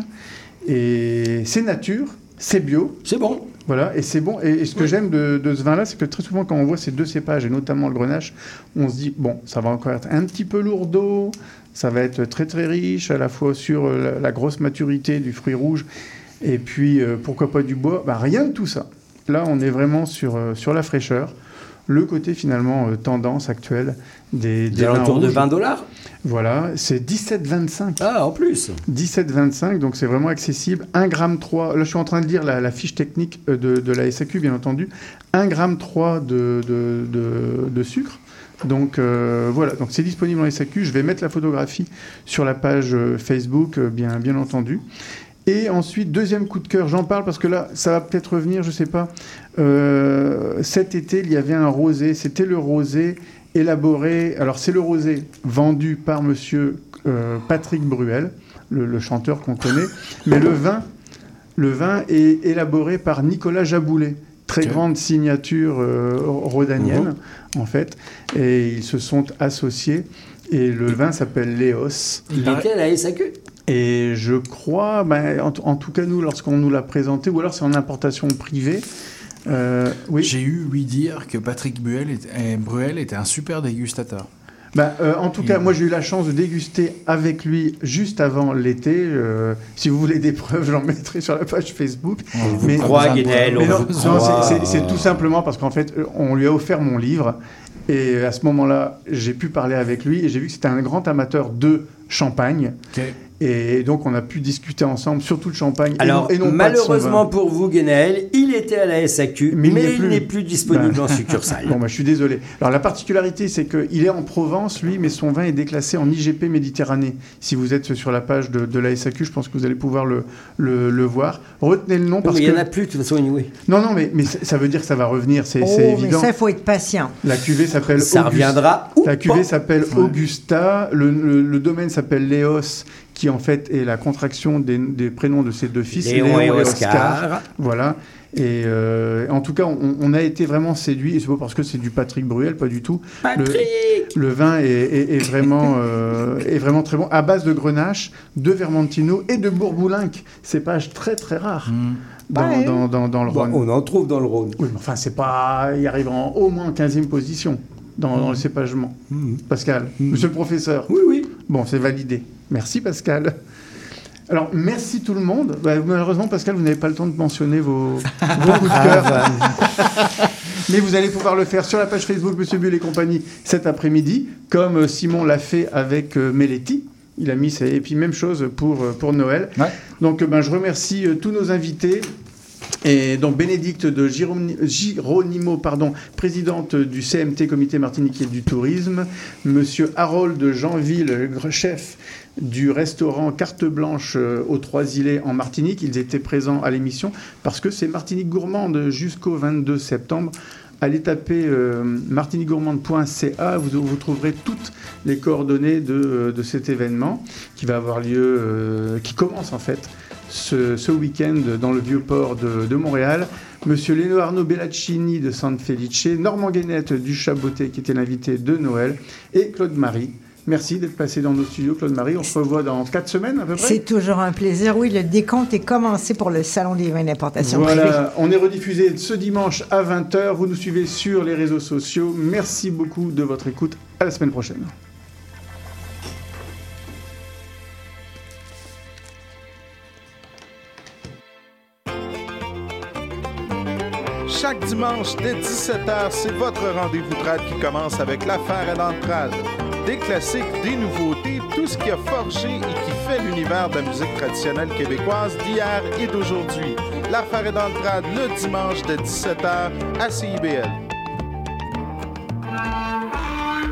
Et c'est nature, c'est bio.
C'est bon.
Voilà, et c'est bon. Et, et ce que j'aime de, de ce vin-là, c'est que très souvent, quand on voit ces deux cépages, et notamment le Grenache, on se dit, bon, ça va encore être un petit peu lourdeau, ça va être très très riche, à la fois sur la, la grosse maturité du fruit rouge, et puis euh, pourquoi pas du bois? Bah, rien de tout ça. Là, on est vraiment sur, euh, sur la fraîcheur. Le côté finalement euh, tendance actuelle des,
Des alentours de 20 dollars?
Voilà, c'est 17,25.
Ah, en plus
17,25, donc c'est vraiment accessible. 1 gramme 3, là je suis en train de lire la, la fiche technique de, de la SAQ, bien entendu. 1 gramme 3 de, de, de- sucre. Donc euh, voilà, donc c'est disponible en SAQ. Je vais mettre la photographie sur la page Facebook, bien, bien entendu. Et ensuite, deuxième coup de cœur, j'en parle parce que là, ça va peut-être revenir, je sais pas. Euh, cet été, il y avait un rosé, c'était le rosé élaboré. Alors, c'est le rosé vendu par monsieur euh, Patrick Bruel, le, le chanteur qu'on connaît, mais le vin, le vin est élaboré par Nicolas Jaboulet. Très grande signature euh, rhodanienne, en fait. Et ils se sont associés. Et le vin s'appelle Léos.
Il était à la SAQ
Et je crois, ben, en, en tout cas nous, lorsqu'on nous l'a présenté, ou alors c'est en importation privée. euh, oui.
J'ai eu oui dire que Patrick Bruel était, Bruel était un super dégustateur.
Ben, euh, en tout cas, moi j'ai eu la chance de déguster avec lui juste avant l'été. Euh, si vous voulez des preuves, j'en mettrai sur la page Facebook.
On vous croit, on
non, non, c'est- tout simplement parce qu'en fait, euh, on lui a offert mon livre. Et à ce moment-là, j'ai pu parler avec lui et j'ai vu que c'était un grand amateur de champagne.
Ok.
Et donc, on a pu discuter ensemble, surtout de champagne. et
Alors,
non- et non pas de son
malheureusement pour vous, Guénaël, il était à la SAQ, mais,
il
il n'est plus disponible
Ben.
en succursale.
Bon, bah, je suis désolé. Alors, la particularité, c'est qu'il est en Provence, lui, mais son vin est déclassé en IGP Méditerranée. Si vous êtes sur la page de, de la SAQ, je pense que vous allez pouvoir le, le, le voir. Retenez le nom parce
il
que.
n'y en a plus, de toute façon, anyway.
Non, non, mais, mais ça veut dire que ça va revenir, c'est
Oh,
c'est
mais
évident.
ça, il faut être patient.
La cuvée s'appelle
Ça
Augusta.
reviendra
La cuvée s'appelle Augusta. Le, le- le domaine s'appelle Léos, qui en fait est la contraction des, des prénoms de ses deux fils,
Léon et Oscar.
Voilà. Et euh, en tout cas, on, on a été vraiment séduits. Et c'est pas parce que c'est du Patrick Bruel, pas du tout. Le, le vin est, est- est vraiment, euh, est vraiment très bon. À base de Grenache, de Vermentino et de Bourboulinque. Cépage très très rare. Dans,
Ouais.
dans, dans, dans le
Bon,
Rhône.
on en trouve dans le Rhône.
Oui, mais enfin, c'est pas. Il arrive en au moins 15e position dans, dans le cépagement. Pascal, monsieur le professeur.
Oui, oui.
Bon, c'est validé. Merci, Pascal. Alors, merci tout le monde. Bah, malheureusement, Pascal, vous n'avez pas le temps de mentionner vos, vos coups de cœur. Mais vous allez pouvoir le faire sur la page Facebook Monsieur Bull et compagnie cet après-midi, comme euh, Simon l'a fait avec euh, Meletti. Il a mis ses... Et puis même chose pour, euh, pour Noël. Donc euh, ben, je remercie euh, tous nos invités. Et donc Bénédicte de Gironi- Gironimo, pardon, présidente du CMT, Comité Martiniquais du Tourisme, Monsieur Harold de Jeanville, chef du restaurant Carte Blanche euh, aux Trois-Îlets en Martinique. Ils étaient présents à l'émission parce que c'est Martinique Gourmande jusqu'au 22 septembre. Allez taper euh, martiniquegourmande.ca, vous, trouverez toutes les coordonnées de, euh, de cet événement qui va avoir lieu, euh, qui commence en fait ce, week-end dans le vieux port de, Montréal. Monsieur Arnaud Bellaccini de San Felice, Normand Guénette du Chaboté qui était l'invité de Noël et Claude Marie. Merci d'être passé dans nos studios, Claude Marie. On se revoit dans 4 semaines à peu près.
C'est toujours un plaisir. Oui, le décompte est commencé pour le Salon des vins d'importation privée.
Voilà, on est rediffusé ce dimanche à 20h. Vous nous suivez sur les réseaux sociaux. Merci beaucoup de votre écoute. À la semaine prochaine.
Chaque dimanche dès 17h, c'est votre rendez-vous trad qui commence avec l'affaire à l'entrade. Des classiques, des nouveautés, tout ce qui a forgé et qui fait l'univers de la musique traditionnelle québécoise d'hier et d'aujourd'hui. L'affaire est dans le trad le dimanche de 17h à CIBL.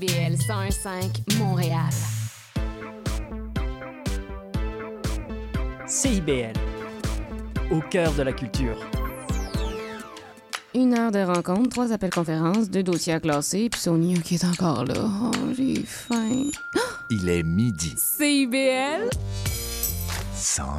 CIBL 101.5 Montréal.
CIBL, au cœur de la culture.
Une heure de rencontre, trois appels conférences, deux dossiers à classer, puis Sonia qui est encore là. Oh, j'ai faim.
Il est midi.
CIBL